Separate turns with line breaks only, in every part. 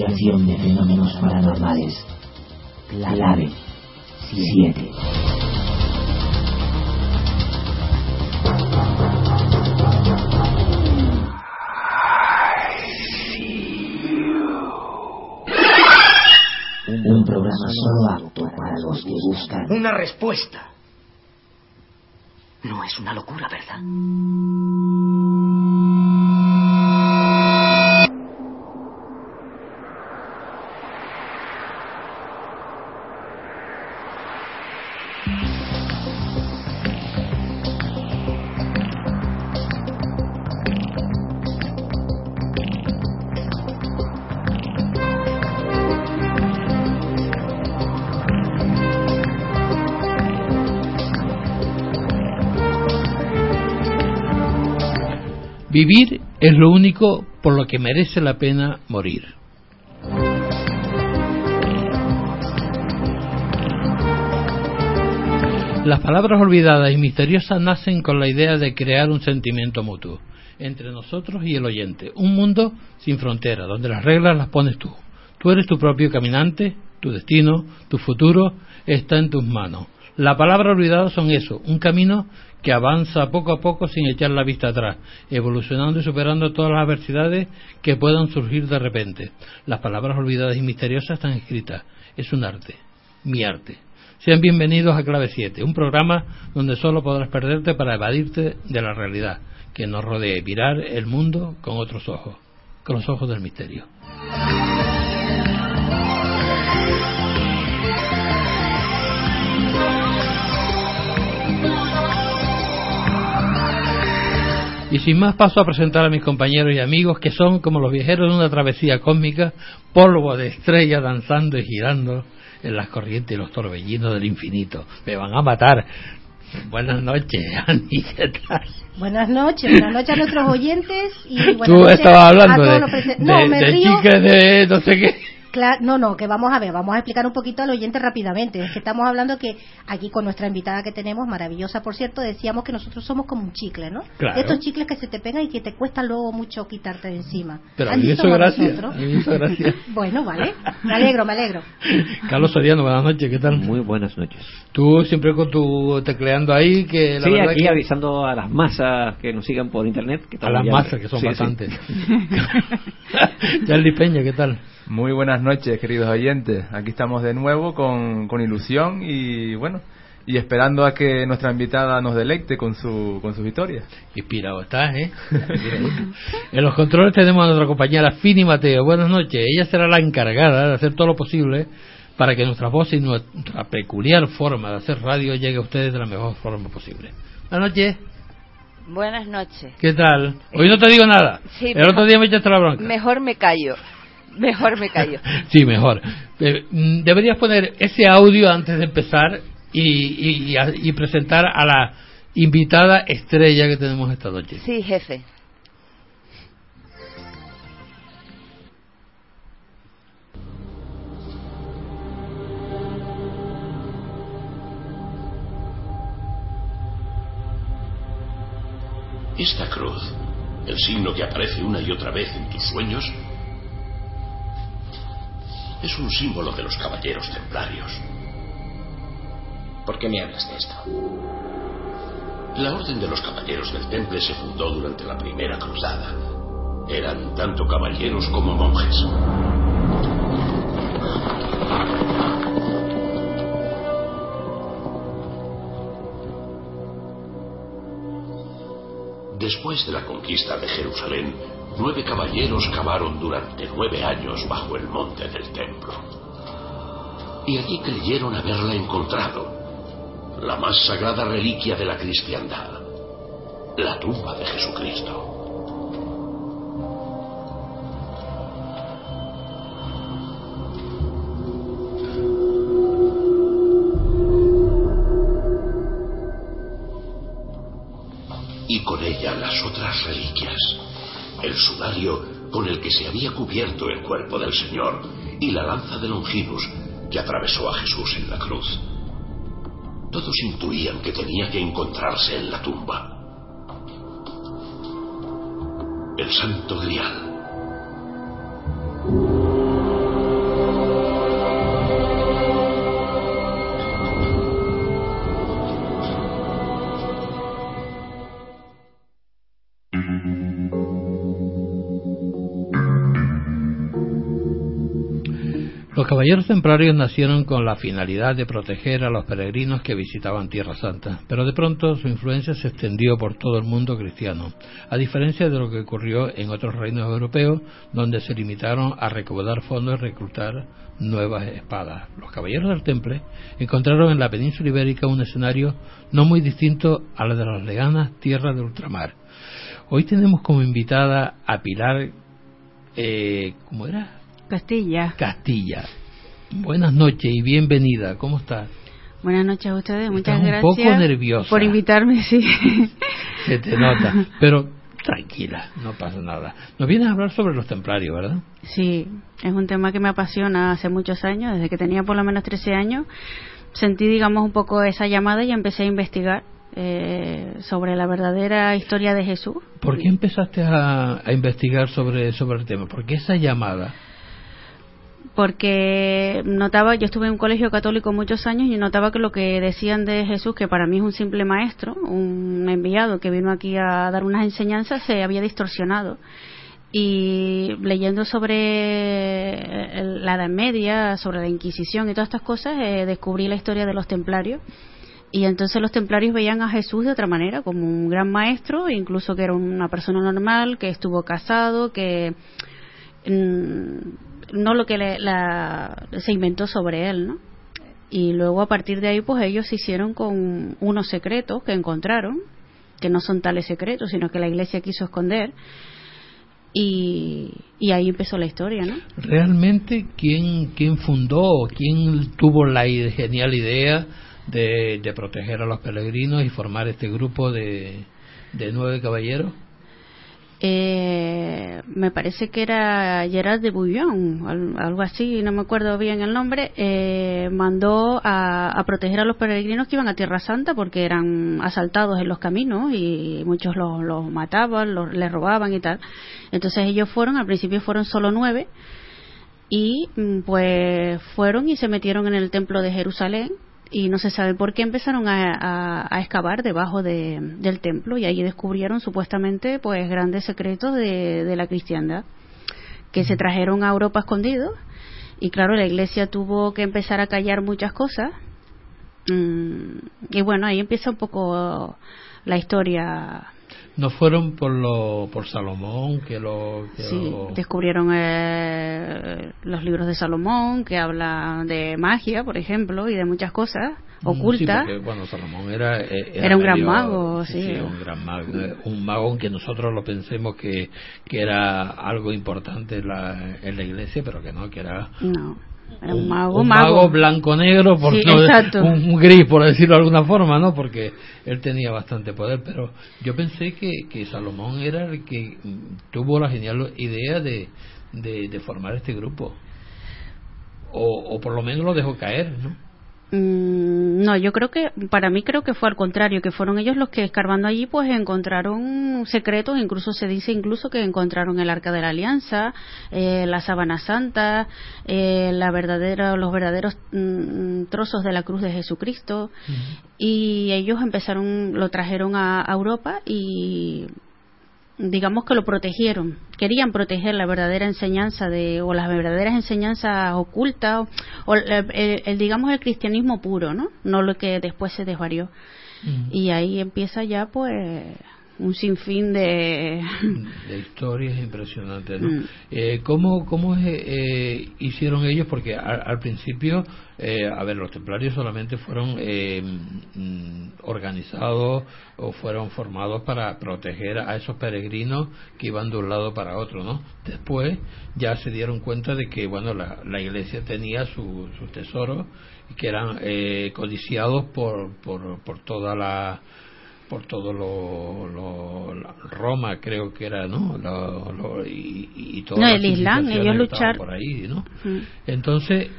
Investigación de fenómenos paranormales. Clave 7. Un programa solo apto para los que buscan
Una respuesta. No es una locura, ¿verdad?
Vivir es lo único por lo que merece la pena morir. Las palabras olvidadas y misteriosas nacen con la idea de crear un sentimiento mutuo entre nosotros y el oyente, un mundo sin fronteras, donde las reglas las pones tú. Tú eres tu propio caminante, tu destino, tu futuro está en tus manos. La palabra olvidada son eso, un camino que avanza poco a poco sin echar la vista atrás, evolucionando y superando todas las adversidades que puedan surgir de repente. Las palabras olvidadas y misteriosas están escritas. Es un arte, mi arte. Sean bienvenidos a Clave 7, un programa donde solo podrás perderte para evadirte de la realidad que nos rodea mirar el mundo con otros ojos, con los ojos del misterio. Y sin más paso a presentar a mis compañeros y amigos que son como los viajeros de una travesía cósmica, polvo de estrella danzando y girando en las corrientes y los torbellinos del infinito. Me van a matar. Buenas noches, Ani, ¿qué tal?
Buenas noches, buenas noches a nuestros oyentes y buenas
Tú
noches
estabas
a
hablando
todos
de,
los
de-
No, me
de
río.
chicas de no sé qué.
Cla- no, no, que vamos a ver, vamos a explicar un poquito al oyente rápidamente. Es que estamos hablando que aquí con nuestra invitada que tenemos, maravillosa por cierto, decíamos que nosotros somos como un chicle, ¿no?
Claro.
Estos chicles que se te pegan y que te cuesta luego mucho quitarte de encima.
Pero a mí me hizo
somos
gracia.
nosotros.
A mí me hizo gracia.
Bueno, vale. Me alegro, me alegro.
Carlos Soriano, buenas noches, ¿qué tal?
Muy buenas noches.
Tú siempre con tu tecleando ahí, que la
sí,
verdad
aquí
que...
avisando a las masas que nos sigan por internet. Que
A las
ya-
masas, que son
Sí, sí.
bastantes. Charlie Peña, ¿qué tal?
Muy buenas noches, queridos oyentes. Aquí estamos de nuevo con, con ilusión y bueno, y esperando a que nuestra invitada nos deleite con su con sus historias.
Inspirado estás, ¿eh? en los controles tenemos a nuestra compañera Fini Mateo. Buenas noches. Ella será la encargada de hacer todo lo posible para que nuestra voz y nuestra peculiar forma de hacer radio llegue a ustedes de la mejor forma posible. Buenas noches.
Buenas noches.
¿Qué tal? Hoy no te digo nada.
Sí,
El
mejor-
otro día me echaste la bronca.
Mejor me callo. Mejor me callo.
sí, mejor. Eh, mm, deberías poner ese audio antes de empezar y, y, y presentar a la invitada estrella que tenemos esta noche.
Sí, jefe.
Esta cruz, el signo que aparece una y otra vez en tus sueños, es un símbolo de los caballeros templarios.
¿Por qué me hablas de esto?
La Orden de los Caballeros del Temple se fundó durante la Primera Cruzada. Eran tanto caballeros como monjes. Después de la conquista de Jerusalén, nueve caballeros cavaron durante nueve años bajo el monte del templo. Y allí creyeron haberla encontrado, la más sagrada reliquia de la cristiandad, la tumba de Jesucristo. Con el que se había cubierto el cuerpo del Señor y la lanza de Longinus que atravesó a Jesús en la cruz. Todos intuían que tenía que encontrarse en la tumba. El Santo Grial.
Caballeros templarios nacieron con la finalidad de proteger a los peregrinos que visitaban Tierra Santa, pero de pronto su influencia se extendió por todo el mundo cristiano, a diferencia de lo que ocurrió en otros reinos europeos, donde se limitaron a recaudar fondos y reclutar nuevas espadas. Los caballeros del Temple encontraron en la península ibérica un escenario no muy distinto a la de las leganas tierras de ultramar. Hoy tenemos como invitada a Pilar, eh, ¿cómo era?
Castilla.
Castilla. Buenas noches y bienvenida. ¿Cómo estás?
Buenas noches a ustedes. Muchas
Estás
gracias.
un poco nerviosa.
Por invitarme, sí.
Se te nota. Pero tranquila, no pasa nada. Nos vienes a hablar sobre los templarios, ¿verdad?
Sí, es un tema que me apasiona hace muchos años, desde que tenía por lo menos 13 años. Sentí, digamos, un poco esa llamada y empecé a investigar eh, sobre la verdadera historia de Jesús.
¿Por qué empezaste a, a investigar sobre, sobre el tema? ¿Por qué esa llamada?
Porque notaba, yo estuve en un colegio católico muchos años y notaba que lo que decían de Jesús, que para mí es un simple maestro, un enviado que vino aquí a dar unas enseñanzas, se había distorsionado. Y leyendo sobre la Edad Media, sobre la Inquisición y todas estas cosas, eh, descubrí la historia de los templarios. Y entonces los templarios veían a Jesús de otra manera, como un gran maestro, incluso que era una persona normal, que estuvo casado, que no lo que le, la, se inventó sobre él, ¿no? Y luego a partir de ahí, pues ellos se hicieron con unos secretos que encontraron, que no son tales secretos, sino que la iglesia quiso esconder. Y, y ahí empezó la historia, ¿no?
Realmente, ¿quién, quién fundó, quién tuvo la genial idea de, proteger a los peregrinos y formar este grupo de nueve caballeros?
Eh, me parece que era Gerard de Bouillon, al- algo así, no me acuerdo bien el nombre, eh, mandó a, a proteger a los peregrinos que iban a Tierra Santa porque eran asaltados en los caminos y muchos los, los mataban, los, les robaban y tal. Entonces ellos fueron, al principio fueron solo nueve y mm, pues fueron y se metieron en el templo de Jerusalén y no se sabe por qué empezaron a, a- a excavar debajo de- del templo y ahí descubrieron supuestamente pues grandes secretos de, de la cristiandad que se trajeron a Europa escondidos. Y claro la iglesia tuvo que empezar a callar muchas cosas. Mm, y bueno ahí empieza un poco la historia
No fueron por lo, por Salomón que lo, que
Sí,
lo-
descubrieron eh, los libros de Salomón que hablan de magia, por ejemplo, y de muchas cosas
Mm,
ocultas.
Sí, porque, bueno, Salomón era, eh,
Era un gran mago, sí.
un gran mago, un mago aunque nosotros lo pensemos que, que era algo importante en la, en la iglesia, pero que no, que era
No, era un mago,
un
mago.
mago blanco-negro, por
Sí,
no-
exacto.
un, gris, por decirlo de alguna forma, ¿no? Porque él tenía bastante poder, pero yo pensé que, que Salomón era el que tuvo la genial idea de, de, de formar este grupo. O, o por lo menos lo dejó caer, ¿no?
Mm, No, yo creo que, para mí creo que fue al contrario, que fueron ellos los que escarbando allí pues encontraron secretos, incluso se dice incluso que encontraron el Arca de la Alianza, eh, la Sábana Santa, eh, la verdadera, los verdaderos mm, trozos de la cruz de Jesucristo, y ellos empezaron, lo trajeron a, a Europa y digamos que lo protegieron, querían proteger la verdadera enseñanza de, o las verdaderas enseñanzas ocultas, o, el, digamos el cristianismo puro, ¿no? No lo que después se desvarió. Y ahí empieza ya pues un sinfín de...
de historias impresionantes, ¿no? Mm. Eh, ¿Cómo, cómo eh, hicieron ellos? Porque al, principio, eh, a ver, los templarios solamente fueron eh, mm, organizados o fueron formados para proteger a esos peregrinos que iban de un lado para otro, ¿no? Después ya se dieron cuenta de que, bueno, la, la iglesia tenía sus tesoros y que eran codiciados por, por, por toda la por todo lo, Roma creo que era no y, y todo
no, el Islam ellos lucharon
por ahí no entonces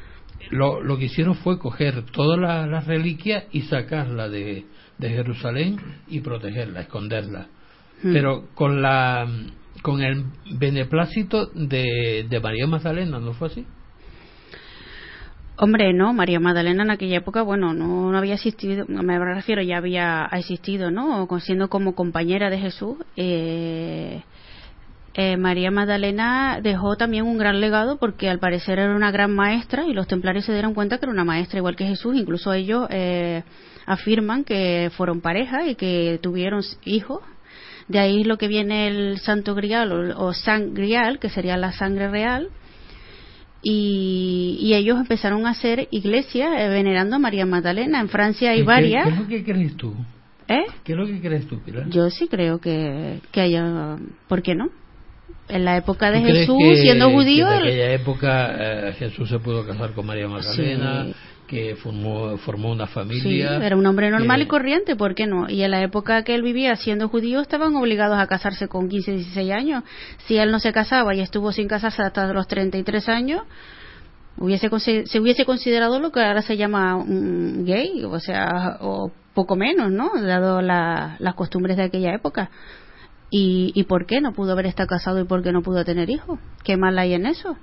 lo, lo que hicieron fue coger todas las reliquias y sacarla de, de Jerusalén y protegerla esconderla. Pero con la con el beneplácito de, de María Magdalena no fue así
Hombre, no, María Magdalena en aquella época, bueno, no, había existido, me refiero, ya había existido, ¿no? Siendo como compañera de Jesús. Eh, eh, María Magdalena dejó también un gran legado porque al parecer era una gran maestra y los templarios se dieron cuenta que era una maestra igual que Jesús. Incluso ellos eh, afirman que fueron pareja y que tuvieron hijos. De ahí lo que viene el Santo Grial o, o San Grial, que sería la sangre real y, ellos empezaron a hacer iglesia eh, venerando a María Magdalena. En Francia hay varias.
¿Qué, es lo que crees tú?
¿Eh?
¿Qué es lo que crees tú, Pilar?
Yo sí creo que, que haya. ¿Por qué no? En la época de Jesús, siendo judío.
en aquella época eh, Jesús se pudo casar con María Magdalena que formó, formó una familia.
Sí, era un hombre normal y corriente, ¿por qué no? Y en la época que él vivía siendo judío estaban obligados a casarse con 15, 16 años. Si él no se casaba y estuvo sin casarse hasta los 33 años, hubiese se hubiese considerado lo que ahora se llama un gay, o sea, o poco menos, ¿no? Dado las costumbres de aquella época. ¿Y, ¿Y por qué no pudo haber estado casado y por qué no pudo tener hijos? ¿Qué mal hay en eso?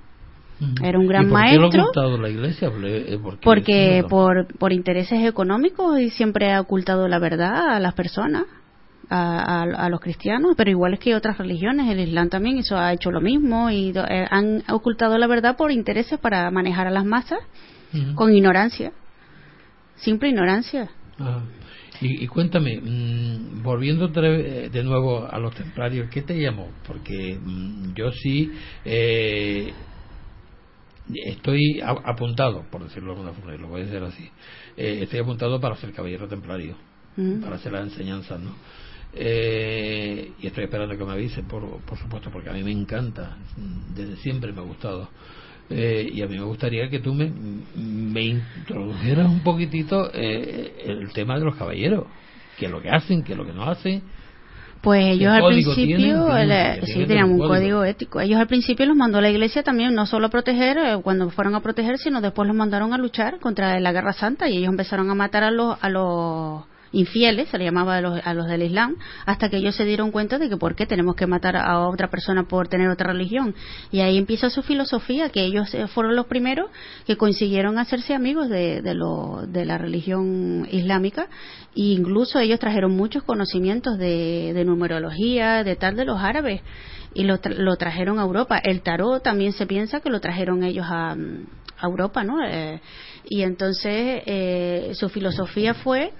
Era un gran
¿Y por
maestro.
Qué lo ha ocultado la iglesia?
Eh, porque por, por intereses económicos y siempre ha ocultado la verdad a las personas, a, a, los cristianos, pero igual es que otras religiones, el Islam también eso ha hecho lo mismo y eh, han ocultado la verdad por intereses para manejar a las masas con ignorancia, simple ignorancia.
Y, cuéntame, mm, volviendo eh, de nuevo a los templarios, ¿qué te llamó? Porque mm, yo sí eh, estoy apuntado, por decirlo de alguna forma, lo voy a decir así, eh, estoy apuntado para ser caballero templario, mm. para hacer las enseñanzas, ¿no? Eh, y estoy esperando que me avisen, por, por supuesto, porque a mí me encanta, desde siempre me ha gustado. Eh, y a mí me gustaría que tú me, me introdujeras un poquitito el tema de los caballeros, qué es lo que hacen, qué es lo que no hacen,
pues ellos al principio, sí, tenían un código. ético. Ellos al principio los mandó la iglesia también, no solo a proteger, eh, cuando fueron a proteger, sino después los mandaron a luchar contra la guerra santa y ellos empezaron a matar a los, a los infieles, se le llamaba a los, a los, del Islam, hasta que ellos se dieron cuenta de que por qué tenemos que matar a otra persona por tener otra religión. Y ahí empieza su filosofía, que ellos eh, fueron los primeros que consiguieron hacerse amigos de, de, lo, de la religión islámica e incluso ellos trajeron muchos conocimientos de, de numerología, de tal de los árabes y lo, lo, trajeron a Europa. El tarot también se piensa que lo trajeron ellos a, a Europa, ¿no? Eh, y entonces eh, su filosofía fue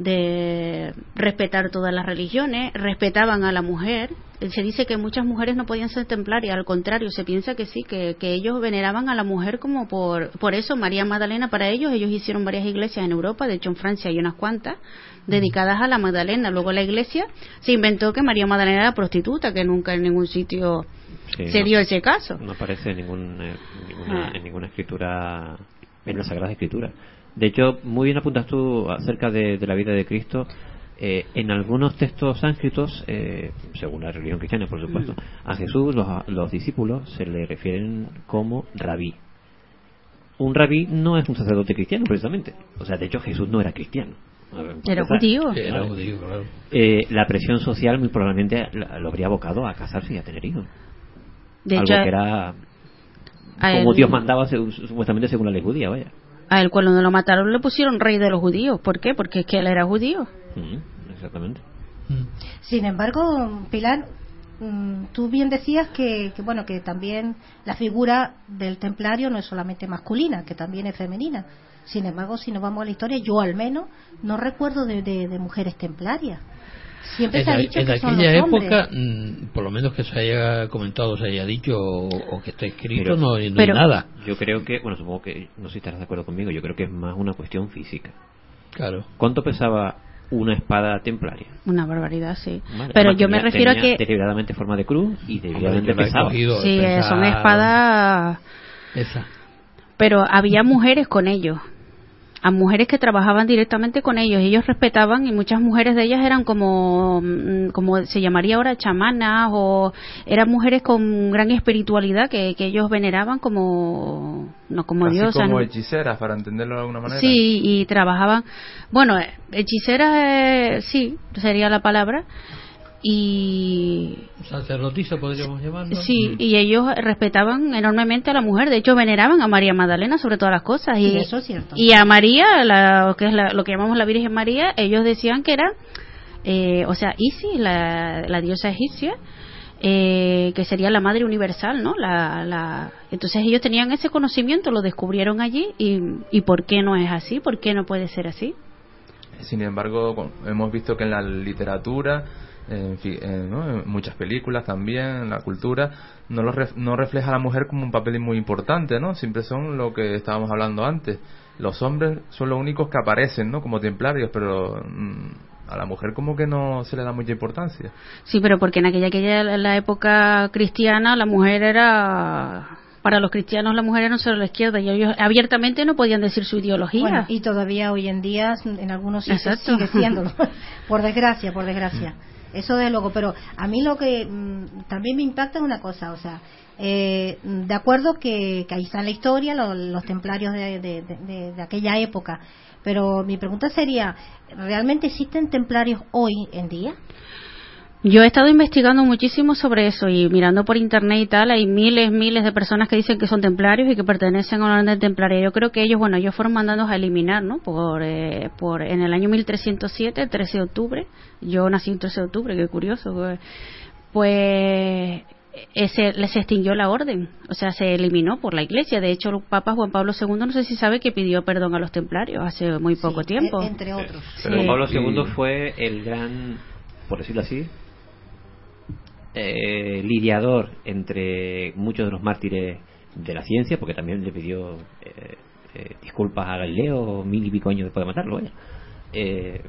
de respetar todas las religiones, respetaban a la mujer. Se dice que muchas mujeres no podían ser templarias, al contrario, se piensa que sí, que, que ellos veneraban a la mujer como por, por eso María Magdalena para ellos, ellos hicieron varias iglesias en Europa, de hecho en Francia hay unas cuantas, dedicadas a la Magdalena. Luego la iglesia se inventó que María Magdalena era prostituta, que nunca en ningún sitio se dio ese caso.
No aparece en, ningún, ninguna, ah. en ninguna escritura, en la Sagrada Escritura. De hecho, muy bien apuntas tú acerca de, la vida de Cristo. Eh, en algunos textos sánscritos, eh, según la religión cristiana, por supuesto, a Jesús los, los, discípulos se le refieren como rabí. un rabí no es un sacerdote cristiano, precisamente. O sea, de hecho, Jesús no era cristiano. Ver,
Era judío.
Era judío, claro.
Eh, la presión social muy probablemente lo habría abocado a casarse y a tener hijos.
De
Algo
hecho,
que era como
él-
Dios mandaba supuestamente según la ley judía, vaya.
A él cuando lo mataron le pusieron rey de los judíos. ¿Por qué? Porque es que él era judío.
Mm, exactamente.
Sin embargo, Pilar, mm, tú bien decías que, que, bueno que también la figura del templario no es solamente masculina, que también es femenina. Sin embargo, si nos vamos a la historia, yo al menos no recuerdo de, de- de mujeres templarias. Siempre
En,
se ha dicho
en
que son
aquella
los hombres.
época, mm, por lo menos que se haya comentado, se haya dicho o, o que esté escrito,
Pero-
no, no hay
pero-
nada.
Yo creo que, bueno, supongo que, no sé si estarás de acuerdo conmigo, yo creo que es más una cuestión física.
Claro.
¿Cuánto pesaba una espada templaria?
Una barbaridad, sí.
Vale,
Pero
además
yo me
tenía-
refiero a que...
Deliberadamente forma de cruz y deliberadamente
cogido.
Sí,
Pensaba-
son espadas...
Esa.
Pero había mujeres con ellos. A mujeres que trabajaban directamente con ellos. Ellos respetaban y muchas mujeres de ellas eran como, mm, como se llamaría ahora chamanas o eran mujeres con gran espiritualidad que, que ellos veneraban como, no como
Así
diosas.
como
¿no?
hechiceras, para entenderlo de alguna manera.
Sí, y trabajaban, bueno, hechiceras, eh, sí, sería la palabra. Y
Sacerdotisa podríamos llamarlo.
sí, y ellos respetaban enormemente a la mujer. De hecho, veneraban a María Magdalena sobre todas las cosas. Y,
Sí, eso es cierto.
y a María, la, lo que es la- lo que llamamos la Virgen María, ellos decían que era, eh, o sea, Isis, la, la diosa egipcia, eh, que sería la madre universal, ¿no? La, la, entonces ellos tenían ese conocimiento, lo descubrieron allí y, y ¿por qué no es así? ¿Por qué no puede ser así?
Sin embargo, hemos visto que en la literatura, en, fi- en, ¿no? en muchas películas también, en la cultura, no, lo ref- no refleja a la mujer como un papel muy importante, ¿no? Siempre son lo que estábamos hablando antes. Los hombres son los únicos que aparecen, ¿no? Como templarios, pero mm, a la mujer como que no se le da mucha importancia.
Sí, pero porque en aquella, aquella la época cristiana la mujer era para los cristianos la mujer era solo la izquierda y ellos abiertamente no podían decir su ideología.
Bueno, y todavía hoy en día en algunos sitios sigue siéndolo. por desgracia, por desgracia. Eso de luego, pero a mí lo que mm, también me impacta es una cosa, o sea, eh, de acuerdo que, ahí está la historia, lo- los templarios de aquella época, pero mi pregunta sería, ¿realmente existen templarios hoy en día?
Yo he estado investigando muchísimo sobre eso y mirando por internet y tal, hay miles, miles de personas que dicen que son templarios y que pertenecen a la orden templaria. Yo creo que ellos, bueno, ellos fueron mandados a eliminar, ¿no? Por, eh, por en el año 1307, el 13 de octubre. Yo nací el 13 de octubre, qué curioso. pues, Pues ese, les extinguió la orden, o sea, se eliminó por la Iglesia. De hecho, el Papa Juan Pablo II, no sé si sabe que pidió perdón a los templarios hace muy poco
Sí,
tiempo.
e- entre otros.
Pero
Sí.
Pablo II fue el gran, por decirlo así, eh, lidiador entre muchos de los mártires de la ciencia, porque también le pidió eh, eh, disculpas a Galileo mil y pico años después de matarlo, vaya. Eh,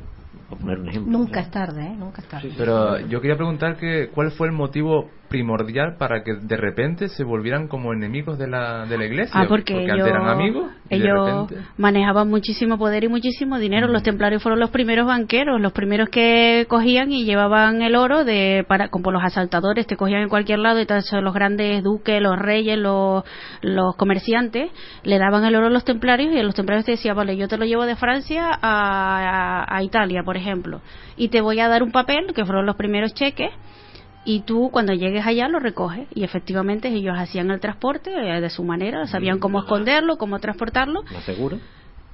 por poner un ejemplo.
Nunca es tarde, ¿eh? Nunca es tarde.
Pero yo quería preguntar que cuál fue el motivo primordial para que de repente se volvieran como enemigos de la, de la iglesia.
Ah, porque, ellos,
eran amigos y
ellos manejaban muchísimo poder y muchísimo dinero. Los templarios fueron los primeros banqueros, los primeros que cogían y llevaban el oro de para como los asaltadores te cogían en cualquier lado y son los grandes duques, los reyes, los, los comerciantes le daban el oro a los templarios y a los templarios te decía, vale, yo te lo llevo de Francia a, a- a Italia, por ejemplo, y te voy a dar un papel que fueron los primeros cheques y tú cuando llegues allá lo recoges y efectivamente ellos hacían el transporte eh, de su manera sabían cómo esconderlo cómo transportarlo
Más seguro.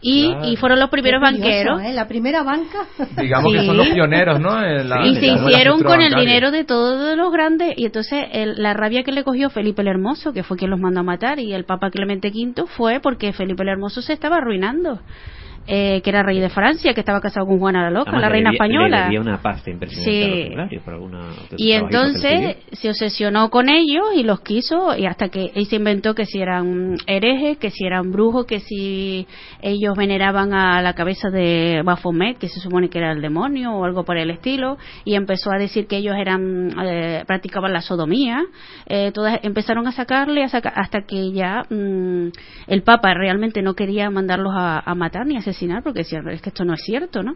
y,
Claro.
y fueron los primeros
curioso,
banqueros
¿eh? La primera banca.
Digamos que son los pioneros, ¿no? La-
y se hicieron con el dinero de todos los grandes y entonces el- la rabia que le cogió Felipe el Hermoso que fue quien los mandó a matar y el Papa Clemente V fue porque Felipe el Hermoso se estaba arruinando eh, que era rey de Francia que estaba casado con Juana la Loca
Además,
la
le
reina
debía-
española
Le debía una pasta impresionante
Sí.
a los por alguna
Y entonces se obsesionó con ellos y los quiso y hasta que él se inventó que si eran herejes, que si eran brujos, que si ellos veneraban a la cabeza de Baphomet, que se supone que era el demonio o algo por el estilo, y empezó a decir que ellos eran eh, practicaban la sodomía. Eh, todas empezaron a sacarle a saca- hasta que ya mm, el Papa realmente no quería mandarlos a, a matar ni asesinar porque decía es que esto no es cierto, ¿no?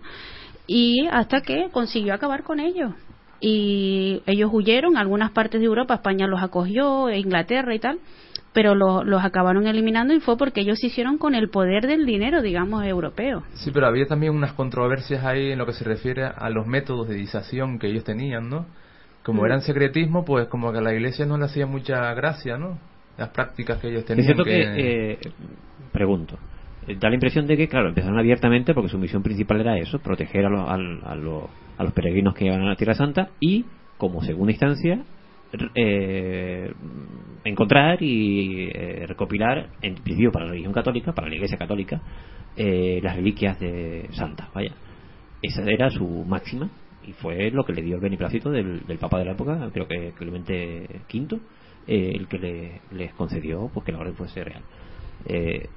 Y hasta que consiguió acabar con ellos. y ellos huyeron a algunas partes de Europa, España los acogió, Inglaterra y tal, pero lo- los acabaron eliminando y fue porque ellos se hicieron con el poder del dinero, digamos, europeo.
Sí, pero había también unas controversias ahí en lo que se refiere a los métodos de disación que ellos tenían, ¿no? Como
Mm.
eran secretismo, pues como que a la iglesia no le hacía mucha gracia, ¿no? Las prácticas que ellos
Es
tenían.
cierto que, eh, pregunto, da la impresión de que, claro, empezaron abiertamente porque su misión principal era eso, proteger a, los- al- a los- a los peregrinos que iban a la Tierra Santa y, como segunda instancia, eh, encontrar y eh, recopilar, en principio para la religión católica, para la Iglesia católica, eh, las reliquias de santas, vaya. Esa era su máxima y fue lo que le dio el beneplácito del, del Papa de la época, creo que Clemente V, eh, el que le, les concedió pues, que la orden fuese real. Eh,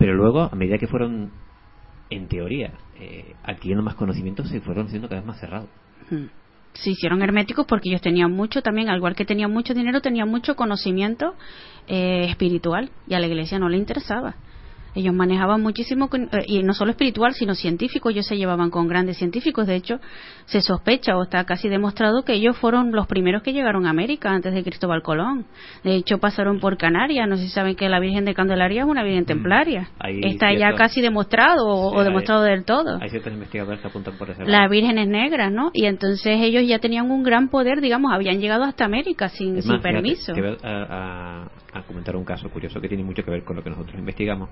pero luego, a medida que fueron, en teoría, eh, adquiriendo más conocimientos, se fueron haciendo cada vez más cerrados.
Mm. Se hicieron herméticos porque ellos tenían mucho también, al igual que tenían mucho dinero, tenían mucho conocimiento eh, espiritual y a la iglesia no le interesaba. Ellos manejaban muchísimo, eh, y no solo espiritual, sino científico. Ellos se llevaban con grandes científicos. De hecho, se sospecha o está casi demostrado que ellos fueron los primeros que llegaron a América antes de Cristóbal Colón. De hecho, pasaron por Canarias. No sé si saben que la Virgen de Candelaria es una Virgen templaria.
Hay
está ya casi demostrado o,
Sí,
o
hay-
demostrado del todo
Hay ciertos investigadores que apuntan por ese
las
lado.
vírgenes negras, ¿no? Y entonces ellos ya tenían un gran poder, digamos, habían llegado hasta América sin,
Es fíjate,
permiso.
que voy a, a- a comentar un caso curioso que tiene mucho que ver con lo que nosotros investigamos.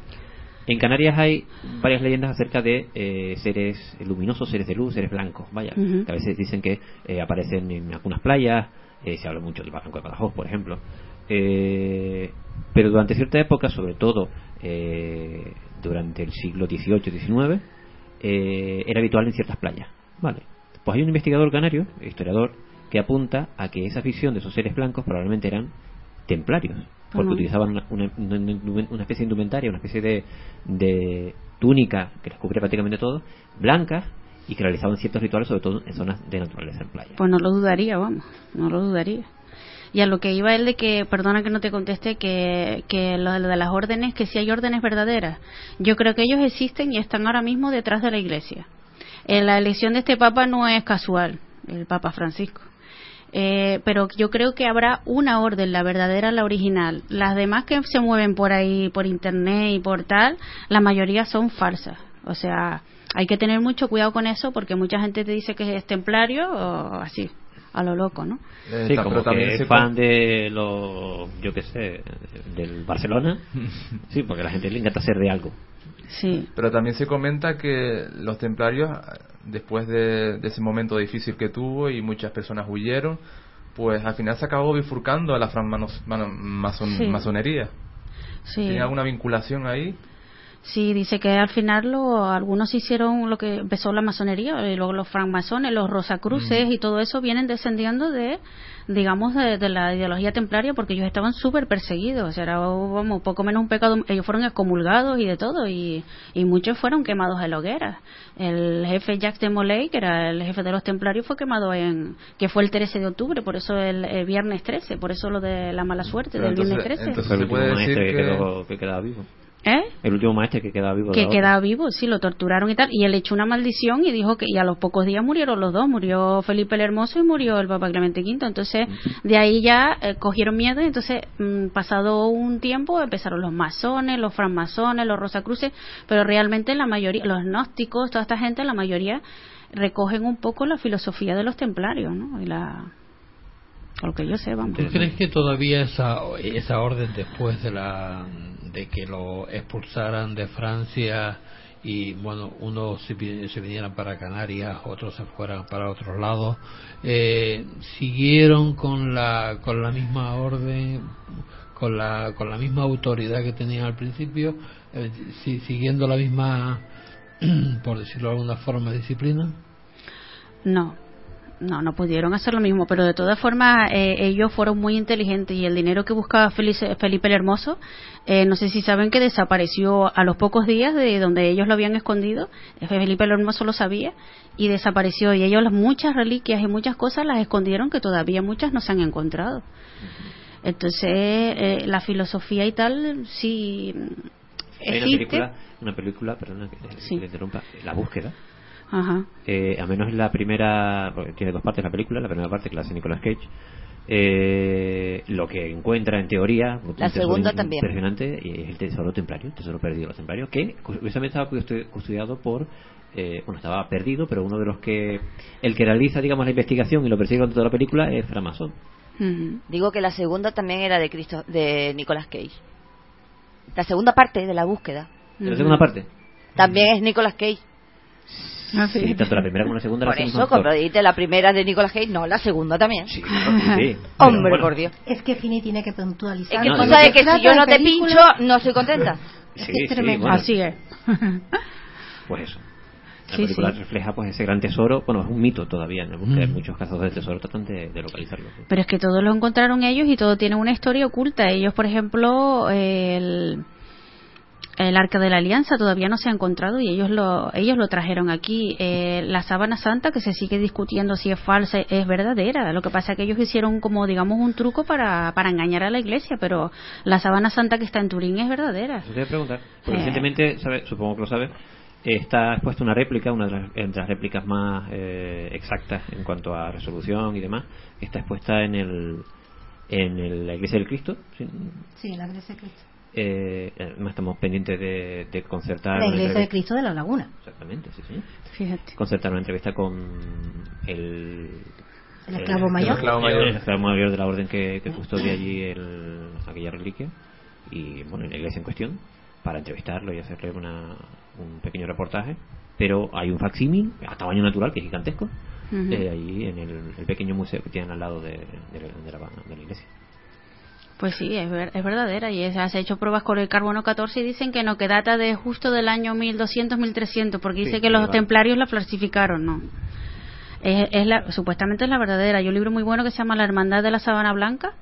En Canarias hay varias leyendas acerca de eh, seres luminosos, seres de luz, seres blancos, vaya, que a veces dicen que eh, aparecen en algunas playas, eh, se habla mucho del Barranco de Badajoz, por ejemplo. Eh, pero durante cierta época, sobre todo eh, durante el siglo XVIII-XIX, eh, era habitual en ciertas playas. Vale. Pues hay un investigador canario, historiador, que apunta a que esa visión de esos seres blancos probablemente eran templarios, porque utilizaban una, una- especie de indumentaria, una especie de, de túnica que les cubría prácticamente todo, blancas, y que realizaban ciertos rituales, sobre todo en zonas de naturaleza en playa.
Pues no lo dudaría, vamos, no lo dudaría. Y a lo que iba él de que, perdona que no te conteste, que, que lo de lo de las órdenes, que si hay órdenes verdaderas. Yo creo que ellos existen y están ahora mismo detrás de la iglesia. Eh, la elección de este papa no es casual, el papa Francisco. Eh, pero yo creo que habrá una orden, la verdadera, la original. Las demás que se mueven por ahí, por internet y por tal, la mayoría son falsas. O sea, hay que tener mucho cuidado con eso porque mucha gente te dice que es templario o así, a lo loco, ¿no?
Eh,
Sí, como
pero también
que
se
fan de los, yo qué sé, del Barcelona. Sí, porque a la gente le encanta ser de algo.
Sí.
Pero también se comenta que los templarios, después de, de ese momento difícil que tuvo y muchas personas huyeron, pues al final se acabó bifurcando a la francmasonería.
Sí.
masonería.
Sí.
¿Tiene alguna vinculación ahí?
Sí, dice que al final lo, algunos hicieron lo que empezó la masonería, y luego los francmasones, los rosacruces
Mm.
y todo eso vienen descendiendo de, digamos, de, de la ideología templaria porque ellos estaban súper perseguidos, o sea, era vamos, poco menos un pecado, ellos fueron excomulgados y de todo, y, y muchos fueron quemados en la hoguera. El jefe Jacques de Molay, que era el jefe de los templarios, fue quemado en, que fue el 13 de octubre, por eso el, el viernes 13, por eso lo de la mala suerte
Pero
del
entonces-
viernes 13.
entonces
Fue el
se
último
puede decir
que,
que-
quedó, que quedaba vivo.
¿Eh?
El último maestre que quedaba vivo.
que quedaba vivo, sí, lo torturaron y tal, y él echó una maldición y dijo que y a los pocos días murieron los dos, murió Felipe el Hermoso y murió el Papa Clemente V, entonces de ahí ya eh, cogieron miedo y entonces mm, pasado un tiempo empezaron los masones, los francmasones, los rosacruces, pero realmente la mayoría, los gnósticos, toda esta gente, la mayoría recogen un poco la filosofía de los templarios, ¿no? Y la por lo que yo sé, vamos.
¿Tú crees que todavía esa, esa orden después de la de que lo expulsaran de Francia y bueno unos se, vi- se vinieran para Canarias otros se fueran para otros lados. Eh, siguieron con la con la misma orden con la con la misma autoridad que tenían al principio eh, si- siguiendo la misma por decirlo de alguna forma disciplina.
No, no, no pudieron hacer lo mismo, pero de todas formas eh, ellos fueron muy inteligentes y el dinero que buscaba Felipe el Hermoso, eh, no sé si saben que desapareció a los pocos días de donde ellos lo habían escondido, eh, Felipe el Hermoso lo sabía y desapareció y ellos las muchas reliquias y muchas cosas las escondieron que todavía muchas no se han encontrado. Entonces eh, la filosofía y tal sí
Hay una
existe.
película, una película, perdona que
Sí.
interrumpa, La búsqueda.
Ajá.
Eh, a menos en la primera, porque tiene dos partes la película, la primera parte que la hace Nicolas Cage, eh, lo que encuentra en teoría,
La segunda también.
impresionante, es el tesoro templario, el tesoro perdido de los templarios, que curiosamente estaba custo- custodiado por, eh, bueno, estaba perdido, pero uno de los que, el que realiza, digamos, la investigación y lo persigue con toda la película es Framasón.
Ujú.
Digo que la segunda también era de Cristo, de Nicolas Cage. La segunda parte de la búsqueda
¿De la segunda parte?
también es Nicolas Cage.
Ah,
Sí, tanto la primera como la segunda la
Por
hacen
eso, dijiste la primera de Nicolas Cage, no, la segunda también.
Sí, sí.
Hombre,
bueno,
por Dios.
Es que Fini tiene que puntualizar.
Es que
no,
tú
no,
sabes que si yo no te pincho, no estoy contenta.
Es
Sí,
que es
sí,
tremendo.
bueno.
Así es.
Pues eso. La
Sí,
película
sí.
refleja pues ese gran tesoro, bueno, es un mito todavía, en la búsqueda
Mm.
muchos casos de tesoro tratan de, de localizarlo. sí.
Pero es que todo lo encontraron ellos y todo tiene una historia oculta. Ellos, por ejemplo, el, el Arca de la Alianza todavía no se ha encontrado y ellos lo, ellos lo trajeron aquí. Eh, la Sábana Santa, que se sigue discutiendo si es falsa, es verdadera. Lo que pasa es que ellos hicieron como, digamos, un truco para, para engañar a la iglesia, pero la Sábana Santa que está en Turín es verdadera.
Te voy a preguntar. Porque
Eh.
recientemente, sabe- supongo que lo sabes, está expuesta una réplica, una de las, entre las réplicas más eh, exactas en cuanto a resolución y demás, está expuesta en el en el- la Iglesia del Cristo. sí,
Sí, la Iglesia de Cristo.
Eh, además estamos pendientes de, de concertar
La Iglesia de Cristo de la Laguna.
Exactamente, sí, señor.
Fíjate.
Concertar una entrevista con el
El esclavo mayor.
El esclavo mayor.
el esclavo mayor de la orden que, que custodia allí el- aquella reliquia y bueno en la iglesia en cuestión para entrevistarlo y hacerle una, un pequeño reportaje pero hay un facsímil a tamaño natural que es gigantesco
Ujú.
eh, ahí en el, el pequeño museo que tienen al lado de, de la, de la- de la iglesia
Pues sí, es, ver- es verdadera y es- se ha hecho pruebas con el carbono 14 y dicen que no, que data de justo del año 1200-1300, porque dice que los templarios la falsificaron, ¿no? Es, es la, supuestamente es la verdadera. Hay un libro muy bueno que se llama La Hermandad de la Sabana Blanca,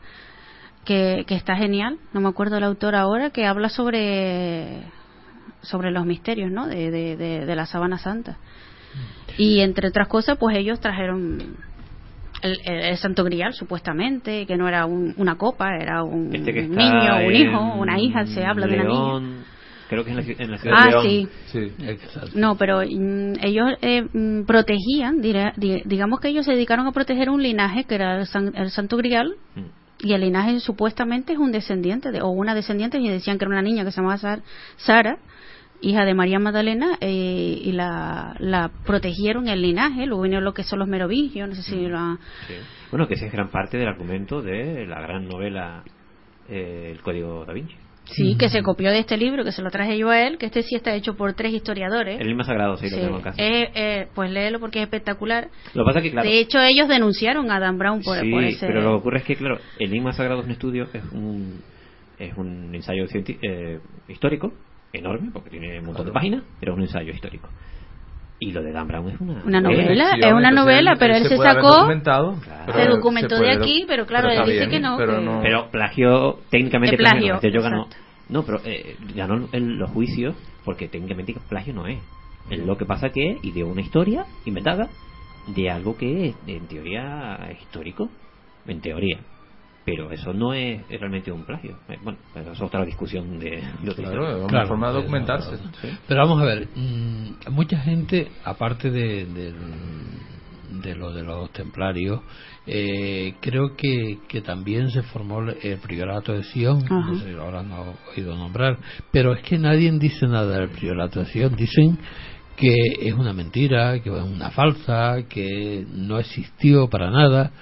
que, que está genial, no me acuerdo el autor ahora, que habla sobre sobre los misterios, ¿no? De, de, de, de la Sabana Santa. Y entre otras cosas, pues ellos trajeron el, Santo Grial, supuestamente, que no era un- una copa, era un
este que está
niño, un hijo, una hija, se habla de una niña.
Creo que es en la, en la ciudad
Ah,
de León
sí.
Sí.
Exacto.
No, pero mm, ellos eh, mm, protegían, diré- di- digamos que ellos se dedicaron a proteger un linaje que era el, San- el Santo Grial,
Mm.
y el linaje supuestamente es un descendiente, de, o una descendiente, y decían que era una niña que se llamaba Sar- Sara, hija de María Magdalena, eh, y la, la protegieron el linaje, luego vinieron lo que son los merovingios, no sé si lo ha-
Sí. Bueno, que ese es gran parte del argumento de la gran novela eh, El Código da Vinci.
Sí, que se copió de este libro, que se lo traje yo a él, que este sí está hecho por tres historiadores.
El mismo sagrado, sí, lo tengo en casa.
Eh, eh, pues léelo porque es espectacular.
Lo que pasa que, claro,
De hecho, ellos denunciaron a Dan Brown por,
sí,
por ese...
pero lo que ocurre es que, claro, el Enigma Sagrado es un estudio, es un, es un ensayo cienti- eh, histórico, enorme, porque tiene un montón de páginas, pero es un ensayo histórico. Y lo de Dan Brown es una,
Una novela, es una novela,
él-
pero él se sacó-
documentado,
Claro.
se documentó
se
de aquí, pero claro, él dice
bien,
que no,
pero
que-
no-
Pero plagio, técnicamente
plagio,
plagio, yo ganó. No, pero eh, ganó en los juicios porque técnicamente plagio no es. Es lo que pasa que ideó una historia inventada de algo que en teoría es histórico, en teoría. Pero eso no es, es realmente un plagio. Eh, Bueno, pero es otra discusión de, de otra
Claro, una
Claro,
forma de documentarse. sí.
Pero vamos a ver, mm, mucha gente, aparte de, del- de lo de los templarios, eh, creo que, que también se formó el- priorato de Sion, no sé, ahora no he oído nombrar, pero es que nadie dice nada del priorato de Sion, dicen que es una mentira, que es una falsa, que no existió para nada.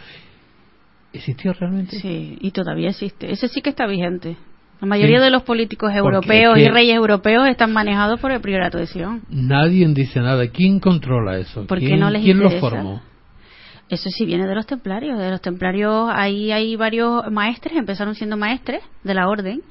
¿Existió realmente?
Sí, y todavía existe. Ese sí que está vigente. La mayoría
Sí.
de los políticos europeos y reyes europeos están manejados por el priorato de Sion.
Nadie dice nada. ¿Quién controla eso?
¿Por
¿Quién,
no les
¿quién formó?
Eso sí viene de los templarios. De los templarios ahí hay varios maestres, empezaron siendo maestres de la orden.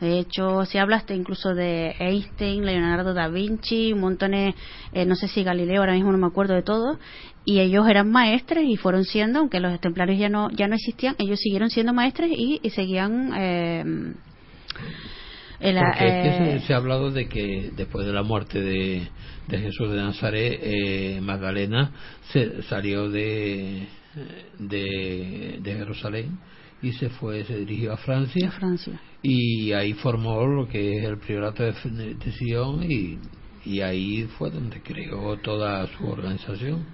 De hecho, si hablaste incluso de Einstein, Leonardo da Vinci, un montón, de- eh, no sé si Galileo, ahora mismo no me acuerdo de todo, y ellos eran maestres y fueron siendo, aunque los templarios ya no ya no existían, ellos siguieron siendo maestres y, y seguían eh, el-
Porque es que
eh,
se, se ha hablado de que después de la muerte de, de Jesús de Nazaret, eh, Magdalena se salió de, de, de Jerusalén y se fue, se dirigió a Francia
Francia.
y ahí formó lo que es el priorato de, de Sion y, y ahí fue donde creó toda su organización.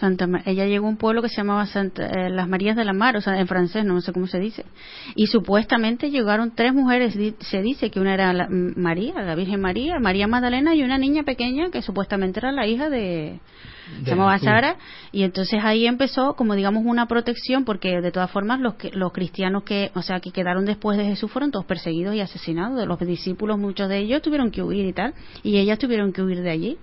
Santa ella llegó a un pueblo que se llamaba Santa- eh, Las Marías de la Mar, o sea, en francés, no sé cómo se dice. Y supuestamente llegaron tres mujeres, di- se dice que una era la- María, la Virgen María, María Magdalena y una niña pequeña que supuestamente era la hija de, se llamaba. Sara, y entonces ahí empezó como digamos una protección porque de todas formas los que, los cristianos que, o sea, que quedaron después de Jesús fueron todos perseguidos y asesinados, de los discípulos muchos de ellos tuvieron que huir y tal, y ellas tuvieron que huir de allí.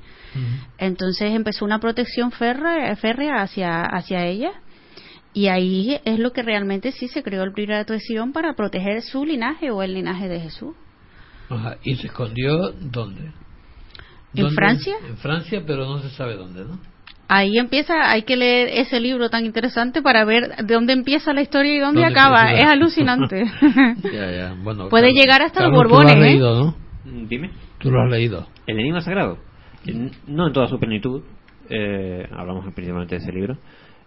Entonces empezó una protección férrea, férrea hacia, hacia ella. Y ahí es lo que realmente sí se creó el Priorato de Sion para proteger su linaje o el linaje de Jesús.
Ajá, ¿Y se escondió dónde?
¿En
¿Dónde?
Francia?
En Francia, pero no se sabe dónde, ¿no?
Ahí empieza, hay que leer ese libro tan interesante para ver de dónde empieza la historia y dónde,
¿Dónde
acaba.
empieza?
Es alucinante.
Ya, ya. Bueno,
Puede llegar hasta los
Carlos, tú
Borbones,
lo has
¿eh?
leído, ¿no?
Mm, Dime.
Tú lo has leído.
El enigma sagrado. Eh, No en toda su plenitud. eh, hablamos principalmente de ese libro.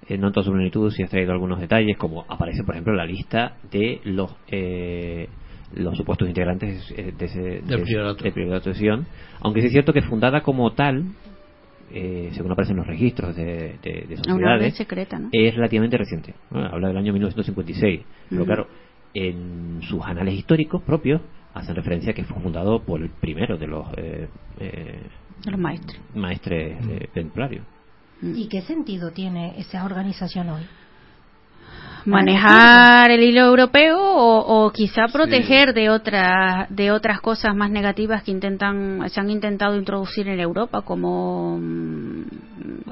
Eh, no en toda su plenitud, sí has traído algunos detalles, como aparece, por ejemplo, la lista de los eh, los supuestos integrantes eh, de ese
Del
de-
priorato.
de Sion. Aunque sí es cierto que fundada como tal, eh, según aparecen los registros de, sociedades,
secreta, ¿no?
es relativamente reciente. Habla del año 1956. Pero
Ujú.
claro, en sus anales históricos propios hacen referencia a que fue fundado por el primero de los eh, eh,
De los maestros.
maestres eh, templarios.
¿Y qué sentido tiene esa organización hoy?
Manejar el hilo europeo o, o quizá proteger de otras de otras cosas más negativas que intentan se han intentado introducir en Europa como mm,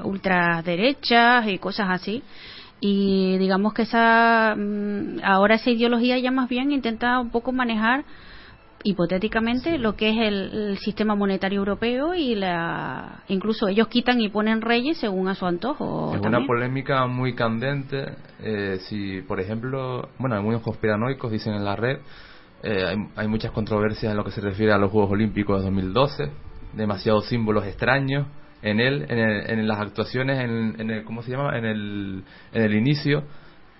ultraderechas y cosas así. Y digamos que esa mm, ahora esa ideología ya más bien intenta un poco manejar hipotéticamente lo que es el, el sistema monetario europeo y la incluso ellos quitan y ponen reyes según a su antojo
Es
también.
una polémica muy candente. eh, si, por ejemplo, bueno, algunos conspiranoicos dicen en la red, eh, hay, hay muchas controversias en lo que se refiere a los Juegos Olímpicos de 2012, demasiados símbolos extraños en él, en, el- en las actuaciones, en, en el, ¿cómo se llama? En el, en el inicio,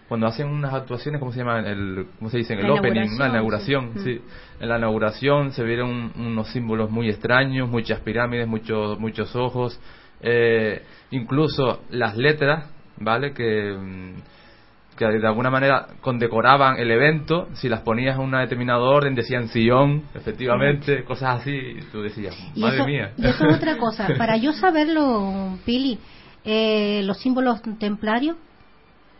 cuando hacen unas actuaciones, ¿cómo se llama? El, ¿Cómo se dice? El
La
opening, la
inauguración,
inauguración,
sí.
sí. En la inauguración se vieron unos símbolos muy extraños, muchas pirámides, muchos muchos ojos, eh, incluso las letras, ¿vale? Que, mm, que de alguna manera condecoraban el evento, si las ponías en un determinado orden decían Sion, efectivamente, cosas así, y tú decías,
Y
madre
eso,
mía.
y eso es otra cosa. Para yo saberlo, Pili, eh, los símbolos templarios,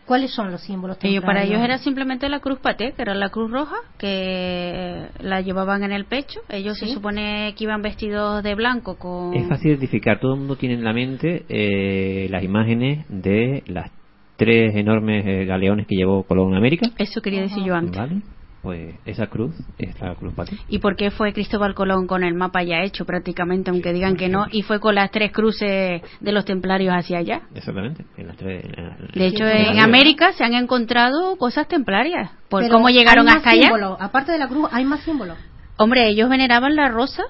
¿cuáles son los símbolos
Ellos,
templarios?
para ellos era simplemente la cruz paté, que era la cruz roja, que la llevaban en el pecho. Ellos se supone que iban vestidos de blanco con...
Es fácil identificar, todo el mundo tiene en la mente eh, las imágenes de las tres enormes eh, galeones que llevó Colón a América.
Eso quería decir yo antes.
¿Vale? Pues esa cruz es la cruz patria.
¿Y por qué fue Cristóbal Colón con el mapa ya hecho prácticamente, aunque digan que no, y fue con las tres cruces de los templarios hacia allá?
Exactamente. En las tres, en la-
De hecho,
en
América se han encontrado cosas templarias. ¿Por
Pero
cómo llegaron
hay más
hasta allá?
símbolos. Aparte de la cruz, hay más símbolos.
Hombre, ellos veneraban la rosa,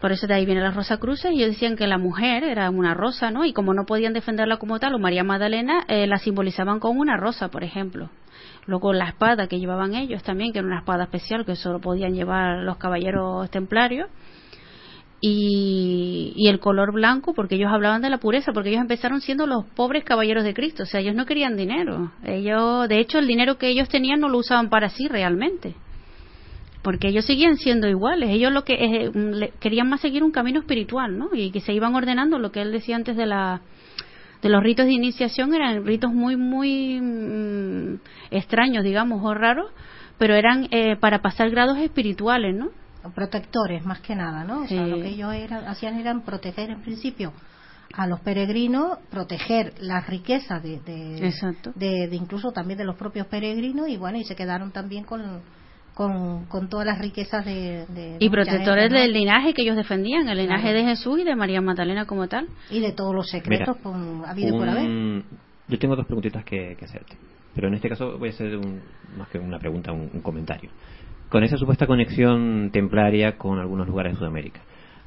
por eso de ahí viene la rosa cruces, y ellos decían que la mujer era una rosa, ¿no? Y como no podían defenderla como tal, o María Magdalena, eh, la simbolizaban con una rosa, por ejemplo. Luego la espada que llevaban ellos también, que era una espada especial que solo podían llevar los caballeros templarios. Y, y el color blanco, porque ellos hablaban de la pureza, porque ellos empezaron siendo los pobres caballeros de Cristo, o sea, ellos no querían dinero. Ellos, de hecho, el dinero que ellos tenían no lo usaban para sí realmente porque ellos seguían siendo iguales. Ellos lo que eh, querían más seguir un camino espiritual, ¿no? Y que se iban ordenando lo que él decía antes de la de los ritos de iniciación eran ritos muy muy mm, extraños, digamos, o raros, pero eran eh, para pasar grados espirituales, ¿no?
Protectores, más que nada, ¿no? O sea, lo que ellos eran- hacían eran proteger, en principio, a los peregrinos, proteger las riquezas de, de- de incluso también de los propios peregrinos, y bueno, y se quedaron también con, con, con todas las riquezas de... de
Y protectores
gente, ¿no?
del linaje que ellos defendían, el linaje
Claro.
de Jesús y de María Magdalena como tal.
Y de todos los secretos
Mira,
con, habido y por haber.
Yo tengo dos preguntitas que, que hacerte. Pero en este caso voy a hacer un- más que una pregunta, un, un comentario. Con esa supuesta conexión templaria con algunos lugares de Sudamérica.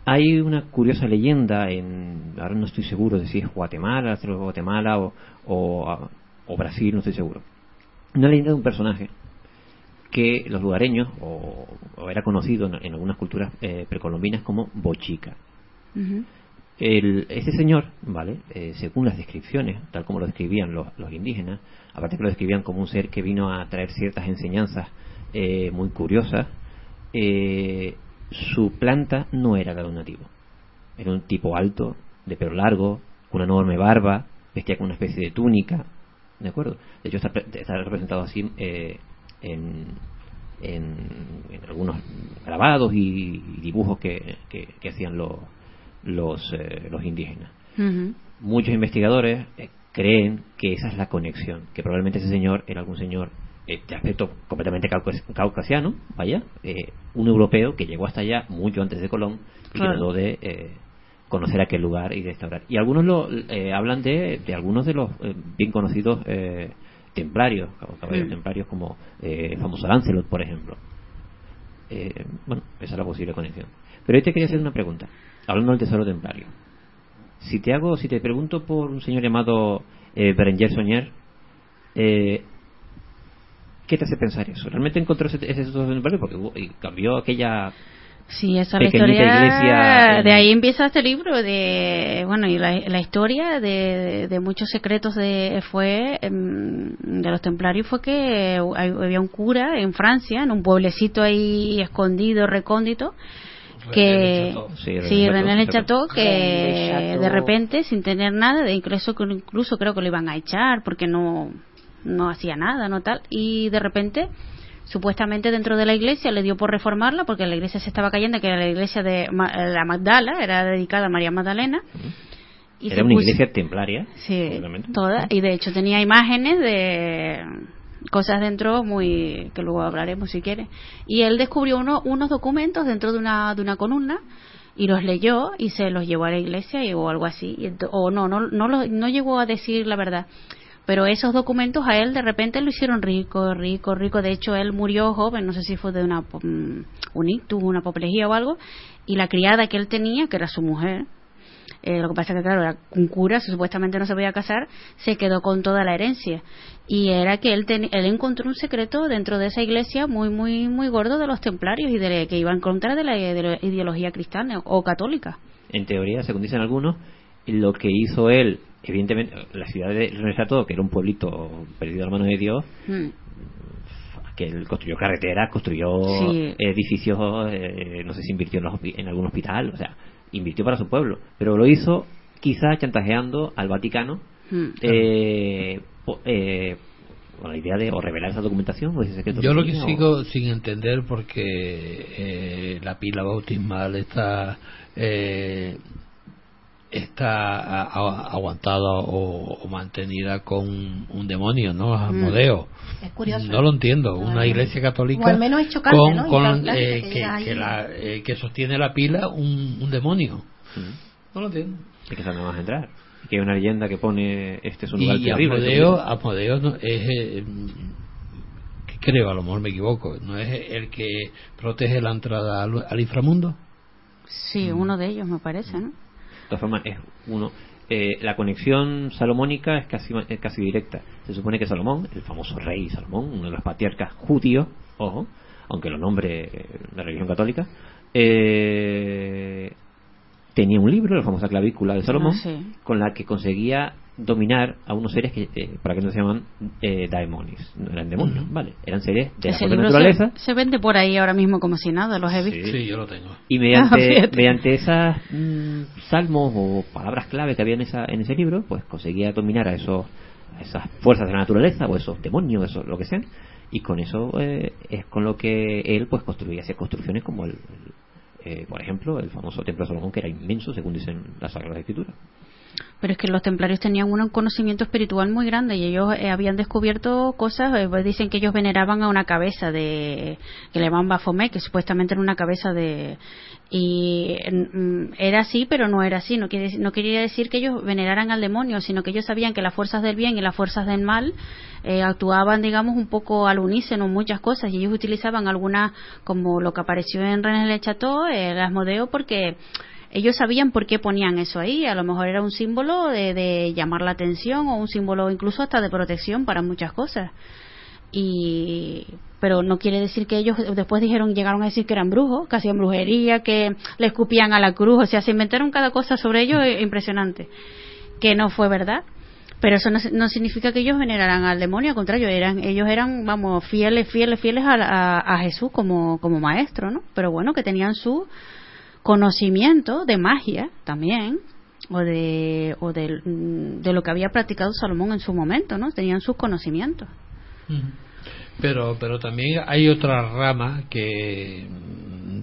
Hay una curiosa leyenda en, ahora no estoy seguro de si es Guatemala, si es Guatemala o, o, o Brasil, no estoy seguro. Una leyenda de un personaje que los lugareños, o, o era conocido en, en algunas culturas eh, precolombinas como Bochica. El, este señor, ¿vale? Eh, según las descripciones, tal como lo describían los, los indígenas, aparte que lo describían como un ser que vino a traer ciertas enseñanzas eh, muy curiosas, eh, su planta no era la de un nativo. Era un tipo alto, de pelo largo, con una enorme barba, vestía con una especie de túnica, ¿de acuerdo? De hecho, está, está representado así eh, en, en, en algunos grabados y dibujos que, que, que hacían los, los, eh, los indígenas. Muchos investigadores eh, creen que esa es la conexión, que probablemente ese señor era algún señor eh, de aspecto completamente caucas- caucasiano, vaya, eh, un europeo que llegó hasta allá mucho antes de Colón y
Claro.
trató de eh, conocer aquel lugar y restaurar. Y algunos lo, eh, hablan de, de algunos de los bien conocidos eh, templarios, cab- caballeros
Mm.
templarios como eh, el famoso Lancelot, por ejemplo. Eh, bueno, esa es la posible conexión. Pero yo te quería hacer una pregunta, hablando del tesoro templario. Si te hago, si te pregunto por un señor llamado eh, Berenger Soñer, eh, ¿qué te hace pensar eso? ¿Realmente encontró ese, ese tesoro templario? Porque hubo- y cambió aquella
Sí, esa es la historia.
iglesia
De ahí empieza este libro de, bueno, y la, la historia de, de muchos secretos de fue em, de los templarios fue que había un cura en Francia, en un pueblecito ahí escondido, recóndito, que
Sí, René
sí,
Chateau,
René Le
Chateau.
Que
Chateau.
de repente sin tener nada, de incluso incluso creo que lo iban a echar porque no no hacía nada, no tal, y de repente supuestamente dentro de la iglesia le dio por reformarla porque la iglesia se estaba cayendo que era la iglesia de Ma- la Magdala era dedicada a María Magdalena. Y
era
se
una
puso-
iglesia templaria.
sí toda y de hecho tenía imágenes de cosas dentro muy que luego hablaremos si quiere. Y él descubrió uno, unos documentos dentro de una de una columna y los leyó y se los llevó a la iglesia y- o algo así. Y o no no no lo- no llegó a decir la verdad pero esos documentos a él de repente lo hicieron rico, rico, rico. De hecho, él murió joven, no sé si fue de una, mm, un ictus, una apoplejía o algo, y la criada que él tenía, que era su mujer, eh, lo que pasa que claro, era un cura, supuestamente no se podía casar, se quedó con toda la herencia. Y era que él, él encontró un secreto dentro de esa iglesia muy, muy, muy gordo de los templarios y de que iba en contra de la ideología cristiana o católica.
En teoría, según dicen algunos, lo que hizo él, evidentemente, la ciudad de René Chateau, que era un pueblito perdido a la mano de Dios,
Mm.
que él construyó carreteras, construyó
Sí.
edificios, eh, no sé si invirtió en, los en algún hospital, o sea, invirtió para su pueblo, pero lo hizo quizá chantajeando al Vaticano
Mm.
eh, po- eh, con la idea de o revelar esa documentación o ese secreto.
Yo lo que
o-
sigo sin entender porque eh, la pila bautismal está eh, está aguantada o, o mantenida con un demonio, ¿no? Asmodeo.
Es curioso.
No lo entiendo. Una iglesia católica
O al menos es chocante,
con,
¿no?
con,
Impactante,
eh,
que
que,
digas ahí.
que la- eh, que sostiene la pila un, un demonio.
Mm.
No lo entiendo.
Es que no vas a entrar. Y que hay una leyenda que pone este es un lugar
Y
terrible.
Asmodeo, Asmodeo no- es, eh, que creo, a lo mejor me equivoco, ¿no es el que protege la entrada al, al inframundo?
Sí, uno de ellos me parece, ¿no?
De todas formas, es uno. eh, la conexión salomónica es casi, es casi directa. Se supone que Salomón, el famoso rey Salomón, uno de los patriarcas judíos, ojo, aunque lo nombre eh, la religión católica, eh, tenía un libro, la famosa clavícula de Salomón,
Ah, sí.
con la que conseguía dominar a unos seres que, eh, para que no se llaman eh, daemones, no eran demonios. ¿vale? Eran seres de
Ese
la propia naturaleza.
se, se vende por ahí ahora mismo como si nada, los he visto.
Sí, yo lo tengo.
Y mediante, mediante esas mm, salmos o palabras clave que había en, esa, en ese libro, pues conseguía dominar a, esos, a esas fuerzas de la naturaleza o esos demonios, eso, lo que sean. Y con eso eh, es con lo que él pues construía hacía construcciones como el, el, eh, por ejemplo, el famoso templo de Salomón, que era inmenso, según dicen las Sagradas Escrituras.
Pero es que los templarios tenían un conocimiento espiritual muy grande y ellos eh, habían descubierto cosas, eh, pues dicen que ellos veneraban a una cabeza de que le llamaban Baphomet, que supuestamente era una cabeza de y mm, era así, pero no era así, no, quiere, no quería decir que ellos veneraran al demonio, sino que ellos sabían que las fuerzas del bien y las fuerzas del mal eh, actuaban, digamos, un poco al unísono muchas cosas. Y ellos utilizaban algunas, como lo que apareció en René Le Chateau, el Asmodeo, porque ellos sabían por qué ponían eso ahí. A lo mejor era un símbolo de, de llamar la atención o un símbolo incluso hasta de protección para muchas cosas. Y pero no quiere decir que ellos después dijeron, llegaron a decir que eran brujos, que hacían brujería, que le escupían a la cruz, o sea, se inventaron cada cosa sobre ellos eh, impresionante, que no fue verdad. Pero eso no, no significa que ellos veneraran al demonio, al contrario, eran, ellos eran, vamos, fieles, fieles, fieles a, a, a Jesús como, como maestro, ¿no? Pero bueno, que tenían su conocimiento de magia también, o de, o de, mm, de lo que había practicado Salomón en su momento, ¿no? Tenían sus conocimientos.
Pero, pero también hay otra rama que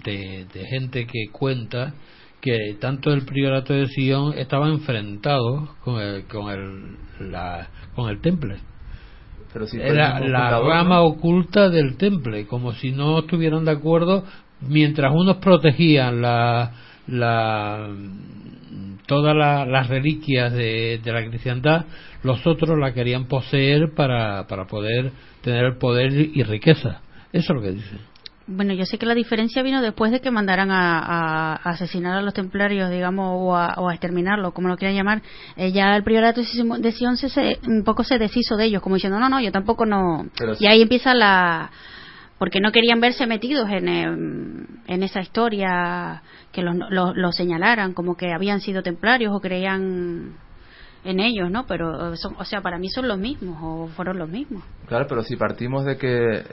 de, de gente que cuenta que tanto el priorato de Sion estaba enfrentado con el, con el, la, con el temple.
Pero si
Era la rama
¿no?
oculta del temple, como si no estuvieran de acuerdo, mientras unos protegían la, la todas la- las reliquias de, de la cristiandad, los otros la querían poseer para, para poder tener el poder y riqueza. Eso es lo que dice.
Bueno, yo sé que la diferencia vino después de que mandaran a, a- a asesinar a los templarios, digamos, o a, o a exterminarlos, como lo quieran llamar. Eh, ya el priorato de Sion se, se- un poco se deshizo de ellos, como diciendo, no, no, yo tampoco no.
Pero
y ahí empieza la. Porque no querían verse metidos en, em, en esa historia, que los los- los señalaran como que habían sido templarios o creían en ellos, ¿no? Pero, son, o sea, para mí son los mismos, o fueron los mismos.
Claro, pero si partimos de que eh,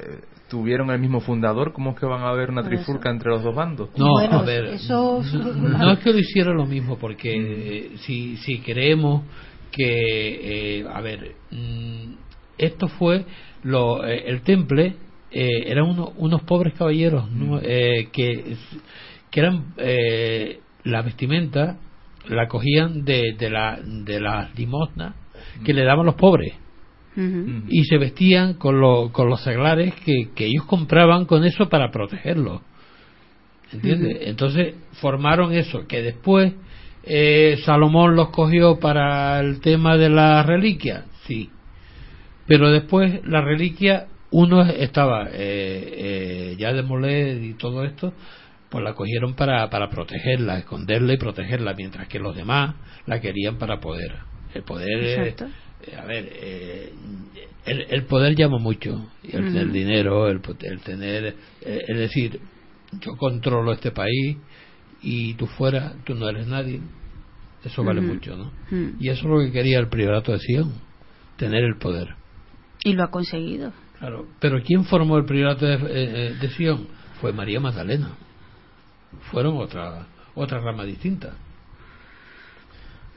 tuvieron el mismo fundador, ¿cómo es que van a haber una trifulca entre los dos bandos?
No,
Bueno,
a ver,
eso-
no es que lo hiciera lo mismo, porque eh, si, si creemos que, eh, a ver, mm, esto fue lo, eh, el temple, eh, eran uno- unos pobres caballeros ¿no? Eh, que, que eran eh, la vestimenta la cogían de, de la de las limosnas que le daban los pobres y se vestían con, lo- con los seglares que, que ellos compraban con eso para protegerlos. ¿Entiendes? Entonces formaron eso, que después eh, Salomón los cogió para el tema de la reliquia, sí. Pero después la reliquia, uno estaba eh, eh, ya de Moled y todo esto, pues la cogieron para, para protegerla, esconderla y protegerla, mientras que los demás la querían para poder. El poder, eh, eh, a ver, eh, el, el poder llama mucho, y el tener dinero, el, el tener, es decir, yo controlo este país y tú fuera, tú no eres nadie. Eso vale mucho, ¿no? Y eso es lo que quería el priorato de Sion, tener el poder.
Y lo ha conseguido.
Claro, pero ¿quién formó el priorato de, eh, eh, de Sion? Fue María Magdalena. Fueron otra otra rama distinta.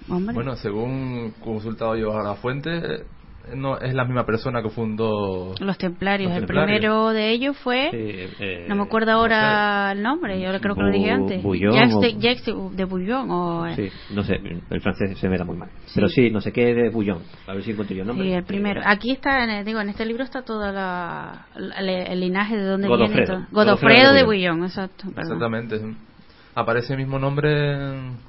Hombre.
Bueno, según consultado yo a la fuente, no es la misma persona que fundó
Los templarios.
Los
el
templarios.
primero de ellos fue.
Eh,
no me acuerdo ahora el nombre, yo creo que lo dije antes. Jacques
o-
de, Jacques de- Bouillon. O,
Sí, no sé, el francés se me da muy mal. Pero sí, no sé qué de Bouillon. A ver si encuentro yo el nombre.
Sí, el primero. Aquí está, en digo, en este libro está todo la, la- el linaje de dónde viene.
Godofredo.
todo.
Godofredo
Godofredo
de
de
Bouillon.
Exacto. perdón.
Exactamente. Aparece el mismo nombre en-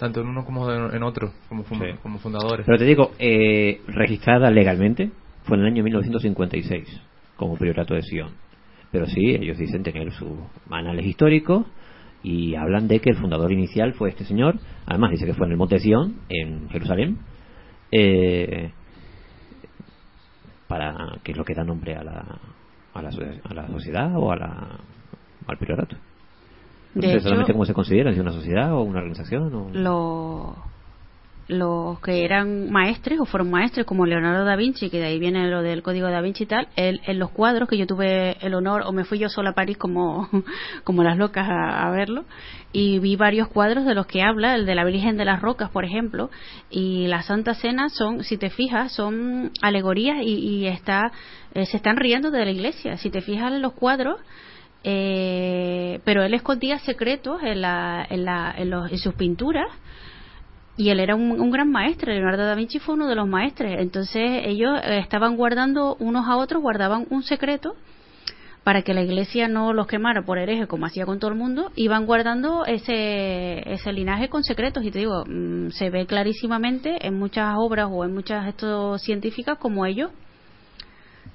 tanto en uno como en otro, como, fun-
Sí.
como fundadores.
Pero te digo, eh, registrada legalmente fue en el año 1956 como priorato de Sion. Pero sí, ellos dicen tener sus anales históricos y hablan de que el fundador inicial fue este señor. Además dice que fue en el monte Sion, en Jerusalén, eh, para que es lo que da nombre a la, a la, a la sociedad o a la, al priorato. No
De
sé cómo se considera, si una sociedad o una organización. O...
Lo- los que eran maestres o fueron maestres como Leonardo da Vinci, que de ahí viene lo del código da Vinci y tal, él- en los cuadros que yo tuve el honor, o me fui yo sola a París como, como las locas a, a verlo, y vi varios cuadros de los que habla, el de la Virgen de las Rocas, por ejemplo, y la Santa Cena son, si te fijas, son alegorías y, y está, eh, se están riendo de la iglesia. Si te fijas en los cuadros, eh, pero él escondía secretos en, la, en, la, en, los- en sus pinturas. Y él era un, gran maestro, Leonardo da Vinci fue uno de los maestres, entonces ellos eh, estaban guardando unos a otros, guardaban un secreto para que la iglesia no los quemara por hereje como hacía con todo el mundo, iban guardando ese, ese linaje con secretos. Y te digo, mm, se ve clarísimamente en muchas obras o en muchas estos científicas como ellos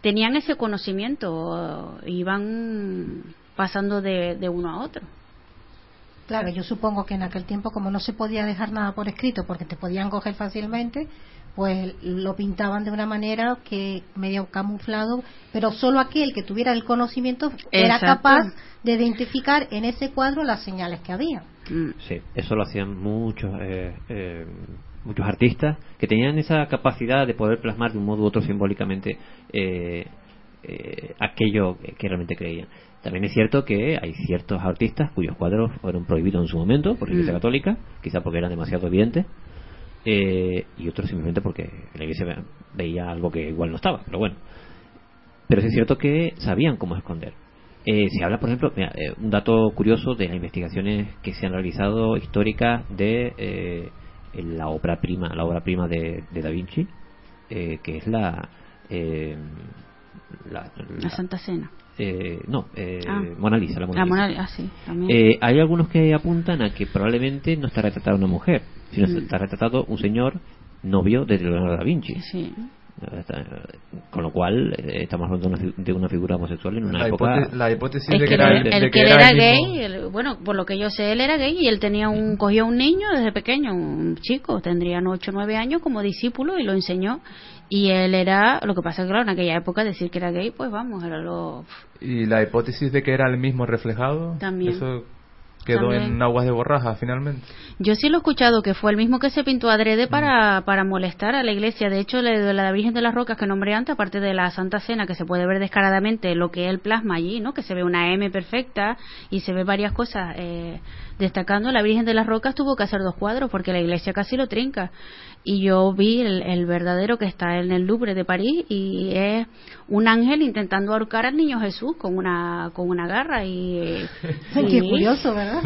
tenían ese conocimiento, iban pasando de, de uno a otro.
Claro, yo supongo que en aquel tiempo, como no se podía dejar nada por escrito porque te podían coger fácilmente, pues lo pintaban de una manera que medio camuflado, pero solo aquel que tuviera el conocimiento era capaz de identificar en ese cuadro las señales que había.
Sí, eso lo hacían muchos eh, eh, muchos artistas que tenían esa capacidad de poder plasmar de un modo u otro simbólicamente eh, eh, aquello que, realmente creían. También es cierto que hay ciertos artistas cuyos cuadros fueron prohibidos en su momento por la Iglesia
Mm.
Católica, quizá porque eran demasiado evidentes, eh, y otros simplemente porque la Iglesia ve- veía algo que igual no estaba, pero bueno. Pero sí es cierto que sabían cómo esconder. Eh, se habla, por ejemplo, mira, eh, un dato curioso de las investigaciones que se han realizado históricas de en la obra prima, la obra prima de, de Da Vinci, eh, que es la, eh, la,
La Santa Cena.
eh, no, eh,
Ah.
Mona Lisa, la Mona
La
Lisa.
Mona Lisa, ah, sí.
Eh, hay algunos que apuntan a que probablemente no está retratada una mujer, sino
Mm.
está retratado un señor novio de Leonardo da Vinci.
Sí.
Con lo cual, eh, estamos hablando de una, figura homosexual en una
La
época.
hipote- la hipótesis
Es
de
que
era el-
el
de
que
que
él
era
era
el mismo-
gay, bueno, por lo que yo sé, él era gay y él tenía un, cogió a un niño desde pequeño, un chico, tendrían 8 o 9 años como discípulo y lo enseñó. Y él era, lo que pasa es que claro, en aquella época decir que era gay, pues vamos, era lo...
Y la hipótesis de que era el mismo reflejado,
También.
eso quedó
También.
en aguas de borraja finalmente.
Yo sí lo he escuchado, que fue el mismo que se pintó adrede para, para molestar a la iglesia. De hecho, la de la Virgen de las Rocas que nombré antes, aparte de la Santa Cena, que se puede ver descaradamente lo que él plasma allí, ¿no? Que se ve una M perfecta y se ve varias cosas eh, destacando. La Virgen de las Rocas tuvo que hacer dos cuadros porque la iglesia casi lo trinca. Y yo vi el, el verdadero que está en el Louvre de París y es un ángel intentando ahorcar al niño Jesús con una, con una garra y...
Qué curioso, ¿verdad?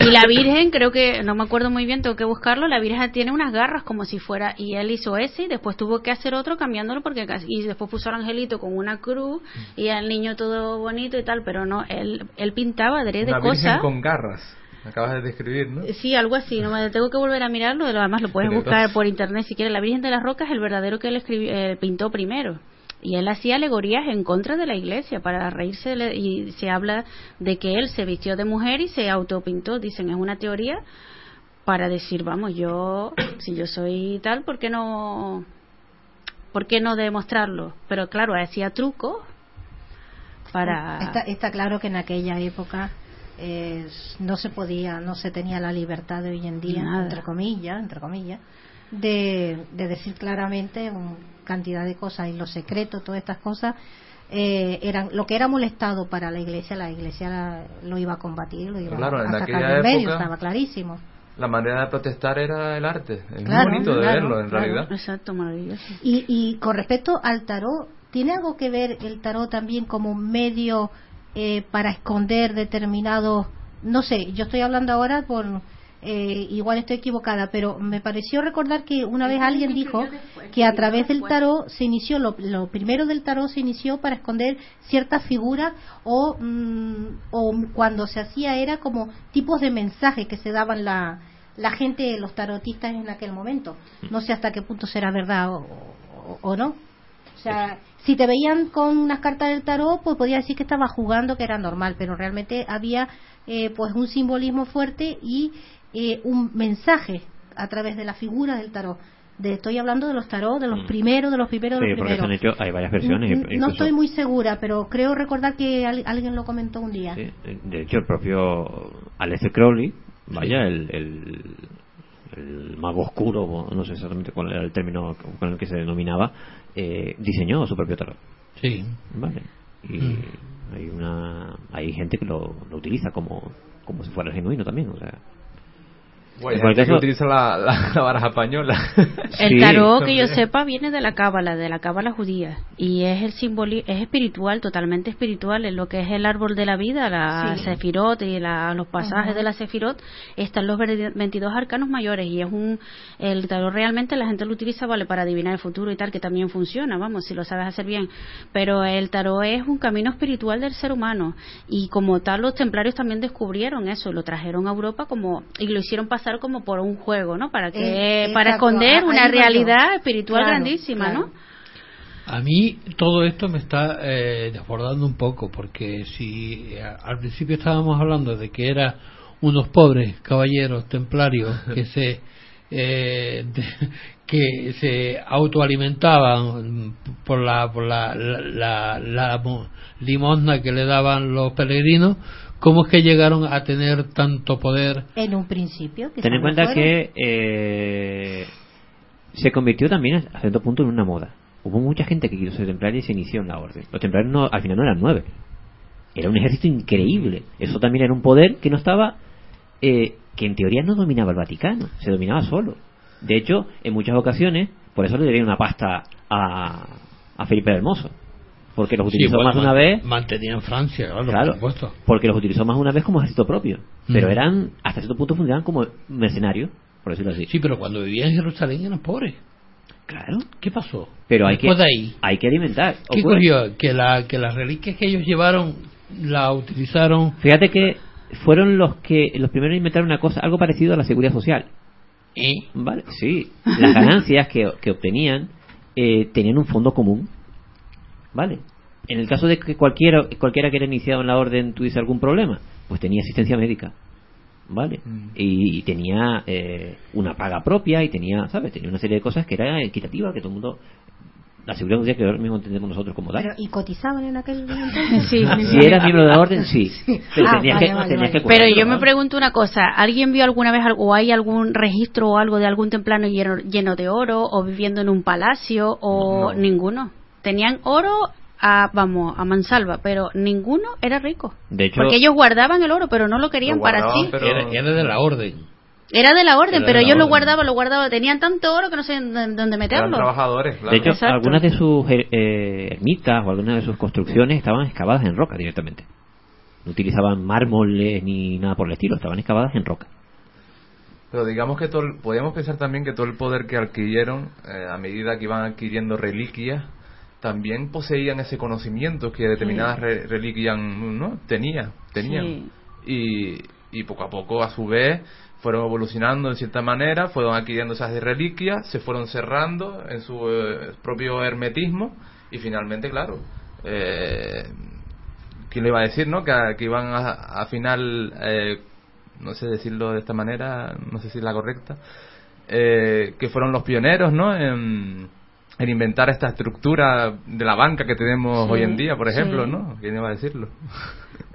Y la Virgen, creo que, no me acuerdo muy bien, tengo que buscarlo, la Virgen tiene unas garras como si fuera, y él hizo ese y después tuvo que hacer otro cambiándolo porque casi, y después puso al angelito con una cruz y al niño todo bonito y tal, pero no, él, él pintaba de cosas.
con garras. Me acabas de describir, ¿no?
Sí, algo así, no tengo que volver a mirarlo, además lo puedes buscar por internet si quieres. La Virgen de las Rocas es el verdadero que él escribió, eh, pintó primero. Y él hacía alegorías en contra de la iglesia para reírse de la- y se habla de que él se vistió de mujer y se autopintó. Dicen, es una teoría para decir, vamos, yo, si yo soy tal, ¿por qué no, por qué no demostrarlo? Pero claro, hacía trucos para...
Está, está claro que en aquella época eh, no se podía, no se tenía la libertad de hoy en día,
Nada.
entre comillas, entre comillas, de, de decir claramente un- cantidad de cosas y los secretos, todas estas cosas. eh, eran lo que era molestado para la iglesia la iglesia la- lo iba a combatir lo iba
Claro, en
a sacar
aquella
del medio
época-
estaba clarísimo
La manera de protestar era el arte. Es
Claro,
muy bonito de
claro,
verlo, en
claro.
realidad.
Exacto, maravilloso.
Y, y con respecto al tarot, ¿tiene algo que ver el tarot también como un medio eh, para esconder determinados, no sé, yo estoy hablando ahora por, eh, igual estoy equivocada, pero me pareció recordar que una vez alguien dijo que a través del tarot se inició, lo, lo primero del tarot se inició para esconder ciertas figuras o, mm, o cuando se hacía era como tipos de mensajes que se daban la, la gente, los tarotistas en aquel momento. No sé hasta qué punto será verdad o, o- o no. O sea, si te veían con unas cartas del tarot, pues podía decir que estaba jugando, que era normal, pero realmente había eh, pues un simbolismo fuerte y eh, un mensaje a través de la figura del tarot. De, estoy hablando de los tarot, de los
Mm.
primeros, de los primeros, de
Sí,
los
porque se han
primeros.
hecho, hay varias versiones.
No
incluso-
estoy muy segura, pero creo recordar que al- alguien lo comentó un día.
Sí, de hecho, el propio Aleister Crowley, vaya, el, el, el mago oscuro, no sé exactamente cuál era el término con el que se denominaba, eh, diseñó su propio tarot.
Sí.
Vale. Y
Mm.
hay una hay gente que lo, lo utiliza como, como si fuera genuino también, o sea.
Bueno,
En
hay
cualquier
gente que
caso-
utiliza la, la, la baraja española.
El
Sí.
tarot que yo sepa viene de la cábala, de la cábala judía y es el simboli es espiritual, totalmente espiritual, en lo que es el árbol de la vida, la
Sí.
sefirot y la- los pasajes de la sefirot están los verde- 22 arcanos mayores y es un el tarot realmente la gente lo utiliza vale para adivinar el futuro y tal que también funciona, vamos, si lo sabes hacer bien, pero el tarot es un camino espiritual del ser humano y como tal los templarios también descubrieron eso, lo trajeron a Europa como y lo hicieron pasar como por un juego, ¿no? Para que
Eh,
para
exacto,
esconder
ahí
una
yo.
realidad espiritual
Claro,
grandísima,
claro.
¿no?
A mí todo esto me está eh, desbordando un poco, porque si eh, al principio estábamos hablando de que era unos pobres caballeros templarios que se eh, de- que se autoalimentaban por la por la, la, la- la mo- limosna que le daban los peregrinos, ¿cómo es que llegaron a tener tanto poder?
En un principio.
Ten en cuenta
fueron.
que eh, se convirtió también a cierto punto en una moda. Hubo mucha gente que quiso ser templaria y se inició en la orden. Los templarios no, al final no eran nueve. Era un ejército increíble. Eso también era un poder que no estaba, eh, que en teoría no dominaba el Vaticano, se dominaba solo. De hecho, en muchas ocasiones, por eso le dieron una pasta a, a Felipe el Hermoso. Porque los
Sí,
utilizó
bueno,
más una vez
Mantenían Francia, claro,
Claro,
por supuesto.
porque los utilizó más una vez como ejército propio. Pero
Mm.
eran, hasta cierto punto, funcionaban como mercenarios, por decirlo así.
Sí, pero cuando vivían en Jerusalén eran pobres.
Claro.
¿Qué pasó?
Pero hay que,
Después de ahí.
hay que alimentar.
¿Qué ocurrió? Que, la, que las reliquias que ellos llevaron la utilizaron.
Fíjate que fueron los que los primeros en inventar una cosa, algo parecido a la seguridad social.
¿Y?
Vale, sí. Las ganancias que, que obtenían eh, tenían un fondo común. Vale. En el caso de que cualquiera, cualquiera que era iniciado en la orden tuviese algún problema, pues tenía asistencia médica. ¿Vale? Y, y tenía eh, una paga propia y tenía, ¿sabes? Tenía una serie de cosas que era equitativa, que todo el mundo. La seguridad social que ahora mismo entendemos nosotros como tal.
Pero, ¿Y cotizaban en aquel entonces?
Sí.
Si eras miembro de la orden, sí. Pero
Ah,
tenías
vale,
que,
vale,
tenías
vale.
que
Pero yo me pregunto una cosa, ¿alguien vio alguna vez algo, o hay algún registro o algo de algún templano lleno, lleno de oro o viviendo en un palacio o
No.
ninguno? Tenían oro a, vamos, a mansalva, pero ninguno era rico.
De hecho,
Porque ellos guardaban el oro, pero no lo querían
Lo
para sí.
pero-
Era, era de la orden.
Era de la orden,
Era
pero
la
ellos lo guardaban, lo guardaban. Tenían tanto oro que no sabían dónde dónde
Eran
meterlo.
trabajadores, claro.
De hecho,
Exacto.
algunas de sus eh, ermitas o algunas de sus construcciones estaban excavadas en roca directamente. No utilizaban mármoles ni nada por el estilo, estaban excavadas en roca.
Pero digamos que todo, el- podríamos pensar también que todo el poder que adquirieron, eh, a medida que iban adquiriendo reliquias, también poseían ese conocimiento que determinadas re- reliquias no tenía, tenían.
Sí.
Y, y poco a poco, a su vez, fueron evolucionando de cierta manera, fueron adquiriendo esas reliquias, se fueron cerrando en su eh, propio hermetismo y finalmente, claro, eh, ¿quién le iba a decir, no? Que, que iban a, a final, eh, no sé decirlo de esta manera, no sé si es la correcta, eh, que fueron los pioneros, ¿no? En, en inventar esta estructura de la banca que tenemos
Sí,
hoy en día, por ejemplo,
sí.
¿no? ¿Quién iba a decirlo?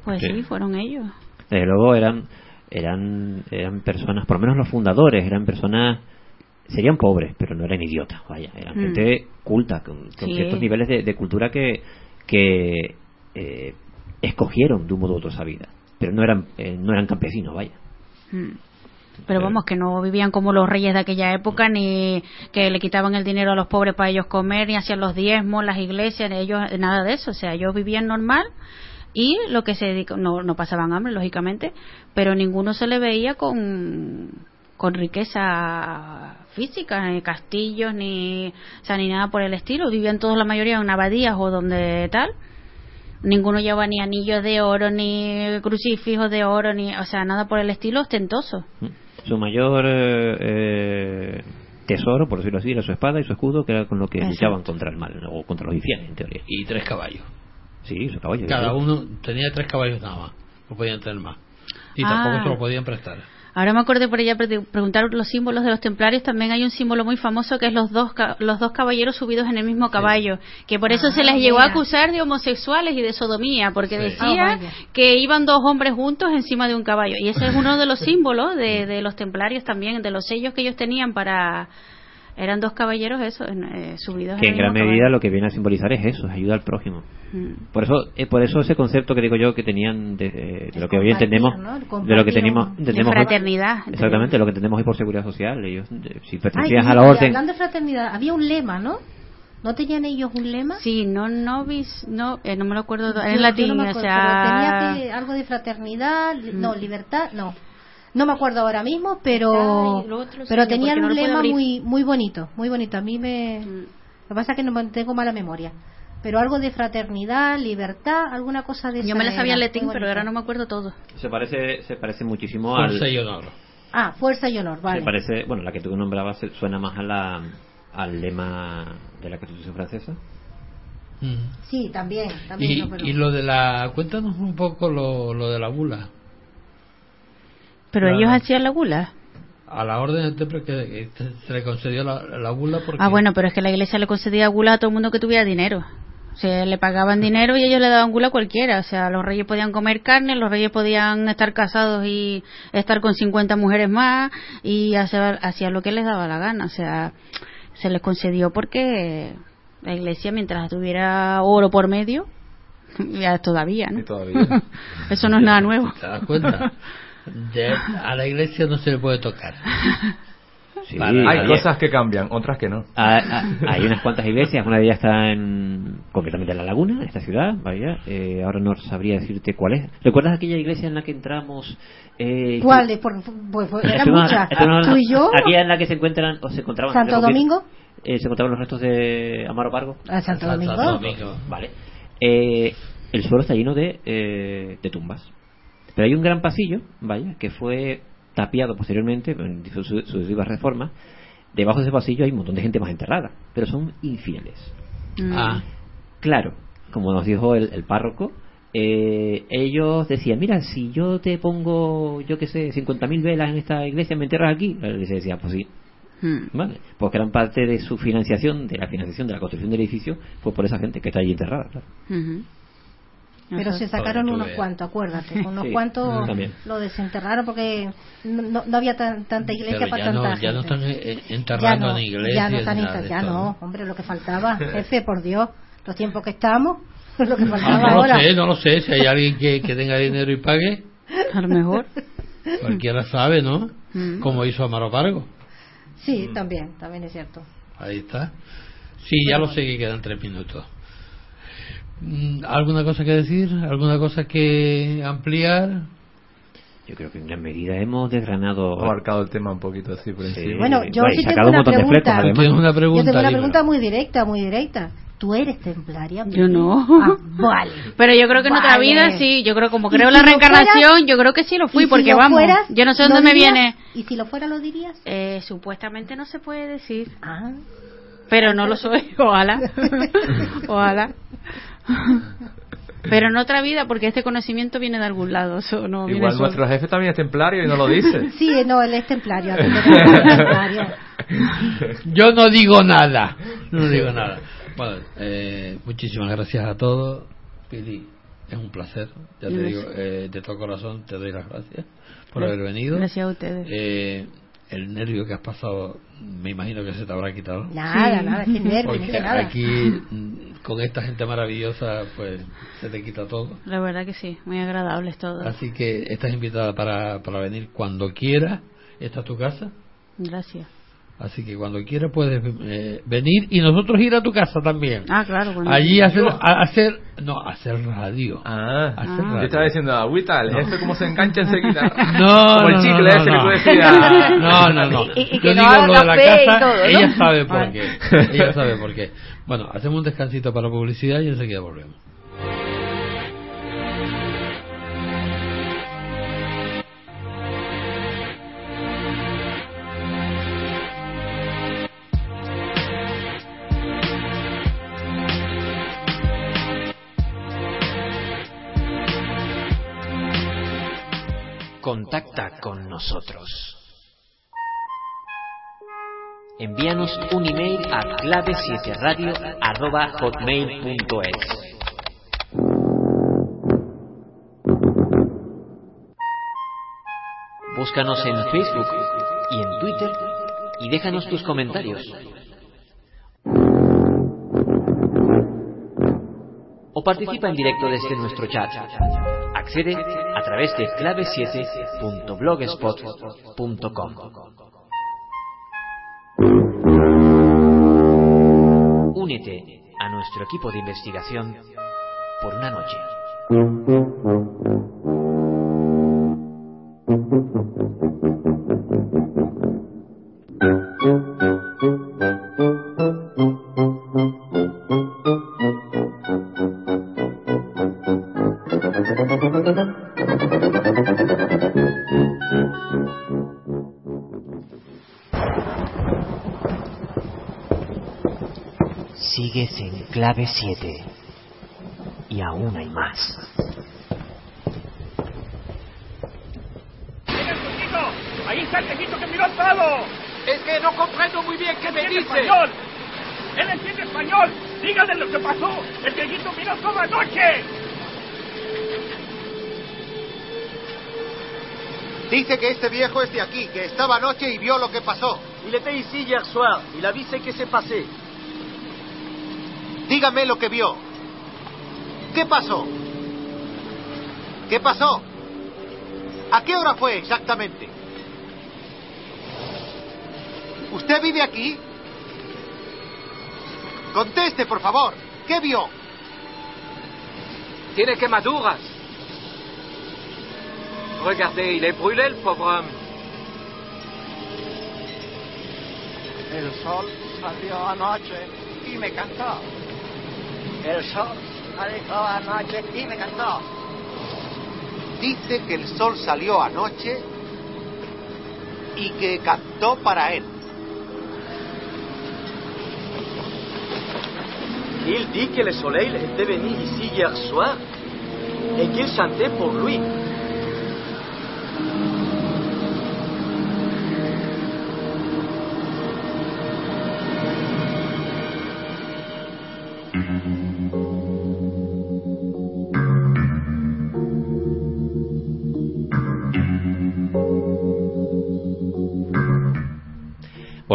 Pues
Sí.
sí, fueron ellos.
Desde luego eran, eran, eran personas, por lo menos los fundadores, eran personas, serían pobres, pero no eran idiotas, vaya, eran
Mm.
gente culta, con, con
Sí.
ciertos niveles de, de cultura que, que eh, escogieron de un modo u otro esa vida, pero no eran, eh, no eran campesinos, vaya.
Mm. Pero vamos, que no vivían como los reyes de aquella época, ni que le quitaban el dinero a los pobres para ellos comer, ni hacían los diezmos, las iglesias, ni ellos, nada de eso. O sea, ellos vivían normal y lo que se dedicó, no, no pasaban hambre, lógicamente, pero ninguno se le veía con, con riqueza física, ni castillos, ni, o sea, ni nada por el estilo. Vivían todos, la mayoría, en abadías o donde tal. Ninguno llevaba ni anillos de oro, ni crucifijos de oro, ni, o sea, nada por el estilo ostentoso.
Su mayor eh, eh, tesoro, por decirlo así, era su espada y su escudo, que era con lo que
Exacto.
luchaban contra el mal, o contra los infieles, en teoría.
Y tres caballos.
Sí, su caballo.
Cada
¿no?
uno tenía tres caballos nada más. No podían tener más. Y tampoco
Ah.
se lo podían prestar.
Ahora me acordé por ella pre- preguntar los símbolos de los templarios. También hay un símbolo muy famoso que es los dos ca- los dos caballeros subidos en el mismo caballo, que por eso
Ah,
se les llegó a acusar de homosexuales y de sodomía, porque
Sí.
decía
Ah,
que iban dos hombres juntos encima de un caballo. Y ese es uno de los símbolos de, de los templarios también, de los sellos que ellos tenían para eran dos caballeros eso, en- eh, subidos
que
en
gran medida
caballo.
lo que viene a simbolizar es eso, es ayuda al prójimo.
Mm.
Por eso, eh, por eso ese concepto que digo yo que tenían de, de lo que hoy entendemos, de lo que tenemos,
De
entendemos hoy-
fraternidad.
exactamente, lo que tenemos hoy por seguridad social. Ellos, eh, si pertenecías a la orden,
hablando de fraternidad, había un lema, ¿no? ¿No tenían ellos un lema?
Sí, no novis, no, eh, no me lo acuerdo, en latín,
no
o sea,
pero tenía que- algo de fraternidad, li- no,
Mm.
libertad, no. No me acuerdo ahora mismo, pero
Ay, otro sí,
pero
porque
tenían
no
un
puedo
lema muy muy bonito, muy bonito. A mí me
Mm.
lo que pasa es que no tengo mala memoria. Pero algo de fraternidad, libertad, alguna cosa de
Yo
esa
me la sabía en
era,
latín, pero ahora no me acuerdo todo.
se parece, se parece muchísimo
Fuerza
al,
y honor.
Ah, fuerza y honor, vale.
se parece, bueno, la que tú nombrabas suena más a la, al lema de la Constitución francesa.
Mm.
Sí, también, también.
Y,
no, pero-
y lo de la. Cuéntanos un poco lo, lo de la bula.
Pero ellos hacían la gula.
A la orden del templo que, se le concedió la, la bula porque
Ah, bueno, pero es que la iglesia le concedía gula a todo el mundo que tuviera dinero. O sea, le pagaban dinero y ellos le daban gula a cualquiera. O sea, los reyes podían comer carne, los reyes podían estar casados y estar con 50 mujeres más y hacían lo que les daba la gana. O sea, se les concedió porque la iglesia, mientras tuviera oro por medio, ya todavía, ¿no?
Todavía.
Eso no es nada nuevo.
¿Te das cuenta? De- a la iglesia no se le puede tocar.
Sí.
Hay cosas que cambian, otras que no.
Ah, ah, hay unas cuantas iglesias, una de ellas está en, concretamente en La Laguna, en esta ciudad, vaya, eh, ahora no sabría decirte cuál es. ¿Recuerdas aquella iglesia en la que entramos? Eh,
¿Cuál? de- por- pues, pues, muchas.
estuvimos-
Tú y yo,
Aquella en la que se encuentran, o se encontraban...
Santo
creo que-
Domingo.
eh, se encontraban los restos de Amaro Pargo.
a Santo
Santo
Domingo.
Domingo.
Vale. Eh, el suelo está lleno de, eh, de tumbas. Pero hay un gran pasillo, vaya, que fue tapiado posteriormente en sucesivas reformas. Debajo de ese pasillo hay un montón de gente más enterrada, pero son infieles.
Mm.
Ah,
Claro, como nos dijo el, el párroco, eh, ellos decían, mira, si yo te pongo, yo qué sé, 50.000 velas en esta iglesia, ¿me enterras aquí? La iglesia decía, pues sí,
Mm.
¿vale? Porque gran parte de su financiación, de la financiación de la construcción del edificio, fue por esa gente que está allí enterrada. claro.
Pero se sacaron unos cuantos, acuérdate. Unos
Sí,
cuantos
también.
lo desenterraron porque no, no- no había tan- tanta iglesia
pero
para
ya
tanta
no, ya no
gente.
están eh,
Ya
enterrando
no,
en iglesias.
ya no están ya no, hombre, lo que faltaba, jefe, por Dios, los tiempos que estamos, lo que
Ah,
faltaba
no
ahora.
lo sé, no lo sé. Si hay alguien que, que tenga dinero y pague,
A lo mejor.
cualquiera sabe, ¿no?
Mm.
Como hizo Amaro Pargo.
Sí, también, también es cierto.
Ahí está. Sí, ya lo sé que quedan tres minutos. Mm, ¿Alguna cosa que decir? ¿Alguna cosa que ampliar?
Yo creo que en gran medida hemos desgranado...
Abarcado el tema un poquito así por encima.
Bueno, yo
Vale,
sí tengo
sacado un
una
flecos,
pregunta.
además.
Tienes una
Yo
pregunta.
tengo una pregunta muy directa, muy directa. ¿Tú eres templaria?
Yo no.
Ah, vale.
Pero yo creo que en otra vida sí, yo creo como
¿Y
creo
si
la reencarnación,
fueras?
yo creo que sí lo fui,
¿Y si
porque
lo
vamos,
fueras,
yo no sé dónde me
dirías?
viene.
¿Y si lo fuera lo dirías?
Eh, supuestamente no se puede decir,
Ah.
pero no lo soy, ojalá, ojalá. Pero en otra vida, porque este conocimiento viene de algún lado, eso no viene
Igual
solo.
nuestro jefe también es templario y no lo dice.
Sí, no, él es templario.
Yo no digo nada. No digo nada. Bueno, eh, muchísimas gracias a todos. Pili, es un placer. Ya te
Gracias.
digo, eh, de todo corazón te doy las gracias por haber venido.
Gracias a ustedes.
Eh, el nervio que has pasado, me imagino que se te habrá quitado.
Nada,
Sí.
nada, qué nervio,
Porque
ni nada.
aquí, mm, con esta gente maravillosa, pues se te quita todo.
La verdad que sí, muy agradables todos.
Así que estás invitada para, para venir cuando quieras. Esta es tu casa.
Gracias.
Así que cuando quieras puedes eh, venir y nosotros ir a tu casa también.
Ah, claro.
Allí hacer, a- hacer, no, hacer radio.
Ah,
Hacer
yo
radio.
estaba diciendo, agüita, el jefe cómo se engancha enseguida.
No,
Como el
no,
chicle
no,
ese que
no.
tú decías.
No, no, no.
Y- y
Yo
que no
digo
haga
lo de la
café y
casa,
todo, ¿no?
ella sabe por qué. Ella sabe por qué. Bueno, hacemos un descansito para publicidad y enseguida volvemos.
Contacta con nosotros. Envíanos un email a clave7radio@hotmail.es. Búscanos en Facebook y en Twitter y déjanos tus comentarios. O participa en directo desde nuestro chat. Accede a través de clave7.blogspot.com. Únete a nuestro equipo de investigación por una noche. Clave 7 y aún hay más.
está el viejito que miró al lado?
Es que no comprendo muy bien qué me
¿Entiende
dice.
español? Él entiende español. Dígale lo que pasó. El viejito miró toda la noche.
Dice que este viejo es de aquí, que estaba anoche y vio lo que pasó.
Il était ici hier soir. Il a vu ce qui s'est passé.
Dígame lo que vio. ¿Qué pasó? ¿Qué pasó? ¿A qué hora fue exactamente? ¿Usted vive aquí? Conteste, por favor. ¿Qué vio?
Tiene quemaduras. Regardez, il est brûlé, le pauvre homme.
El sol salió anoche y me cantó. El sol salió anoche y me cantó.
Dice que el sol salió anoche y que cantó para él.
Il dit que le soleil était venu ici hier soir et qu'il chantait pour lui.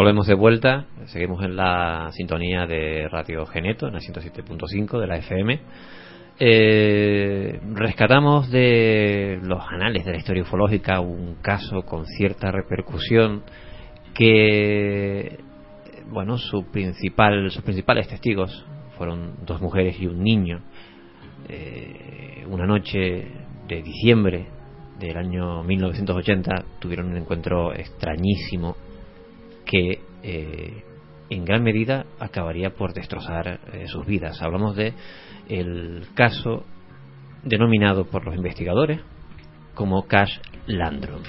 Volvemos de vuelta, seguimos en la sintonía de Radio Geneto, en la 107.5 de la FM. Eh, rescatamos de los anales de la historia ufológica un caso con cierta repercusión que, bueno, su principal, sus principales testigos fueron dos mujeres y un niño. Eh, una noche de diciembre del año 1980 tuvieron un encuentro extrañísimo que eh, en gran medida acabaría por destrozar eh, sus vidas. Hablamos de el caso denominado por los investigadores como Cash Landrum.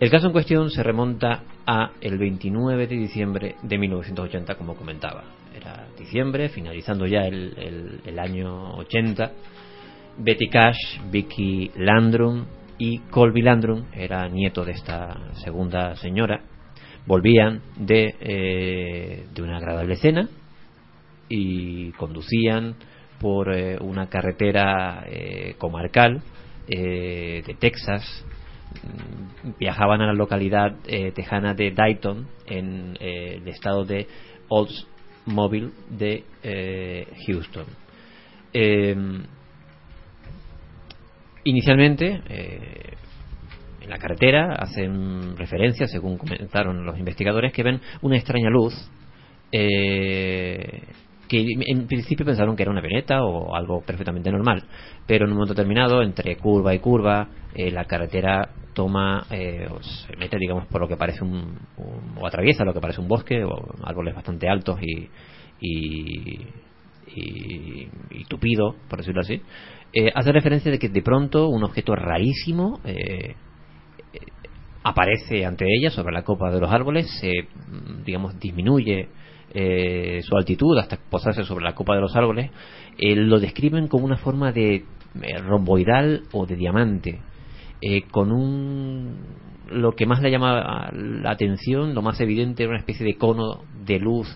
El caso en cuestión se remonta a el 29 de diciembre de 1980, como comentaba. Era diciembre, finalizando ya el, el- año 80. Betty Cash, Vicky Landrum y Colby Landrum, era nieto de esta segunda señora, volvían de, eh, de una agradable cena y conducían por eh, una carretera eh, comarcal eh, de Texas. Viajaban a la localidad tejana de Dayton, en el estado de Oldsmobile de Houston. Inicialmente, en la carretera hacen referencia, según comentaron los investigadores, que ven una extraña luz eh, que en principio pensaron que era una avioneta o algo perfectamente normal, pero en un momento determinado, entre curva y curva, eh, la carretera toma, eh, o se mete, digamos, por lo que parece un, o atraviesa lo que parece un bosque, o árboles bastante altos y, y, y, tupido, por decirlo así, eh, hace referencia de que de pronto un objeto rarísimo eh, aparece ante ella sobre la copa de los árboles, se, digamos, disminuye eh, su altitud hasta posarse sobre la copa de los árboles, eh, lo describen como una forma de eh, romboidal o de diamante, con un lo que más le llama la atención, lo más evidente, era una especie de cono de luz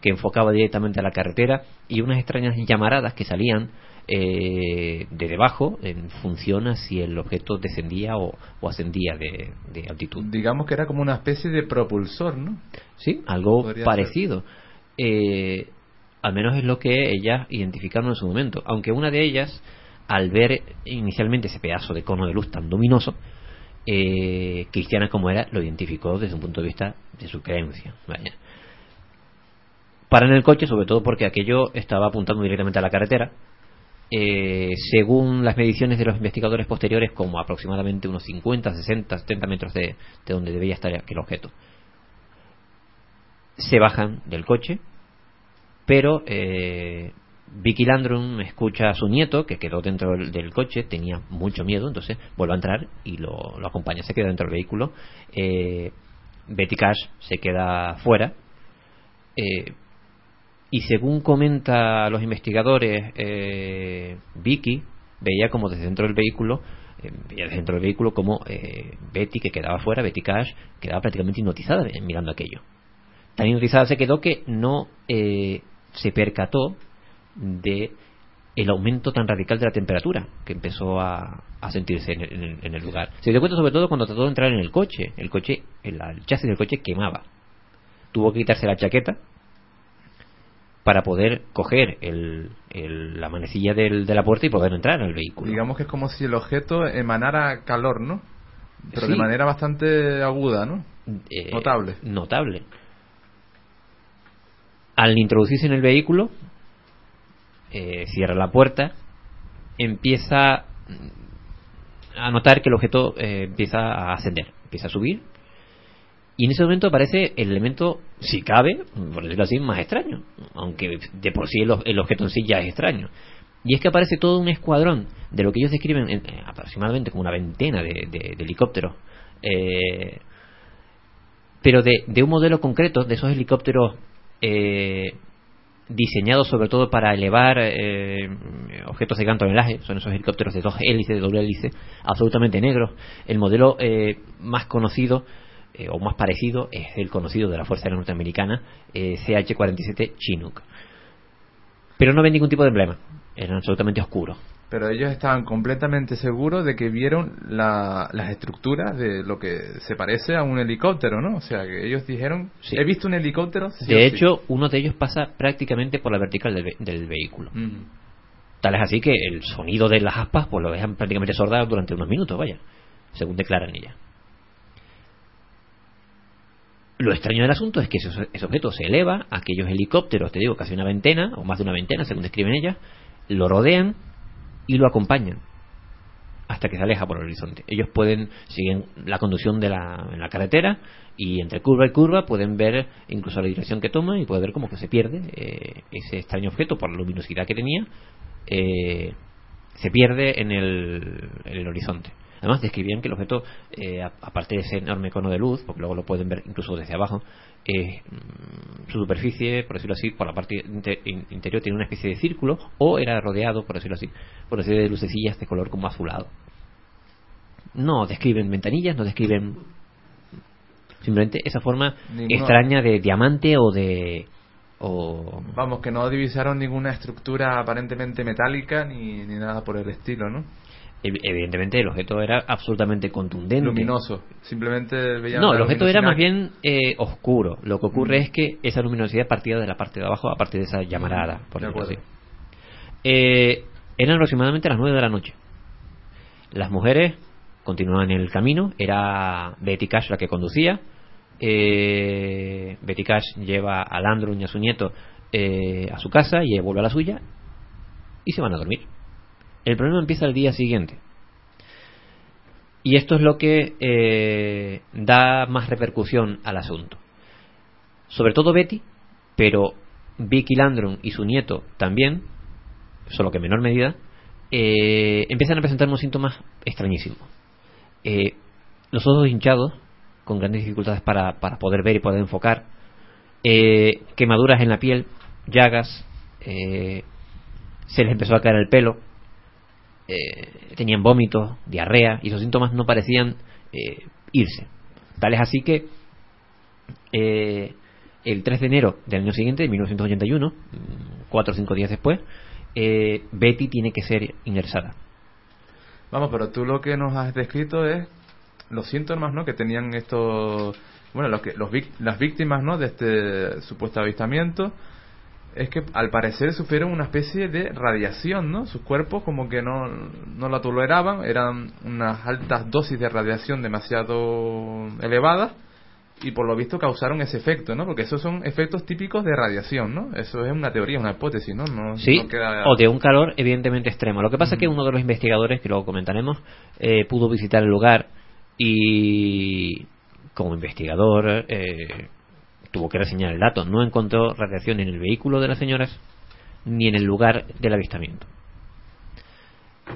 que enfocaba directamente a la carretera y unas extrañas llamaradas que salían eh, de debajo en función a si el objeto descendía o, o ascendía de, de altitud.
Digamos que era como una especie de propulsor, ¿no?
Sí, algo
Podría
parecido. Eh, al menos es lo que ellas identificaron en su momento. Aunque una de ellas, al ver inicialmente ese pedazo de cono de luz tan luminoso, eh, cristiana como era, lo identificó desde un punto de vista de su creencia. Vaya. Paran el coche, sobre todo porque aquello estaba apuntando directamente a la carretera. Eh, según las mediciones de los investigadores posteriores, como aproximadamente unos 50, 60, 70 metros de, de donde debía estar aquel objeto se bajan del coche, pero eh, Vicky Landrum escucha a su nieto, que quedó dentro del, coche, tenía mucho miedo, entonces vuelve a entrar y lo, lo acompaña, se queda dentro del vehículo. Eh, Betty Cash se queda fuera. eh, y según comenta los investigadores, eh, Vicky veía como desde dentro del vehículo eh, veía dentro del vehículo como eh, Betty, que quedaba fuera, Betty Cash, quedaba prácticamente hipnotizada mirando aquello. Tan hipnotizada se quedó que no eh, se percató de el aumento tan radical de la temperatura que empezó a, sentirse en el, en el- lugar. Se dio cuenta sobre todo cuando trató de entrar en el coche. El coche, el chasis del coche quemaba. Tuvo que quitarse la chaqueta para poder coger el, el- la manecilla del- de la puerta y poder entrar en el vehículo.
Digamos que es como si el objeto emanara calor, ¿no? Pero de manera bastante aguda, ¿no?
Eh,
Notable.
Notable. Al introducirse en el vehículo, eh, cierra la puerta, empieza a notar que el objeto eh, empieza a ascender, empieza a subir, y en ese momento aparece el elemento, si cabe, por decirlo así, más extraño, aunque de por sí el, objeto en sí ya es extraño. Y es que aparece todo un escuadrón de lo que ellos describen en- eh, aproximadamente como una veintena de, de- de helicópteros, eh, pero de, de un modelo concreto, de esos helicópteros eh, diseñados sobre todo para elevar eh, objetos de gran tonelaje, son esos helicópteros de dos hélices, de doble hélice, absolutamente negros. El modelo eh, más conocido eh, o más parecido es el conocido de la Fuerza Aérea Norteamericana, eh, CH-47 Chinook. Pero no ven ningún tipo de emblema, eran absolutamente oscuros.
Pero ellos estaban completamente seguros de que vieron la- las estructuras de lo que se parece a un helicóptero, ¿no? O sea, que ellos dijeron, he visto un helicóptero. sí
De
sí".
hecho, uno de ellos pasa prácticamente por la vertical del, ve- del vehículo. Tal es así que el sonido de las aspas pues lo dejan prácticamente sordado durante unos minutos, vaya, según declaran ellas. Lo extraño del asunto es que ese, objeto se eleva, aquellos helicópteros, te digo, casi una veintena, o más de una veintena, según describen ellas, lo rodean y lo acompañan hasta que se aleja por el horizonte. Ellos pueden, siguen la conducción de la, en la carretera y entre curva y curva pueden ver incluso la dirección que toma y pueden ver cómo que se pierde eh, ese extraño objeto por la luminosidad que tenía, eh, se pierde en el horizonte. Además describían que el objeto, eh, aparte de ese enorme cono de luz, porque luego lo pueden ver incluso desde abajo, eh, mm, su superficie, por decirlo así, por la parte inte- in- interior tiene una especie de círculo o era rodeado, por decirlo así, por serie de lucecillas de color como azulado. No describen ventanillas, no describen simplemente esa forma
Ninguno-
extraña de diamante o de o
Vamos, que no divisaron ninguna estructura aparentemente metálica ni, ni nada por el estilo, ¿no?
Ev- evidentemente el objeto era absolutamente contundente
Luminoso. Simplemente veían
No, el objeto era más bien eh, oscuro. Lo que ocurre
Mm.
es que esa luminosidad partía de la parte de abajo, a partir de esa llamarada, por
De
así. Eh, eran aproximadamente las 9 de la noche. Las mujeres continuaban en el camino. Era Betty Cash la que conducía. Eh, Betty Cash lleva a Landrum y a su nieto eh, a su casa y vuelve a la suya y se van a dormir. El problema empieza el día siguiente. Y esto es lo que eh, da más repercusión al asunto. Sobre todo Betty, pero Vicky Landrum y su nieto también, solo que en menor medida, eh, empiezan a presentar unos síntomas extrañísimos. Eh, los ojos hinchados, con grandes dificultades para, para poder ver y poder enfocar, eh, quemaduras en la piel, llagas, se les empezó a caer el pelo, eh, tenían vómitos, diarrea, y esos síntomas no parecían eh, irse. Tal es así que eh, el 3 de enero del año siguiente, de 1981, mm, cuatro o cinco días después, eh, Betty tiene que ser ingresada.
Vamos, pero tú lo que nos has descrito es los síntomas, ¿no? Que tenían estos, bueno, los que, los las víctimas, ¿no? De este supuesto avistamiento, es que al parecer sufrieron una especie de radiación, ¿no? Sus cuerpos como que no, no la toleraban, eran unas altas dosis de radiación demasiado elevadas y por lo visto causaron ese efecto, ¿no? Porque esos son efectos típicos de radiación, ¿no? Eso es una teoría, una hipótesis, ¿no? No,
Sí,
no queda-
o de un calor evidentemente extremo. Lo que pasa es que uno de los investigadores, que luego comentaremos, eh, pudo visitar el lugar y como investigador eh, tuvo que reseñar el dato. No encontró radiación en el vehículo de las señoras ni en el lugar del avistamiento.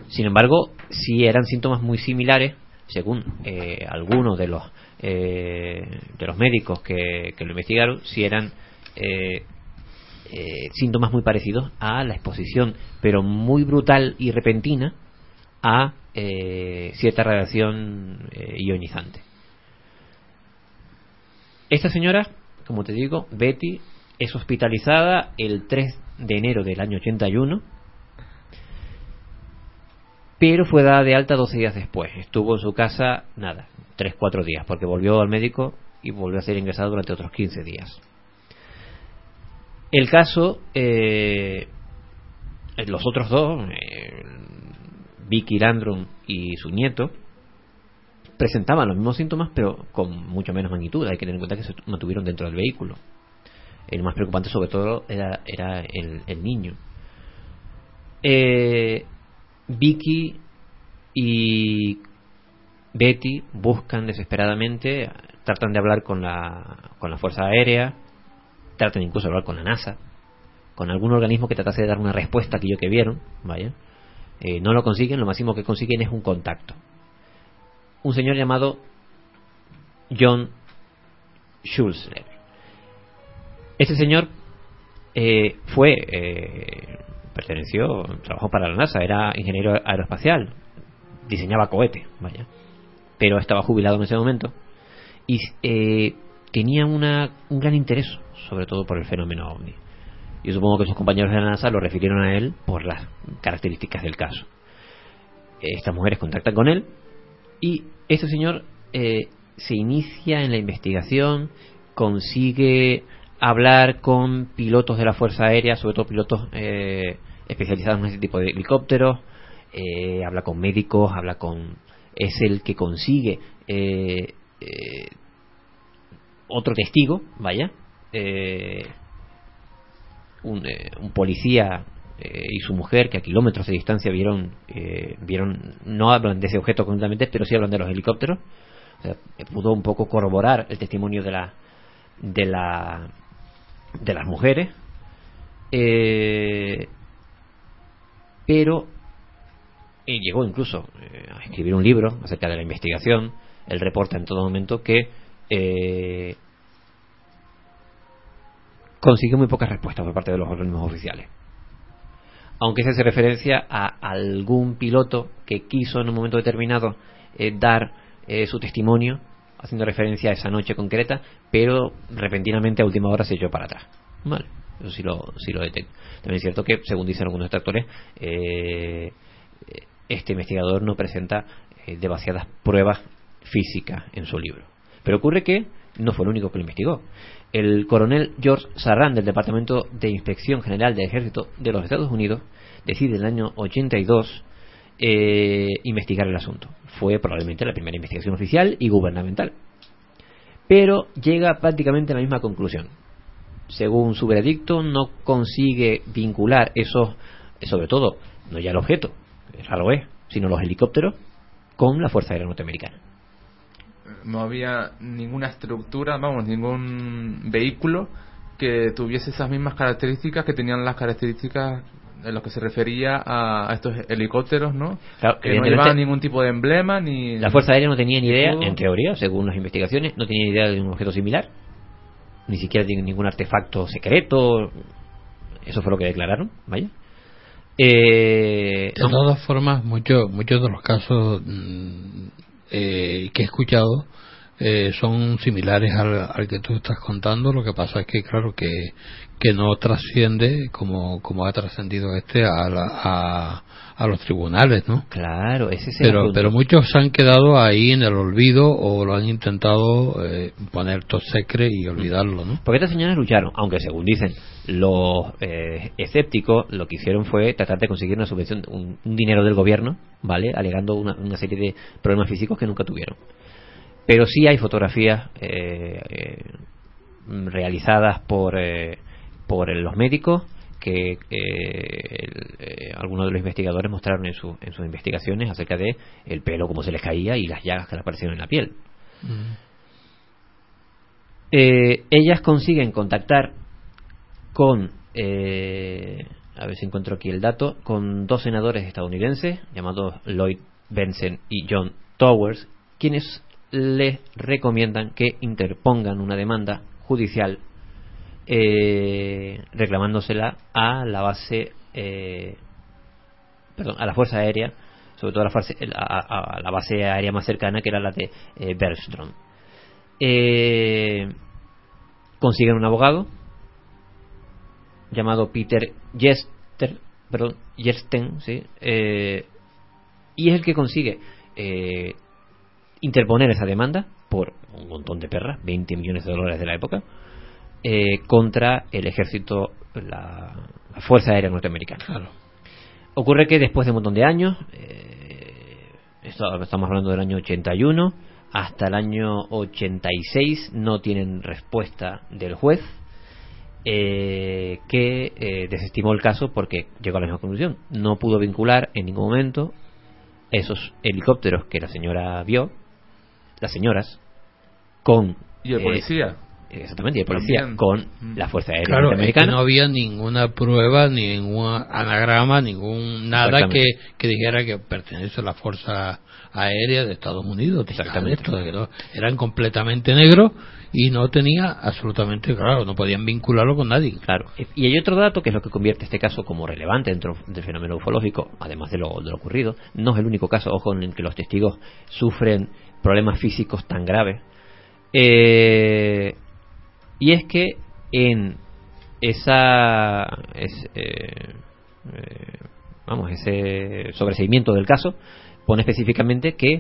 Sin embargo, sí eran síntomas muy similares, según eh, algunos de los eh, de los médicos que, que lo investigaron, si eran eh, eh, síntomas muy parecidos a la exposición, pero muy brutal y repentina a eh, cierta radiación eh, ionizante. Esta señora, como te digo, Betty, es hospitalizada el 3 de enero del año 81, pero fue dada de alta 12 días después. Estuvo en su casa, nada, 3-4 días, porque volvió al médico y volvió a ser ingresado durante otros 15 días. El caso, eh, los otros dos, eh, Vicky Landrum y su nieto, presentaban los mismos síntomas, pero con mucho menos magnitud. Hay que tener en cuenta que se mantuvieron dentro del vehículo. El más preocupante, sobre todo, era, era el, el niño. Eh, Vicky y Betty buscan desesperadamente, tratan de hablar con la, con la Fuerza Aérea, tratan incluso de hablar con la NASA, con algún organismo que tratase de dar una respuesta a aquello que vieron, vaya. Eh, no lo consiguen, lo máximo que consiguen es un contacto. Un señor llamado John Schulzler. Este señor eh, fue, eh, perteneció, trabajó para la NASA, era ingeniero aeroespacial, diseñaba cohetes, vaya, pero estaba jubilado en ese momento y eh, tenía una, un gran interés, sobre todo por el fenómeno ovni. Yo supongo que sus compañeros de la NASA lo refirieron a él por las características del caso. Estas mujeres contactan con él y este señor eh, se inicia en la investigación, consigue hablar con pilotos de la Fuerza Aérea, sobre todo pilotos eh, especializados en este tipo de helicópteros, eh, habla con médicos, habla con... es el que consigue eh, eh, otro testigo, vaya, un, un policía eh, y su mujer que a kilómetros de distancia vieron, eh, vieron no hablan de ese objeto completamente, pero sí hablan de los helicópteros. Pudo un poco corroborar el testimonio de la de la de las mujeres, eh, pero y llegó incluso eh, a escribir un libro acerca de la investigación. Él reporta en todo momento que eh, consiguió muy pocas respuestas por parte de los organismos oficiales. Aunque se hace referencia a algún piloto que quiso en un momento determinado eh, dar eh, su testimonio, haciendo referencia a esa noche concreta, pero repentinamente a última hora se echó para atrás. Vale, eso sí lo, detecto. También es cierto que, según dicen algunos detractores, eh, este investigador no presenta demasiadas pruebas físicas en su libro. Pero ocurre que no fue el único que lo investigó. El coronel George Sarran del Departamento de Inspección General del Ejército de los Estados Unidos decide en el año 82 eh, investigar el asunto. Fue probablemente la primera investigación oficial y gubernamental. Pero llega prácticamente a la misma conclusión. Según su veredicto, no consigue vincular esos, sobre todo, no ya el objeto, raro es, sino los helicópteros, con la Fuerza Aérea Norteamericana.
No había ninguna estructura, vamos, ningún vehículo que tuviese esas mismas características que tenían las características en lo que se refería a, a estos helicópteros, ¿no?
Claro,
que no llevaban ningún tipo de emblema ni...
La Fuerza Aérea no tenía ni idea, en teoría, según las investigaciones, no tenía ni idea de un objeto similar, ni siquiera de ningún artefacto secreto, eso fue lo que declararon, vaya. Eh,
De todas formas, muchos muchos de los casos mm, eh, que he escuchado eh, son similares al, al que tú estás contando. Lo que pasa es que, claro, que, que no trasciende como, como ha trascendido este a, la- a, a los tribunales, ¿no?
Claro, ese es el
Pero,
punto.
pero muchos se han quedado ahí en el olvido o lo han intentado eh, poner todo secre y olvidarlo, ¿no?
Porque estas señoras lucharon, aunque según dicen los eh, escépticos, lo que hicieron fue tratar de conseguir una subvención, un, un dinero del gobierno, ¿vale? Alegando una, una serie de problemas físicos que nunca tuvieron. Pero sí hay fotografías eh, eh, realizadas por, eh, por los médicos que eh, el- eh, algunos de los investigadores mostraron en, su- en sus investigaciones acerca de el pelo, cómo se les caía y las llagas que les aparecieron en la piel. Eh, ellas consiguen contactar con, eh, a ver si encuentro aquí el dato, con dos senadores estadounidenses llamados Lloyd Benson y John Towers, quienes les recomiendan que interpongan una demanda judicial eh, reclamándosela a la base, eh, perdón, a la Fuerza Aérea sobre todo a la, a la base aérea más cercana, que era la de eh, Bergstrom. Eh, consiguen un abogado llamado Peter Jester, perdón, Jersten, ¿sí? Eh, y es el que consigue eh, interponer esa demanda por un montón de perras, 20 millones de dólares de la época, eh, contra el ejército, la, la Fuerza Aérea Norteamericana. Ocurre que después de un montón de años, eh, esto- estamos hablando del año 81, hasta el año 86 no tienen respuesta del juez eh, que eh, desestimó el caso porque llegó a la misma conclusión. No pudo vincular en ningún momento esos helicópteros que la señora vio, las señoras, con...
Y el
eh,
policía.
Exactamente, y el policía,
También.
con la Fuerza Aérea
Claro, es que
Norteamericana.
no había ninguna prueba, ningún anagrama, ningún nada que,
Exactamente.
que dijera que pertenece a la Fuerza Aérea de Estados Unidos. ni nada de esto, de que no- eran completamente negros y no tenía absolutamente claro, no podían vincularlo con nadie.
Claro. Y hay otro dato que es lo que convierte este caso como relevante dentro del fenómeno ufológico, además de lo, de lo ocurrido. No es el único caso, ojo, en el que los testigos sufren problemas físicos tan graves. Eh, y es que en esa. es- eh, eh, vamos, ese sobreseimiento del caso pone específicamente que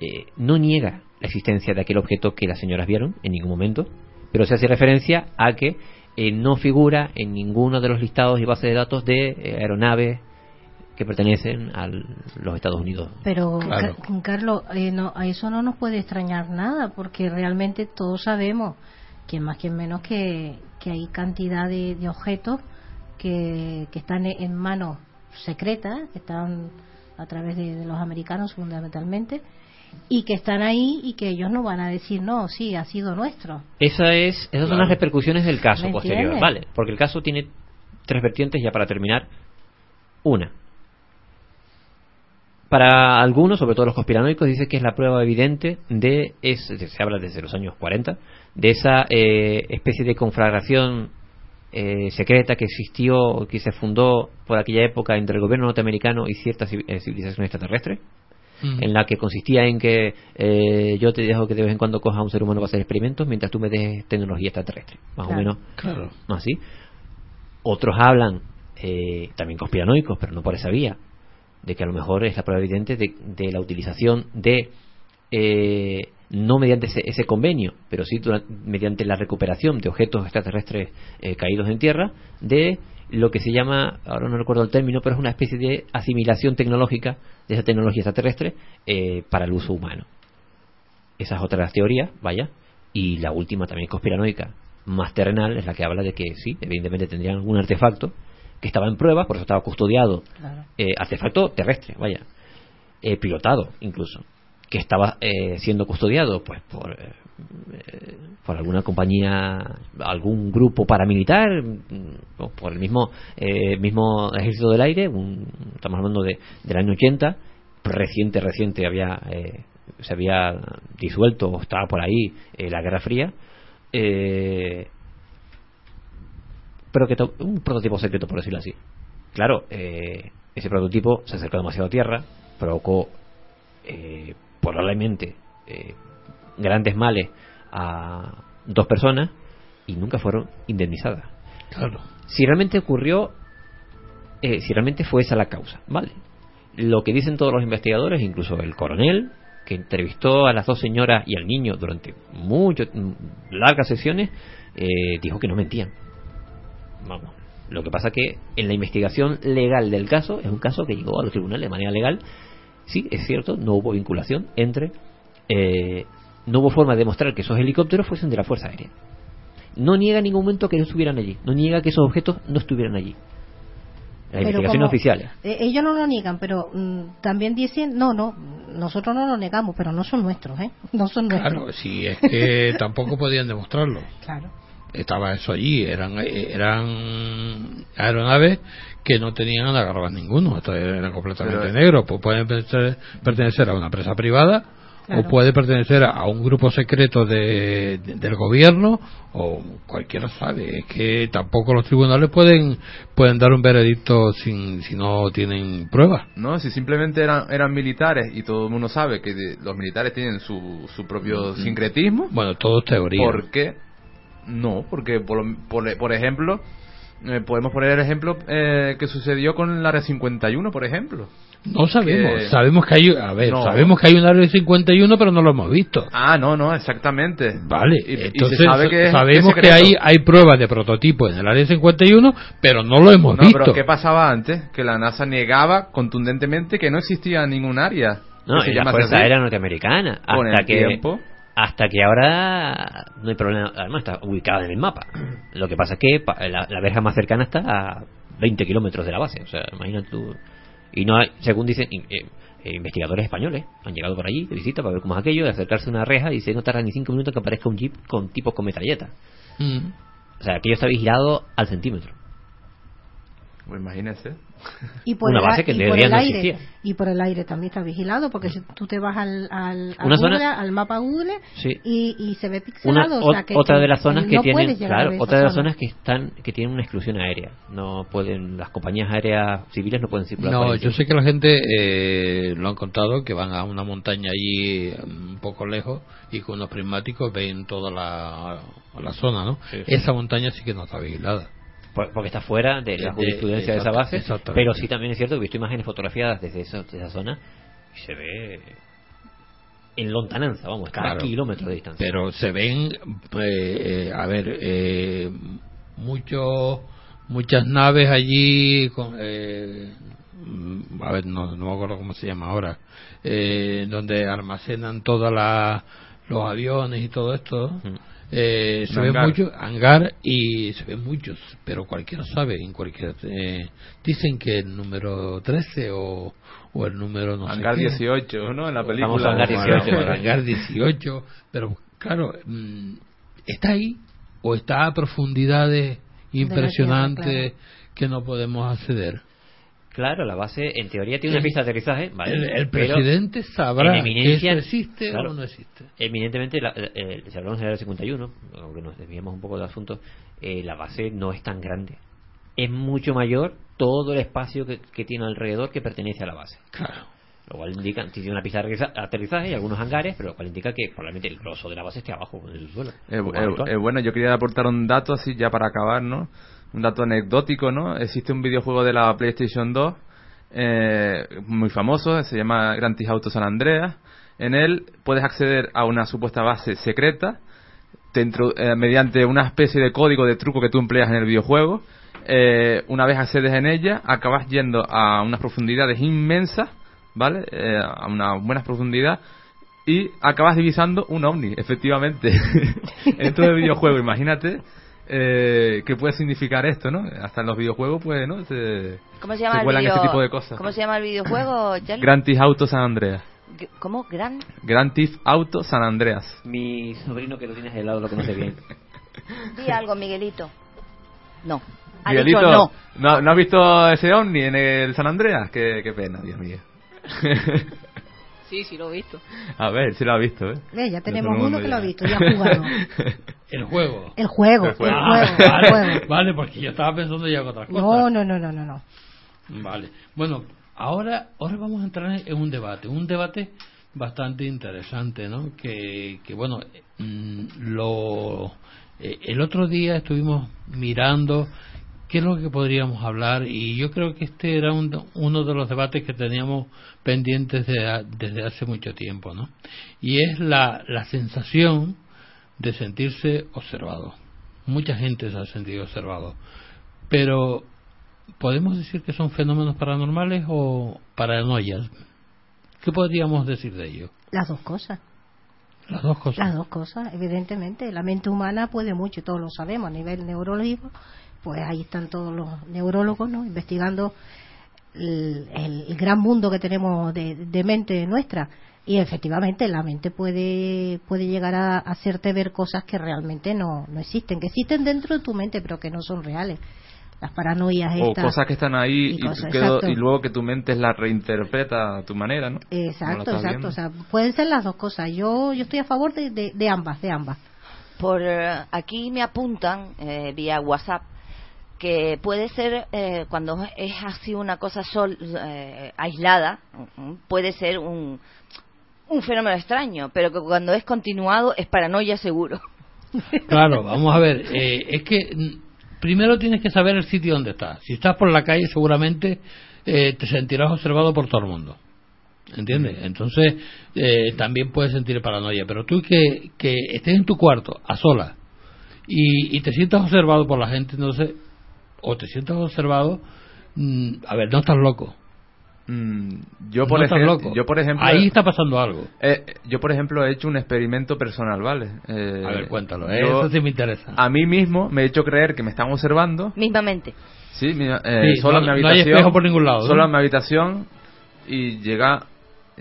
eh, no niega la existencia de aquel objeto que las señoras vieron en ningún momento, pero se hace referencia a que eh, no figura en ninguno de los listados y bases de datos de eh, aeronaves que pertenecen a los Estados Unidos.
Pero,
Claro.
Ca- Carlos, eh, no, a eso no nos puede extrañar nada, porque realmente todos sabemos, quien más quien menos, que, que hay cantidad de, de objetos que, que están en manos secretas, que están a través de, de los americanos fundamentalmente, y que están ahí y que ellos no van a decir, no, sí, ha sido nuestro.
Esa es, esas son
Claro.
las repercusiones del caso
¿Me
posterior,
entiendes?
¿vale? Porque el caso tiene tres vertientes ya para terminar. Una, para algunos, sobre todo los conspiranoicos, dice que es la prueba evidente de, es, se habla desde los años 40, de esa eh, especie de conflagración eh, secreta que existió, que se fundó por aquella época entre el gobierno norteamericano y cierta eh, civilización extraterrestre,
Mm.
en la que consistía en que eh, yo te dejo que de vez en cuando coja a un ser humano para hacer experimentos mientras tú me des tecnología extraterrestre, más o menos
claro.
así. Otros hablan, eh, también conspiranoicos, pero no por esa vía, de que a lo mejor es la prueba evidente de, de la utilización de, eh, no mediante ese, ese convenio, pero sí mediante la recuperación de objetos extraterrestres eh, caídos en tierra, de lo que se llama, ahora no recuerdo el término, pero es una especie de asimilación tecnológica de esa tecnología extraterrestre eh, para el uso humano. Esa es otra teorías, vaya. Y la última también conspiranoica, más terrenal, es la que habla de que sí, evidentemente tendrían algún artefacto que estaba en prueba, por eso estaba custodiado. Eh, artefacto terrestre, vaya. Eh, pilotado, incluso. Que estaba eh, siendo custodiado pues por, eh, eh, por alguna compañía, algún grupo paramilitar, mm, o por el mismo eh, mismo ejército del aire, un- estamos hablando de, del año 80, reciente, reciente había eh, se había disuelto o estaba por ahí eh, la Guerra Fría, eh, pero que to- un prototipo secreto por decirlo así. Claro, eh, ese prototipo se acercó demasiado a tierra, provocó eh, probablemente eh, grandes males a dos personas y nunca fueron indemnizadas.
Claro.
Si realmente ocurrió, eh, si realmente fue esa la causa, ¿vale? Lo que dicen todos los investigadores, incluso el coronel, que entrevistó a las dos señoras y al niño durante mucho, mm, largas sesiones, eh, dijo que no mentían. Lo que pasa que en la investigación legal del caso, es un caso que llegó a los tribunales de manera legal, sí, es cierto, no hubo vinculación entre, eh, no hubo forma de demostrar que esos helicópteros fuesen de la Fuerza Aérea. No niega en ningún momento que no estuvieran allí, no niega que esos objetos no estuvieran allí. Las investigaciones oficiales.
eh, ellos no lo niegan, pero mm, también dicen, no, no, nosotros no lo negamos, pero no son nuestros, ¿eh? No son nuestros.
Claro, si es que tampoco podían demostrarlo.
Claro.
Estaba eso allí, eran eran aeronaves que no tenían anagramas ninguno, esto era completamente
Pero-
negro, pues pueden pertenecer, a una empresa privada o puede pertenecer a un grupo secreto de, de- del gobierno o cualquiera sabe es que tampoco los tribunales pueden pueden dar un veredicto sin si no tienen pruebas
No, si simplemente eran, eran militares y todo el mundo sabe que de- los militares tienen su, su propio
Mm.
sincretismo.
bueno todo es teoría
¿Por qué? No, porque por, lo- por, por ejemplo, eh, podemos poner el ejemplo eh, que sucedió con el Área 51, por ejemplo.
no sabemos
Que-
sabemos que hay a ver
No.
sabemos que hay un área 51 pero no lo hemos visto
Ah, no, no, exactamente.
Vale,
Y- y se
entonces
sabe que es-
sabemos que hay, hay pruebas de prototipo en el área 51, pero no lo hemos
No,
visto.
pero ¿qué pasaba antes? Que la NASA negaba contundentemente que no existía ningún área.
No, y la Fuerza
así.
Aérea Norteamericana.
Con
Hasta
el
que,
tiempo.
Hasta que ahora no hay problema. Además, está ubicada en el mapa. Lo que pasa es que la, la verja más cercana está a 20 kilómetros de la base. O sea, imagínate tú. Y no hay, según dicen eh, investigadores españoles, han llegado por allí de visita para ver cómo es aquello, de acercarse a una reja y dice no tarda ni 5 minutos que aparezca un jeep con tipos con metralleta.
Mm.
O sea, aquello está vigilado al centímetro.
Pues imagínese.
Y por
Una
el,
base
a-
que
y
en
por el
no
aire
existía.
y por el aire también está vigilado porque si tú te vas al, al, Google,
zona-
al mapa Google
Sí.
y, y se ve
Una,
pixelado o sea,
ot-
que,
otra de las zonas que
no
tienen
a
claro otra de las
zona.
zonas que están que tienen una exclusión aérea no pueden las compañías aéreas civiles no pueden circular
No, yo sé que la gente eh, lo han contado que van a una montaña allí un poco lejos y con unos prismáticos ven toda la, la zona, ¿no?
Sí, sí.
Esa montaña sí que no está vigilada.
Por- porque está fuera de la
De-
jurisprudencia de esa base pero sí también es cierto que he visto imágenes fotografiadas desde esa, de esa zona y se ve en lontananza vamos está
Claro.
a kilómetros de distancia
Pero se ven, eh, eh, a ver, eh, muchos muchas naves allí, con, eh, a ver, no, no me acuerdo cómo se llama ahora, eh, donde almacenan todos los aviones y todo esto. Eh, se ven
hangar.
muchos, hangar y se ven muchos, pero cualquiera sabe, en cualquier, eh, dicen que el número 13 o, o el número no sé
Hangar
qué.
18, ¿no? En la película.
Vamos a Hangar
Bueno,
18.
bueno, hangar 18, pero claro, mm, está ahí o está a profundidades impresionantes que no podemos acceder.
Claro la base en teoría tiene una pista de aterrizaje ¿vale?
el, presidente sabrá
en
que eso existe
claro,
o no existe.
Eminentemente, la- eh, si hablamos del área 51, aunque nos desviamos un poco del asunto, eh, la base no es tan grande. Es mucho mayor todo el espacio que, que tiene alrededor que pertenece a la base.
Claro.
Lo cual indica, tiene una pista de aterriza- aterrizaje y algunos hangares, pero lo cual indica que probablemente el grosso de la base esté abajo en el suelo.
Eh, eh, eh, bueno, yo quería aportar un dato así ya para acabar, ¿no? Un dato anecdótico, ¿no? Existe un videojuego de la PlayStation 2 eh, muy famoso, se llama Grand Theft Auto San Andreas. En él puedes acceder a una supuesta base secreta te eh, mediante una especie de código de truco que tú empleas en el videojuego. Eh, una vez accedes en ella, acabas yendo a unas profundidades inmensas, ¿vale? Eh, a una buena profundidad y acabas divisando un ovni, efectivamente, dentro del videojuego. Imagínate eh, qué puede significar esto, ¿no? Hasta en los videojuegos, pues, ¿no? Se,
¿Cómo se llama
se
el video-
este tipo de cosas.
¿Cómo se llama el videojuego, Charlie?
Grand Theft Auto San Andreas.
¿Cómo? Gran.
Grand Theft Auto San Andreas.
Mi sobrino que lo tienes al lado lo conoce bien.
Di algo, Miguelito. No.
Miguelito,
no.
¿no, ¿no has visto ese ovni en el San Andreas? Qué, qué pena, Dios mío.
Sí, sí, lo he visto.
A ver, si lo ha visto, ¿eh?
Ve, ya tenemos uno que
ya.
lo ha visto y ha jugado.
El juego.
El juego,
El
el
juego.
juego,
Ah,
el
vale,
juego.
vale, porque yo estaba pensando ya en otras cosas.
No, no, no, no, no, no.
Vale. Bueno, ahora, ahora vamos a entrar en un debate, un debate bastante interesante, ¿no? Que, que bueno, mm, lo, eh, el otro día estuvimos mirando qué es lo que podríamos hablar y yo creo que este era un- uno de los debates que teníamos pendientes de a- desde hace mucho tiempo, ¿no? Y es la, la sensación de sentirse observado. Mucha gente se ha sentido observado. Pero ¿Podemos decir que son fenómenos paranormales o paranoias? ¿Qué podríamos decir de ello?
Las dos cosas.
Las dos cosas.
Las dos cosas, evidentemente. La mente humana puede mucho, y todos lo sabemos, a nivel neurológico. Pues ahí están todos los neurólogos, ¿no? Investigando el, el- el gran mundo que tenemos de, de mente nuestra. Y efectivamente la mente puede, puede llegar a hacerte ver cosas que realmente no, no existen, que existen dentro de tu mente, pero que no son reales. las paranoias
o
estas.
cosas que están ahí
y
y,
cosas,
tú quedo-
exacto.
y luego que tu mente la reinterpreta a tu manera, ¿no?
Exacto, exacto. O sea, pueden ser las dos cosas. Yo, yo estoy a favor de, de, de ambas, de ambas.
Por eh, aquí me apuntan eh, vía WhatsApp que puede ser eh, cuando es así una cosa sol, eh, aislada, ujú, puede ser un, un fenómeno extraño, pero que cuando es continuado es paranoia seguro.
Claro, vamos a ver, eh, es que mm, primero tienes que saber el sitio donde estás. Si estás por la calle, seguramente eh, te sentirás observado por todo el mundo. ¿Entiendes? Entonces, eh, también puedes sentir paranoia. Pero tú que, que estés en tu cuarto, a solas, y, y te sientas observado por la gente, entonces, o te sientas observado, mm, a ver, no estás loco.
Mm, yo por
No estás
ejemplo,
loco.
yo por ejemplo,
Ahí está pasando algo.
eh, yo por ejemplo he hecho un experimento personal, ¿vale? Eh,
A ver, cuéntalo,
yo
eso sí me interesa.
A mí mismo me he hecho creer que me están observando,
Mismamente.
sí, mi- eh,
Sí,
solo
no-
en mi
no hay
habitación,
espejo por ningún lado, ¿no?
solo en mi habitación y llega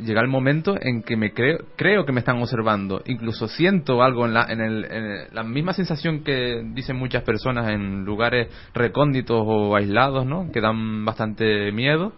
llega el momento en que me creo creo que me están observando, incluso siento algo en la en, el, en la misma sensación que dicen muchas personas en lugares recónditos o aislados, ¿no? Que dan bastante miedo.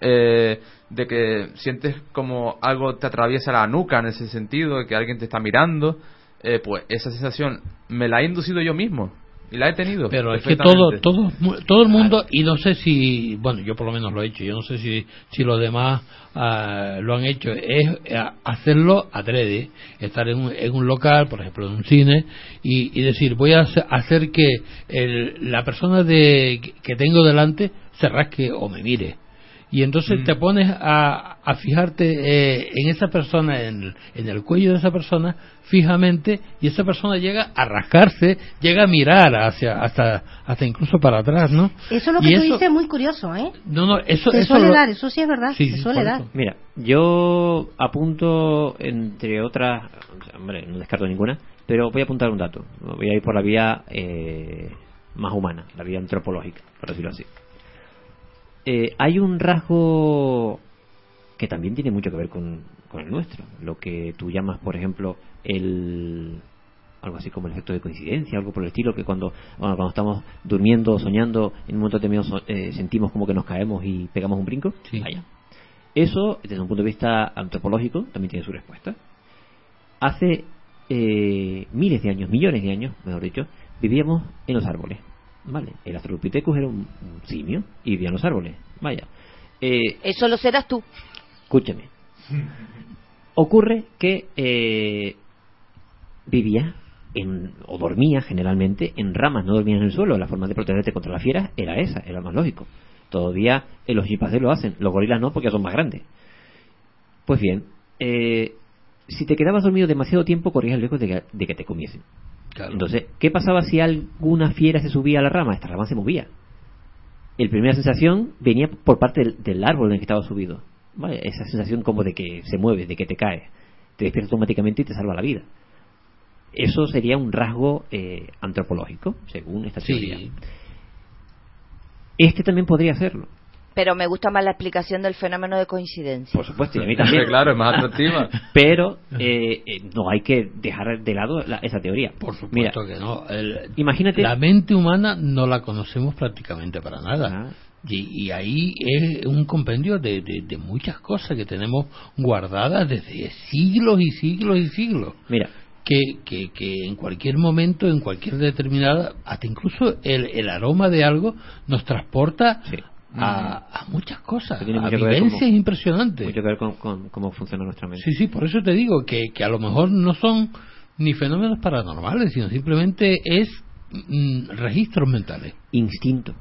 eh, de que sientes como algo te atraviesa la nuca en ese sentido, de que alguien te está mirando, eh, pues esa sensación me la he inducido yo mismo y la he tenido.
Pero es que todo, todo, todo el mundo, y no sé si, bueno, yo por lo menos lo he hecho, yo no sé si, si los demás ah, lo han hecho, es eh, hacerlo adrede, estar en un, en un local, por ejemplo, en un cine, y, y decir, voy a hacer, hacer que el- la persona de, que tengo delante se rasque o me mire. Y entonces te pones a, a fijarte eh, en esa persona, en, en el cuello de esa persona, fijamente, y esa persona llega a rascarse, llega a mirar hacia, hasta, hasta incluso para atrás, ¿no?
Eso es lo que
Y
tú
eso-
dices es muy curioso, ¿eh?
No, no, eso,
se
eso
suele
lo-
dar, eso sí es verdad,
Sí,
se suele dar.
Mira, yo apunto, entre otras, hombre, no descarto ninguna, pero voy a apuntar un dato. Voy a ir por la vía eh, más humana, la vía antropológica, por decirlo así. Eh, hay un rasgo que también tiene mucho que ver con, con el nuestro, lo que tú llamas, por ejemplo, el algo así como el efecto de coincidencia, algo por el estilo, que cuando, bueno, cuando estamos durmiendo o soñando, en un momento determinado so- eh, sentimos como que nos caemos y pegamos un brinco. Vaya. Eso, desde un punto de vista antropológico, también tiene su respuesta. Hace eh, miles de años, millones de años, mejor dicho, vivíamos en los árboles. ¿Vale? El Australopithecus era un, simio y vivía en los árboles. Vaya. Eh,
Eso lo serás tú.
escúchame. Ocurre que eh, vivía en, o dormía generalmente en ramas, no dormía en el suelo. La forma de protegerte contra las fieras era esa, era más lógico. Todavía eh, los chimpancés lo hacen, los gorilas no porque son más grandes. Pues bien, eh, si te quedabas dormido demasiado tiempo corrías el riesgo de que, de que te comiesen. Entonces, ¿qué pasaba si alguna fiera se subía a la rama? Esta rama se movía. La primera sensación venía por parte del, del árbol en el que estaba subido. ¿Vale? Esa sensación como de que se mueve, de que te cae. Te despierta automáticamente y te salva la vida. Eso sería un rasgo eh, antropológico, según esta teoría. Este también podría hacerlo.
Pero me gusta más la explicación del fenómeno de coincidencia.
Por supuesto, y a mí también.
Claro, es más atractiva.
Pero eh, eh, no hay que dejar de lado la- esa teoría.
Por supuesto que no. El-
imagínate-
La mente humana no la conocemos prácticamente para nada. Y, y ahí es un compendio de, de- de muchas cosas que tenemos guardadas desde siglos y siglos y siglos.
Mira.
Que, que, que en cualquier momento, en cualquier determinada, hasta incluso el, el aroma de algo nos transporta a, a muchas cosas,
tiene
a vivencias impresionantes.
Mucho que ver con, con cómo funciona nuestra mente.
Sí, sí, por eso te digo que, que a lo mejor no son ni fenómenos paranormales, sino simplemente es mm, registros mentales.
Instinto.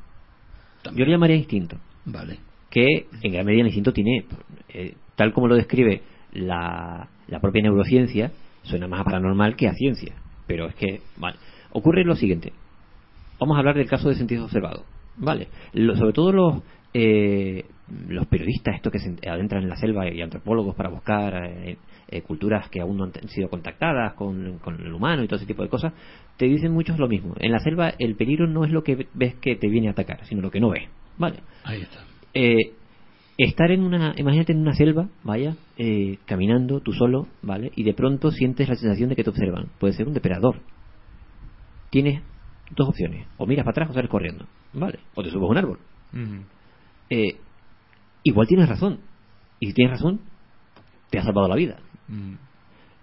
Yo lo llamaría instinto.
Vale.
Que en gran medida el instinto tiene, eh, tal como lo describe la, la propia neurociencia, suena más a paranormal que a ciencia. Pero es que, vale. Ocurre lo siguiente. Vamos a hablar del caso de sentido observado. Vale. Lo- sobre todo los, eh, los periodistas, estos que se adentran en la selva y antropólogos para buscar eh, eh, culturas que aún no han sido contactadas con, con el humano y todo ese tipo de cosas, te dicen muchos lo mismo. En la selva el peligro no es lo que ves que te viene a atacar, sino lo que no ves. Vale.
Ahí está.
Eh, estar en una, imagínate en una selva, vaya, eh, caminando tú solo, ¿vale? Y de pronto sientes la sensación de que te observan. Puede ser un depredador. Tienes dos opciones. O miras para atrás o sales corriendo. ¿Vale? O te subes a un árbol. Eh, igual tienes razón. Y si tienes razón, te ha salvado la vida.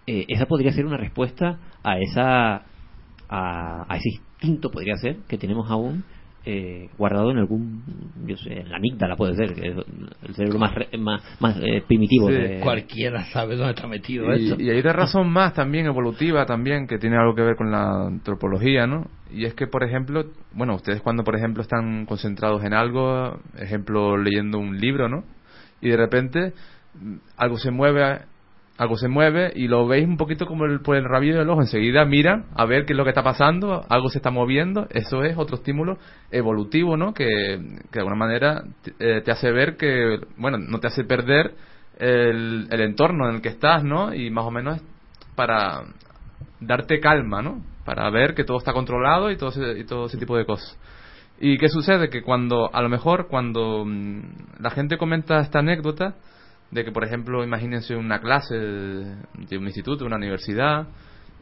Eh, esa podría ser una respuesta a esa a, a ese instinto podría ser que tenemos aún eh, guardado en algún yo sé en la amígdala puede ser que es el cerebro más re- más, más eh, primitivo
Sí.
de-
Cualquiera sabe dónde está metido
Y,
esto.
y hay otra razón más también evolutiva también que tiene algo que ver con la antropología, ¿no? Y es que, por ejemplo, bueno, ustedes cuando, por ejemplo, están concentrados en algo, ejemplo, leyendo un libro, ¿no? Y de repente algo se mueve, algo se mueve y lo veis un poquito como el, por el rabillo del ojo. Enseguida miran a ver qué es lo que está pasando, algo se está moviendo. Eso es otro estímulo evolutivo, ¿no? Que, que de alguna manera te, eh, te hace ver que, bueno, no te hace perder el, el entorno en el que estás, ¿no? Y más o menos para darte calma, ¿no? Para ver que todo está controlado y todo ese, y todo ese tipo de cosas. ¿Y qué sucede? Que cuando, a lo mejor, cuando mm, la gente comenta esta anécdota, de que, por ejemplo, imagínense una clase de un instituto, una universidad,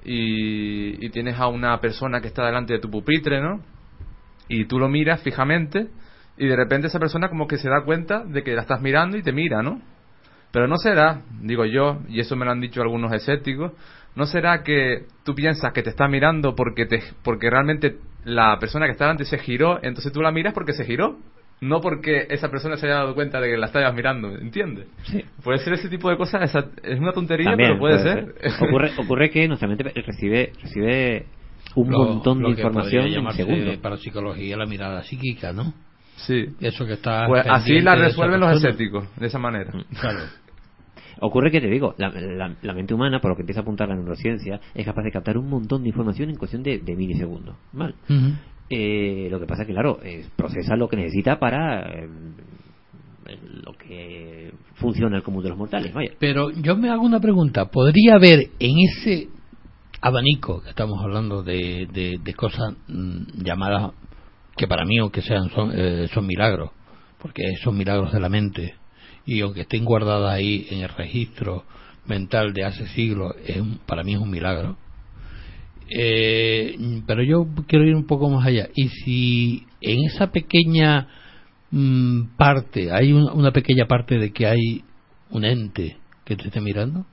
y, y tienes a una persona que está delante de tu pupitre, ¿no? Y tú lo miras fijamente, y de repente esa persona como que se da cuenta de que la estás mirando y te mira, ¿no? Pero no será, digo yo, y eso me lo han dicho algunos escépticos, no será que tú piensas que te está mirando porque te porque realmente la persona que está delante se giró, entonces tú la miras porque se giró, no porque esa persona se haya dado cuenta de que la estabas mirando, ¿entiendes?
Sí.
Puede ser ese tipo de cosas, esa- es una tontería,
También
pero puede, ser.
ocurre ocurre que nuestra mente recibe recibe un
Lo-
montón
lo
de información en segundos
para psicología la mirada psíquica, ¿no?
Sí.
Eso que está.
Pues así la resuelven los escépticos, de esa manera.
Claro.
Ocurre que te digo, la, la- la mente humana, por lo que empieza a apuntar la neurociencia, es capaz de captar un montón de información en cuestión de, de milisegundos. ¿vale?
Ujú.
Eh, lo que pasa es que, claro, eh, procesa lo que necesita para eh, lo que funciona el común de los mortales. Vaya.
Pero yo me hago una pregunta. ¿Podría haber en ese abanico que estamos hablando de, de, cosas mm, llamadas que para mí aunque sean son, eh, son milagros porque son milagros de la mente y aunque estén guardadas ahí en el registro mental de hace siglos es un- para mí es un milagro Eh, pero yo quiero ir un poco más allá y si en esa pequeña mm, parte hay un- una pequeña parte de que hay un ente que te esté mirando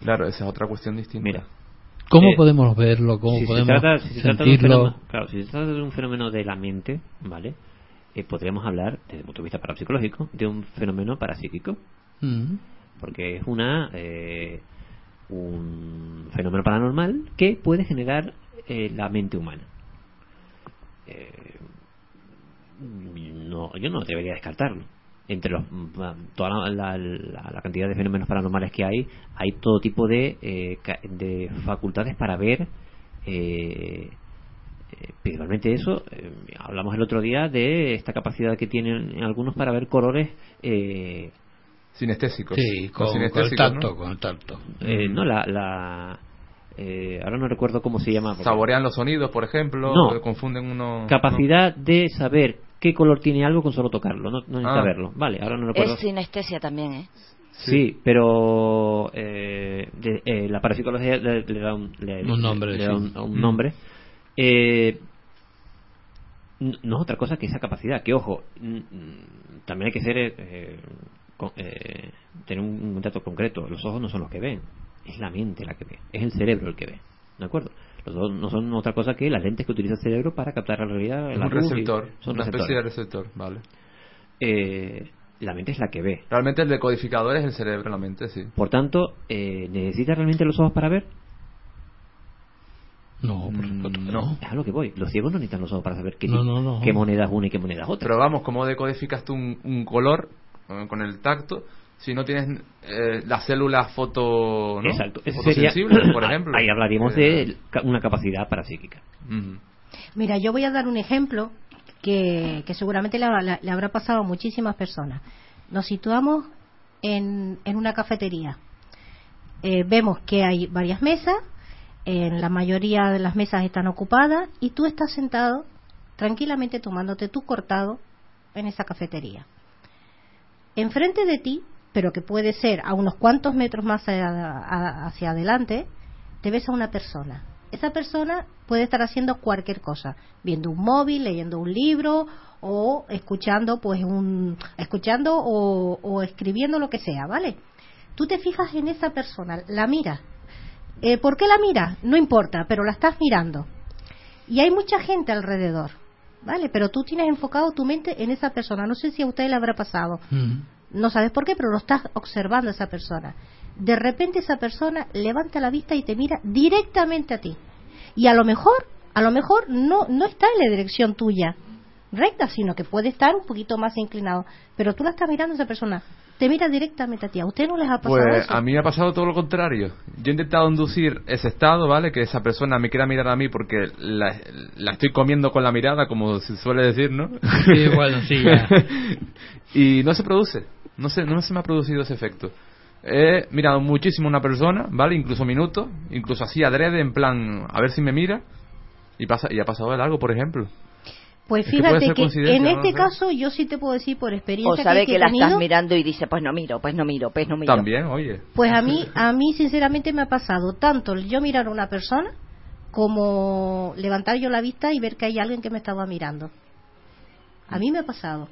Claro, esa es otra cuestión distinta.
Mira,
¿Cómo
Eh,
podemos verlo? ¿Cómo
si se trata- si se trata de un fenómeno- claro, si se trata de un fenómeno de la mente, ¿vale? Eh, podríamos hablar, desde el punto de vista parapsicológico, de un fenómeno parapsíquico.
Mm.
porque es una eh, un fenómeno paranormal que puede generar eh, la mente humana. Eh, no, yo no debería descartarlo. Entre los, mm, toda la, cantidad de fenómenos paranormales que hay, hay todo tipo de, eh, de facultades para ver. eh, eh, principalmente eso, hablamos el otro día de esta capacidad que tienen algunos para ver colores eh,
Sinestésicos.
Sí, con,
Los
con el
sinestésicos,
tacto,
¿no?
con el tacto.
Eh, no, la. la eh, ahora no recuerdo cómo se llama. porque-
Saborean los sonidos, por ejemplo,
No.
confunden uno...
Capacidad de saber qué color tiene algo con solo tocarlo, no, no necesita
Ah.
verlo. Vale, ahora no recuerdo.
Es sinestesia también, ¿eh?
Sí, pero eh, de- eh, la parapsicología le, le da un, le-
Un nombre,
le da
sí.
un, un
Mm.
nombre. Eh, no es otra cosa que esa capacidad. Que ojo, también hay que ser eh, tener un, un dato concreto. Los ojos no son los que ven, es la mente la que ve, es el cerebro el que ve. ¿De acuerdo? Los ojos no son otra cosa que las lentes que utiliza el cerebro para captar la realidad.
Es
la
un
y-
receptor,
son
una
receptores.
especie de receptor, vale.
Eh, la mente es la que ve.
Realmente el decodificador es el cerebro, la mente, sí.
Por tanto, eh, ¿necesita realmente los ojos para ver?
No, por supuesto que no.
Es a lo que voy. Los ciegos no necesitan los ojos para saber qué,
No,
tipo-
no, no.
qué moneda es una y qué moneda es otra.
Pero vamos, ¿cómo decodificas tú un, un color con el tacto si no tienes eh, las células foto, ¿no?
Exacto.
Fotosensibles, por ejemplo?
Ahí hablaríamos
Eh,
de ca- una capacidad parapsíquica.
Mira, yo voy a dar un ejemplo que, que seguramente le, le- le habrá pasado a muchísimas personas. Nos situamos en, en una cafetería. Eh, vemos que hay varias mesas, en la mayoría de las mesas están ocupadas y tú estás sentado tranquilamente tomándote tu cortado en esa cafetería. Enfrente de ti, pero que puede ser a unos cuantos metros más a- hacia adelante, te ves a una persona esa persona puede estar haciendo cualquier cosa, viendo un móvil, leyendo un libro o escuchando pues un escuchando o, o escribiendo lo que sea, ¿vale? Tú te fijas en esa persona, la miras. Eh, ¿Por qué la miras? No importa, pero la estás mirando. Y hay mucha gente alrededor, ¿vale? Pero tú tienes enfocado tu mente en esa persona. No sé si a usted le habrá pasado. No sabes por qué, pero lo estás observando a esa persona. De repente esa persona levanta la vista y te mira directamente a ti. Y a lo mejor, a lo mejor no, no está en la dirección tuya recta, sino que puede estar un poquito más inclinado. Pero tú la estás mirando a esa persona. Te mira directamente a ti. ¿A usted no les ha pasado
Pues
eso?
a mí me ha pasado todo lo contrario. Yo he intentado inducir ese estado, ¿vale? Que esa persona me quiera mirar a mí porque la, la estoy comiendo con la mirada, como se suele decir, ¿no?
Sí, bueno, sí, ya.
y no se produce. No se, no se me ha producido ese efecto. He mirado muchísimo a una persona, ¿vale? Incluso minutos, incluso así adrede, en plan, a ver si me mira. Y, pasa, y ha pasado de algo, por ejemplo.
Pues
Es que
fíjate que, en este caso yo sí te puedo decir por experiencia
O sabe que,
he
la
tenido,
estás mirando y dice, pues no miro, pues no miro, pues no miro.
También, oye.
Pues a mí, a mí sinceramente me ha pasado tanto yo mirar a una persona como levantar yo la vista y ver que hay alguien que me estaba mirando. A mí me ha pasado.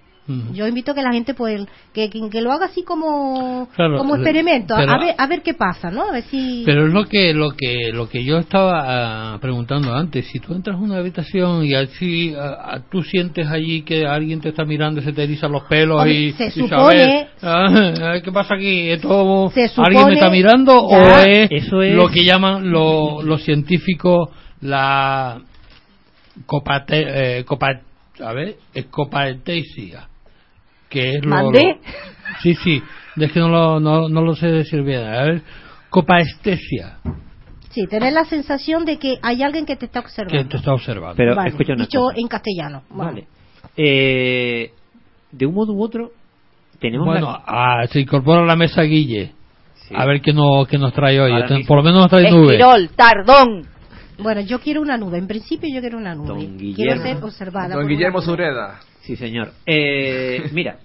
Yo invito a que la gente pues que, que, que lo haga así como
Claro,
como experimento,
pero-
a ver a ver qué pasa, ¿no? A ver si
Pero es lo que lo que lo que yo estaba ah, preguntando antes. Si tú entras a una habitación y así ah, ah, tú sientes allí que alguien te está mirando, se te erizan los pelos
Hombre,
y
se
y
supone-
sabes, ah, ¿qué pasa aquí? ¿Esto
Se
alguien me está mirando o es,
eso es-
lo que llaman lo- los científicos la copate, eh, copa, a ver, escopatesia, que es lo,
¿Mandé?
Sí, sí, es que no lo, no, no lo sé decir bien. A ver, copaestesia,
sí, tener la sensación de que hay alguien que te está
que
observando.
te está observando.
Pero
Vale,
escucha una
dicho
cosa.
en castellano.
Vale. Eh, de un modo u otro, tenemos
Bueno,
la-
ah, se incorpora a la mesa Guille.
Sí.
A ver qué, no, qué nos trae hoy. Por lo menos nos trae nube.
Esquirol, tardón.
Bueno, yo quiero una nube. En principio yo quiero una nube.
Don
Quiero
Guillermo.
ser observada.
Don Guillermo. Sureda.
Sí, señor. Eh, mira,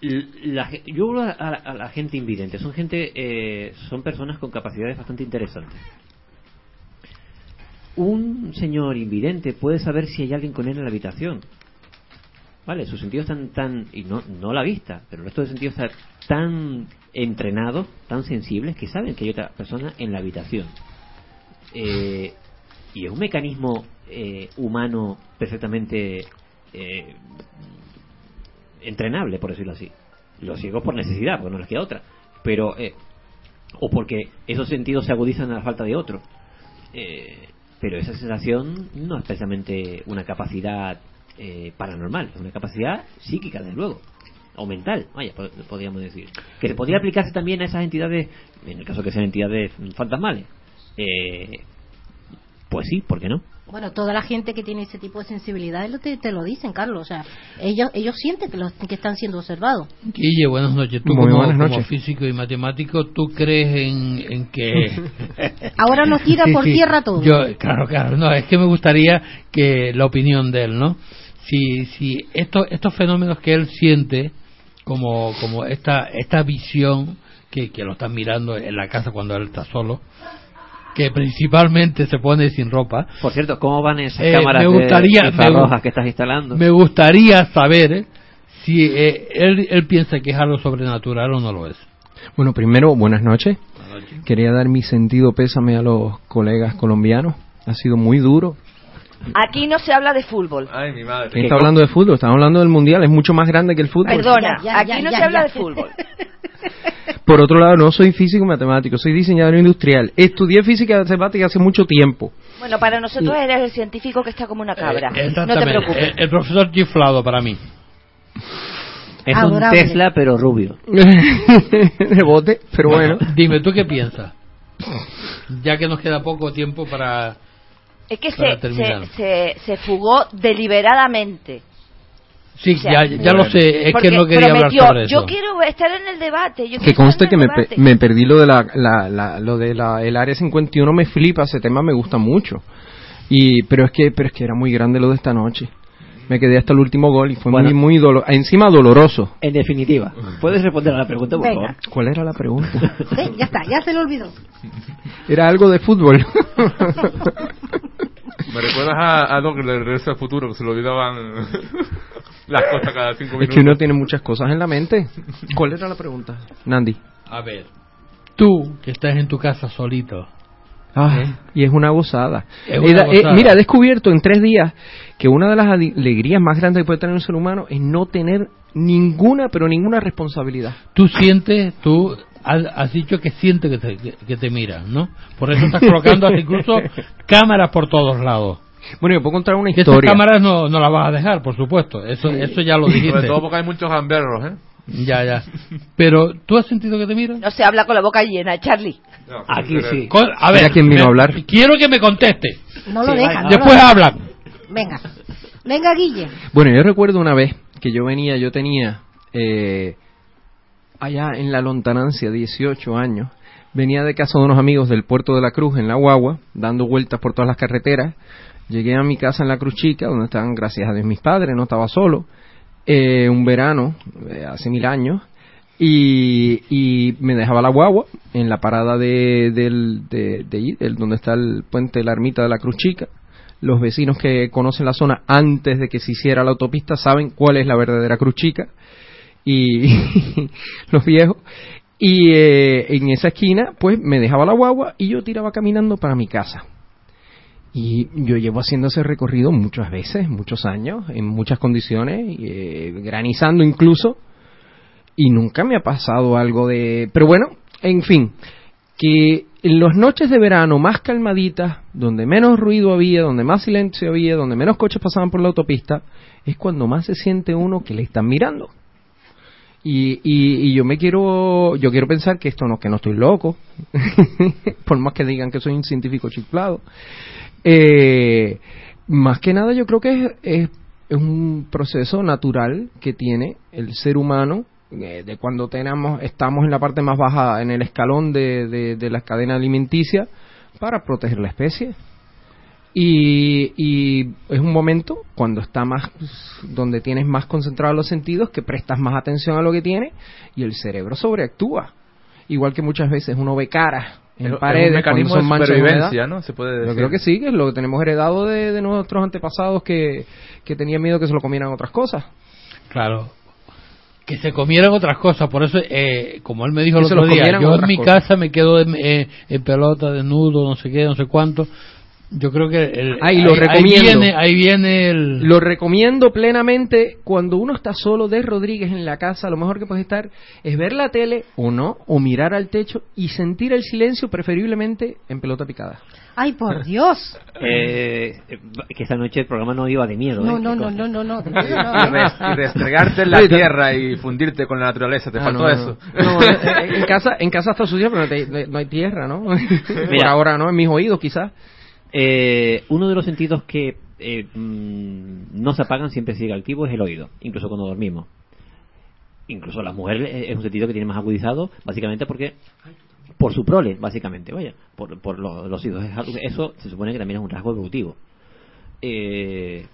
la yo hablo a la gente invidente. Son gente, eh, son personas con capacidades bastante interesantes. Un señor invidente puede saber si hay alguien con él en la habitación. Vale, sus sentidos están tan, y no, no la vista, pero el resto de sentidos están tan entrenados, tan sensibles, que saben que hay otra persona en la habitación. Eh, y es un mecanismo eh, humano perfectamente eh, entrenable, por decirlo así. Los ciegos por necesidad, porque no les queda otra. Pero, eh, o porque esos sentidos se agudizan a la falta de otro. Eh, pero esa sensación no es precisamente una capacidad eh, paranormal, es una capacidad psíquica, desde luego. O mental, vaya, po- podríamos decir. Que se podría aplicarse también a esas entidades, en el caso que sean entidades fantasmales. Eh, pues sí, ¿por qué no?
Bueno, toda la gente que tiene ese tipo de sensibilidades lo te, te lo dicen, Carlos. O sea, ellos ellos sienten que, los, que están siendo observados.
Guille, buenas noches. Tú
Muy
como,
buenas
como
noches.
físico y matemático, ¿tú crees en, en que...
Ahora nos tira por tierra todo.
Yo, claro, claro. No, es que me gustaría que la opinión de él, ¿no? Si, si estos, estos fenómenos que él siente, como, como esta, esta visión que, que lo están mirando en la casa cuando él está solo, que principalmente se pone sin ropa,
Por cierto, ¿cómo van esas
Eh,
cámaras
me gustaría-
de
me
que estás instalando?
me gustaría saber si eh, él, él piensa que es algo sobrenatural o no lo es.
Bueno, primero, buenas noches. Quería dar mi sentido pésame a los colegas colombianos. Ha sido muy duro.
Aquí no se habla de fútbol.
Ay, mi madre.
¿Quién está hablando de fútbol? Estamos hablando del mundial. Es mucho más grande que el fútbol.
Perdona,
Ya, ya,
aquí
ya,
no
ya,
se habla de fútbol.
Por otro lado, no soy físico matemático, soy diseñador industrial. Estudié física matemática hace mucho tiempo.
Bueno, para nosotros eres el científico que está como una cabra.
Eh,
no te
exactamente.
preocupes.
El, el profesor chiflado para mí.
Es
Adorable.
un Tesla, pero rubio.
de bote, pero bueno.
Dime, ¿tú qué piensas? Ya que nos queda poco tiempo para...
Es que se, se, se, se fugó deliberadamente.
Sí,
O sea,
ya, ya lo sé, es que no quería hablar sobre eso.
Yo quiero estar en el debate. Yo
Que conste que me, pe- me perdí lo de la, la, la- lo de la, el área 51 me flipa ese tema me gusta mucho y pero es que pero es que era muy grande lo de esta noche Me quedé hasta el último gol y fue muy, muy doloroso. Encima doloroso.
En definitiva, ¿puedes responder a la pregunta, por
Venga.
favor?
¿Cuál era la pregunta?
Sí, ya está, ya se lo olvidó.
Era algo de fútbol.
Me recuerdas a, a Doc de Regreso al Futuro, que se lo olvidaban las cosas cada cinco
es
minutos.
que uno tiene muchas cosas en la mente. ¿Cuál era la pregunta? Nandi.
A ver, tú que estás en tu casa solito,
Ah, y es una gozada.
Es
Eh,
una
eh,
gozada.
mira, he descubierto en tres días que una de las alegrías más grandes que puede tener un ser humano es no tener ninguna, pero ninguna responsabilidad.
tú sientes, tú has, has dicho que sientes que te, que, que te miran, ¿no? Por eso estás colocando incluso cámaras por todos lados.
Bueno, yo puedo contar una historia.
Esas cámaras no, no las vas a dejar, por supuesto. Eso, eso ya lo dijiste.
Sobre todo porque hay muchos gamberros, ¿eh?
Ya, ya. Pero, ¿tú has sentido que te miran?
No se habla con la boca llena, Charlie.
Aquí sí.
Con- a ver,
quién vino
me-
a hablar.
Quiero que me conteste.
No lo dejan. no
Después
lo dejan.
hablan.
Venga, venga, Guille.
Bueno, yo recuerdo una vez que yo venía, yo tenía eh, allá en la lontanancia, 18 años, venía de casa de unos amigos del puerto de la Cruz en la Guagua, dando vueltas por todas las carreteras. Llegué a mi casa en la Cruz Chica, donde estaban, gracias a Dios, mis padres, no estaba solo. Eh, un verano, eh, hace mil años, y, y me dejaba la guagua en la parada de, del, de, donde está el puente de la ermita de la Cruz Chica. Los vecinos que conocen la zona antes de que se hiciera la autopista saben cuál es la verdadera Cruz Chica. Y los viejos. Y eh, en esa esquina, pues me dejaba la guagua y yo tiraba caminando para mi casa. Y yo llevo haciendo ese recorrido muchas veces, muchos años, en muchas condiciones, eh, granizando incluso, y nunca me ha pasado algo de... Pero bueno, en fin, que en las noches de verano más calmaditas, donde menos ruido había, donde más silencio había, donde menos coches pasaban por la autopista, es cuando más se siente uno que le están mirando. Y, y, y yo me quiero, yo quiero pensar que esto no, que no estoy loco, por más que digan que soy un científico chiflado. Eh, más que nada yo creo que es, es, un proceso natural que tiene el ser humano eh, de cuando tenemos, estamos en la parte más baja, en el escalón de, de, de la cadena alimenticia, para proteger la especie. Y, y es un momento cuando está más, donde tienes más concentrados los sentidos, que prestas más atención a lo que tienes y el cerebro sobreactúa. Igual que muchas veces uno ve caras en
es un mecanismo
son
de supervivencia. ¿no? Se puede
Yo
decir.
creo que sí, que es lo que tenemos heredado de, de nuestros antepasados que, que tenían miedo que se lo comieran otras cosas.
Claro. Que se comieran otras cosas, por eso, eh, como él me dijo el
Que se
otro
los
día, yo en mi
cosas.
casa me quedo en, eh, en pelota, desnudo, no sé qué, no sé cuánto. Yo creo que el,
Ahí lo
ahí,
recomiendo.
viene, ahí viene el...
Lo recomiendo plenamente cuando uno está solo de Rodríguez en la casa, lo mejor que puedes estar es ver la tele o no, o mirar al techo y sentir el silencio preferiblemente en pelota picada.
Ay, por Dios.
Eh, que esta noche el programa no iba de miedo.
No,
¿eh?
no, no, no, no, no. no.
y restregarte en la tierra y fundirte con la naturaleza, te
Ah,
faltó
no,
eso.
No, eh, en casa, en casa está sucio, pero no, te- no hay tierra, ¿no? Por
Mira.
ahora no, en mis oídos quizás.
Eh, uno de los sentidos que eh, mm, no se apagan siempre sigue activo es el oído, incluso cuando dormimos. Incluso las mujeres eh, es un sentido que tiene más agudizado, básicamente porque por su prole, básicamente, vaya, por, por lo- los hijos. Que- Eso se supone que también es un rasgo evolutivo. Eh,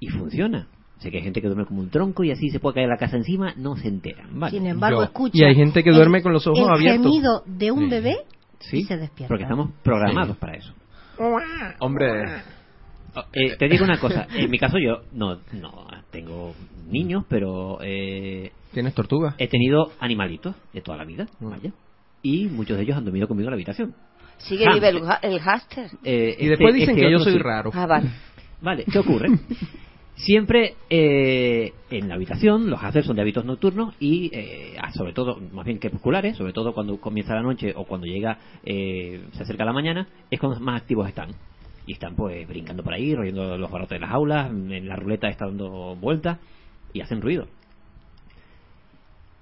y funciona. Sé que hay gente que duerme como un tronco y así se puede caer la casa encima, no se enteran. Vale.
Sin embargo, escucha.
Y hay gente que
el-
duerme con los ojos
el
abiertos.
gemido de un
Sí.
bebé
Sí,
y se despierta.
porque estamos programados para eso.
Hombre,
Eh, te digo una cosa, en mi caso yo no, no tengo niños, pero eh,
¿Tienes tortuga?
he tenido animalitos de toda la vida, vaya, y muchos de ellos han dormido conmigo en la habitación.
Sigue
Ah.
vive el, el háster.
Eh,
Y después
este-
dicen
este
que yo soy
sí.
raro.
Ah, vale.
Vale, ¿qué ocurre? Siempre eh, en la habitación los hámsters son de hábitos nocturnos y eh, ah, sobre todo, más bien crepusculares, sobre todo cuando comienza la noche o cuando llega, eh, se acerca la mañana, es cuando más activos están. Y están pues brincando por ahí, royendo los barrotes de las aulas, en la ruleta está dando vueltas y hacen ruido.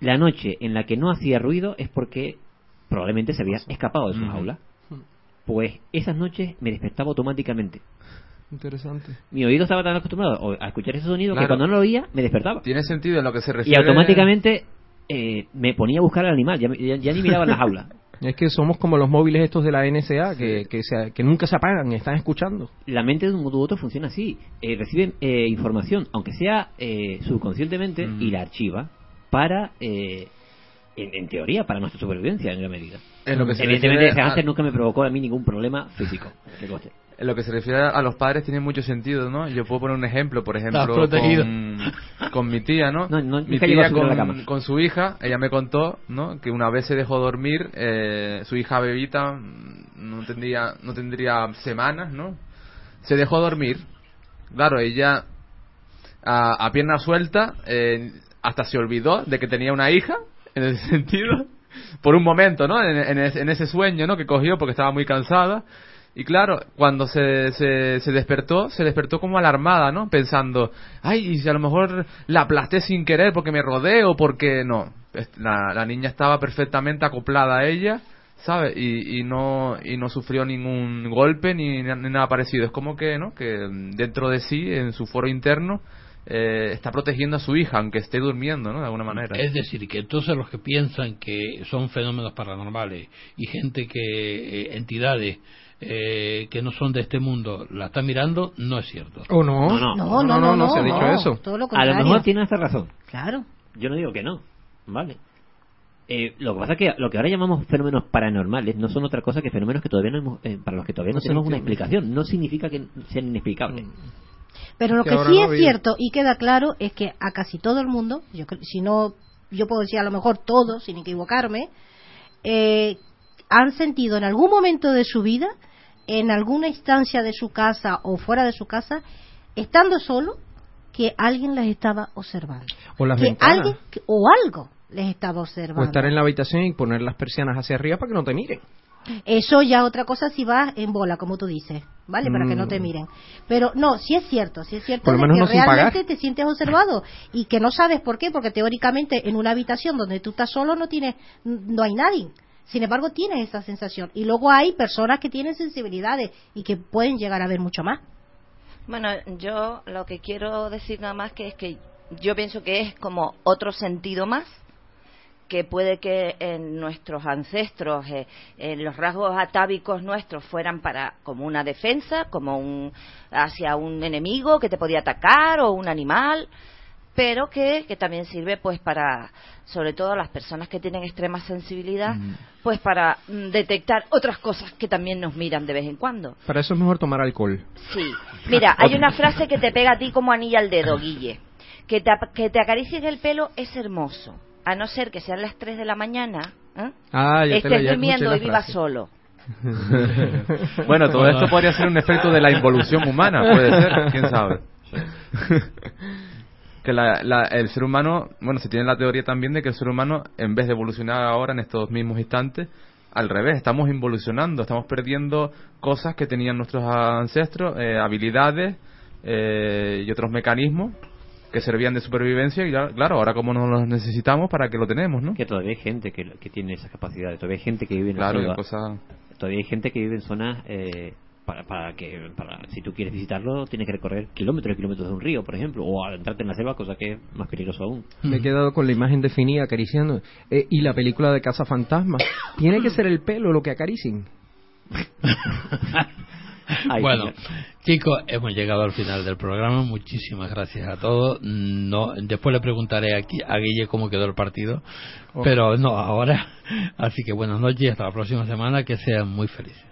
La noche en la que no hacía ruido es porque probablemente se había escapado de sus
Ujú.
aulas. Pues esas noches me despertaba automáticamente.
Interesante.
Mi oído estaba tan acostumbrado a escuchar ese sonido
Claro.
que cuando no lo oía me despertaba.
tiene sentido en lo que se
Y
refiere...
automáticamente eh, me ponía a buscar al animal, ya, ya- ya ni miraba en las aulas.
Es que somos como los móviles estos de la NSA, que, que, se- que nunca se apagan, están escuchando.
La mente de un modo u otro funciona así. Eh, recibe eh, información, aunque sea eh, subconscientemente, y la archiva para, eh, en, en teoría, para nuestra supervivencia en gran medida.
Lo que se
Evidentemente, ese
a-
nunca me provocó a mí ningún problema físico. que.
En lo que se refiere a los padres tiene mucho sentido, ¿no? Yo puedo poner un ejemplo, por ejemplo, con, con mi tía, ¿no?
No, no,
mi tía con, su hija, ella me contó, ¿no? Que una vez se dejó dormir, eh, su hija bebita, no tendría, no tendría semanas, ¿no? Se dejó dormir. Claro, ella a, a pierna suelta, eh, hasta se olvidó de que tenía una hija, en ese sentido, por un momento, ¿no? En, en ese- en ese sueño, ¿no? Que cogió porque estaba muy cansada. Y claro, cuando se, se, se despertó, se despertó como alarmada, ¿no? Pensando, ay, y si a lo mejor la aplasté sin querer porque me rodeo porque no. La, la niña estaba perfectamente acoplada a ella, ¿sabes? Y, y no y no sufrió ningún golpe ni, nada parecido. Es como que, ¿no? Que dentro de sí, en su foro interno, eh, está protegiendo a su hija, aunque esté durmiendo, ¿no? De alguna manera.
Es decir, que entonces los que piensan que son fenómenos paranormales y gente que, eh, entidades eh, que no son de este mundo la están mirando, no es cierto.
¿O no?
No,
No, no, no, no,
se ha dicho
no,
eso.
todo lo
A lo mejor tiene hasta razón.
Claro.
Yo no digo que no. Vale. Eh, lo que pasa es que lo que ahora llamamos fenómenos paranormales no son otra cosa que fenómenos que todavía no hemos, eh, para los que todavía no,
No
tenemos una explicación. No significa que sean inexplicables.
Pero lo
Que
que, sí
no
es cierto y queda claro es que a casi todo el mundo, yo si no, yo puedo decir a lo mejor todos, sin equivocarme, eh, han sentido en algún momento de su vida, en alguna instancia de su casa o fuera de su casa, estando solo, que alguien les estaba observando.
O las
que
ventanas.
alguien o algo les estaba observando.
O estar en la habitación y poner las persianas hacia arriba para que no te miren.
Eso ya otra cosa si vas en bola, como tú dices, ¿vale? Para que no te
Mm.
miren. Pero no, sí es cierto, sí es cierto de que
no
realmente te sientes observado y que no sabes por qué, porque teóricamente en una habitación donde tú estás solo no tienes, no hay nadie. Sin embargo, tienes esa sensación. Y luego hay personas que tienen sensibilidades y que pueden llegar a ver mucho más.
Bueno, yo lo que quiero decir nada más que es que yo pienso que es como otro sentido más que puede que en nuestros ancestros, eh, en los rasgos atávicos nuestros fueran para como una defensa, como un hacia un enemigo que te podía atacar o un animal, pero que, que también sirve pues para, sobre todo las personas que tienen extrema sensibilidad, pues para mm, detectar otras cosas que también nos miran de vez en cuando.
Para eso es mejor tomar alcohol.
Sí. Mira, hay una frase que te pega a ti como anilla al dedo, Guille. Que te, ap- que te acaricies el pelo es hermoso. A no ser que sean las 3 de la mañana, ¿eh?
Ah, ya te la-
estés durmiendo y vivas
frase.
solo.
bueno, todo esto podría ser un efecto de la involución humana, puede ser, quién sabe. que la- la- el ser humano, bueno, se tiene la teoría también de que el ser humano, en vez de evolucionar ahora en estos mismos instantes, al revés, estamos involucionando, estamos perdiendo cosas que tenían nuestros ancestros, eh, habilidades eh, y otros mecanismos que servían de supervivencia y ya, claro, ahora como no los necesitamos, ¿para qué lo tenemos, no?
Que todavía hay gente que, que tiene esas capacidades. Todavía hay gente que vive en la
Claro,
selva. Todavía hay gente que vive en zonas eh, para, para que para, si tú quieres visitarlo tienes que recorrer kilómetros y kilómetros de un río, por ejemplo, o adentrarte en la selva, cosa que es más peligroso aún.
Me he quedado con la imagen definida acariciando. Eh, y la película de Casa Fantasma. Tiene que ser el pelo lo que acaricien.
Ay,
bueno, chicos, hemos llegado al final del programa. Muchísimas gracias a todos. No, después le preguntaré aquí a Guille cómo quedó el partido, pero no ahora. Así que buenas noches y hasta la próxima semana. Que sean muy felices.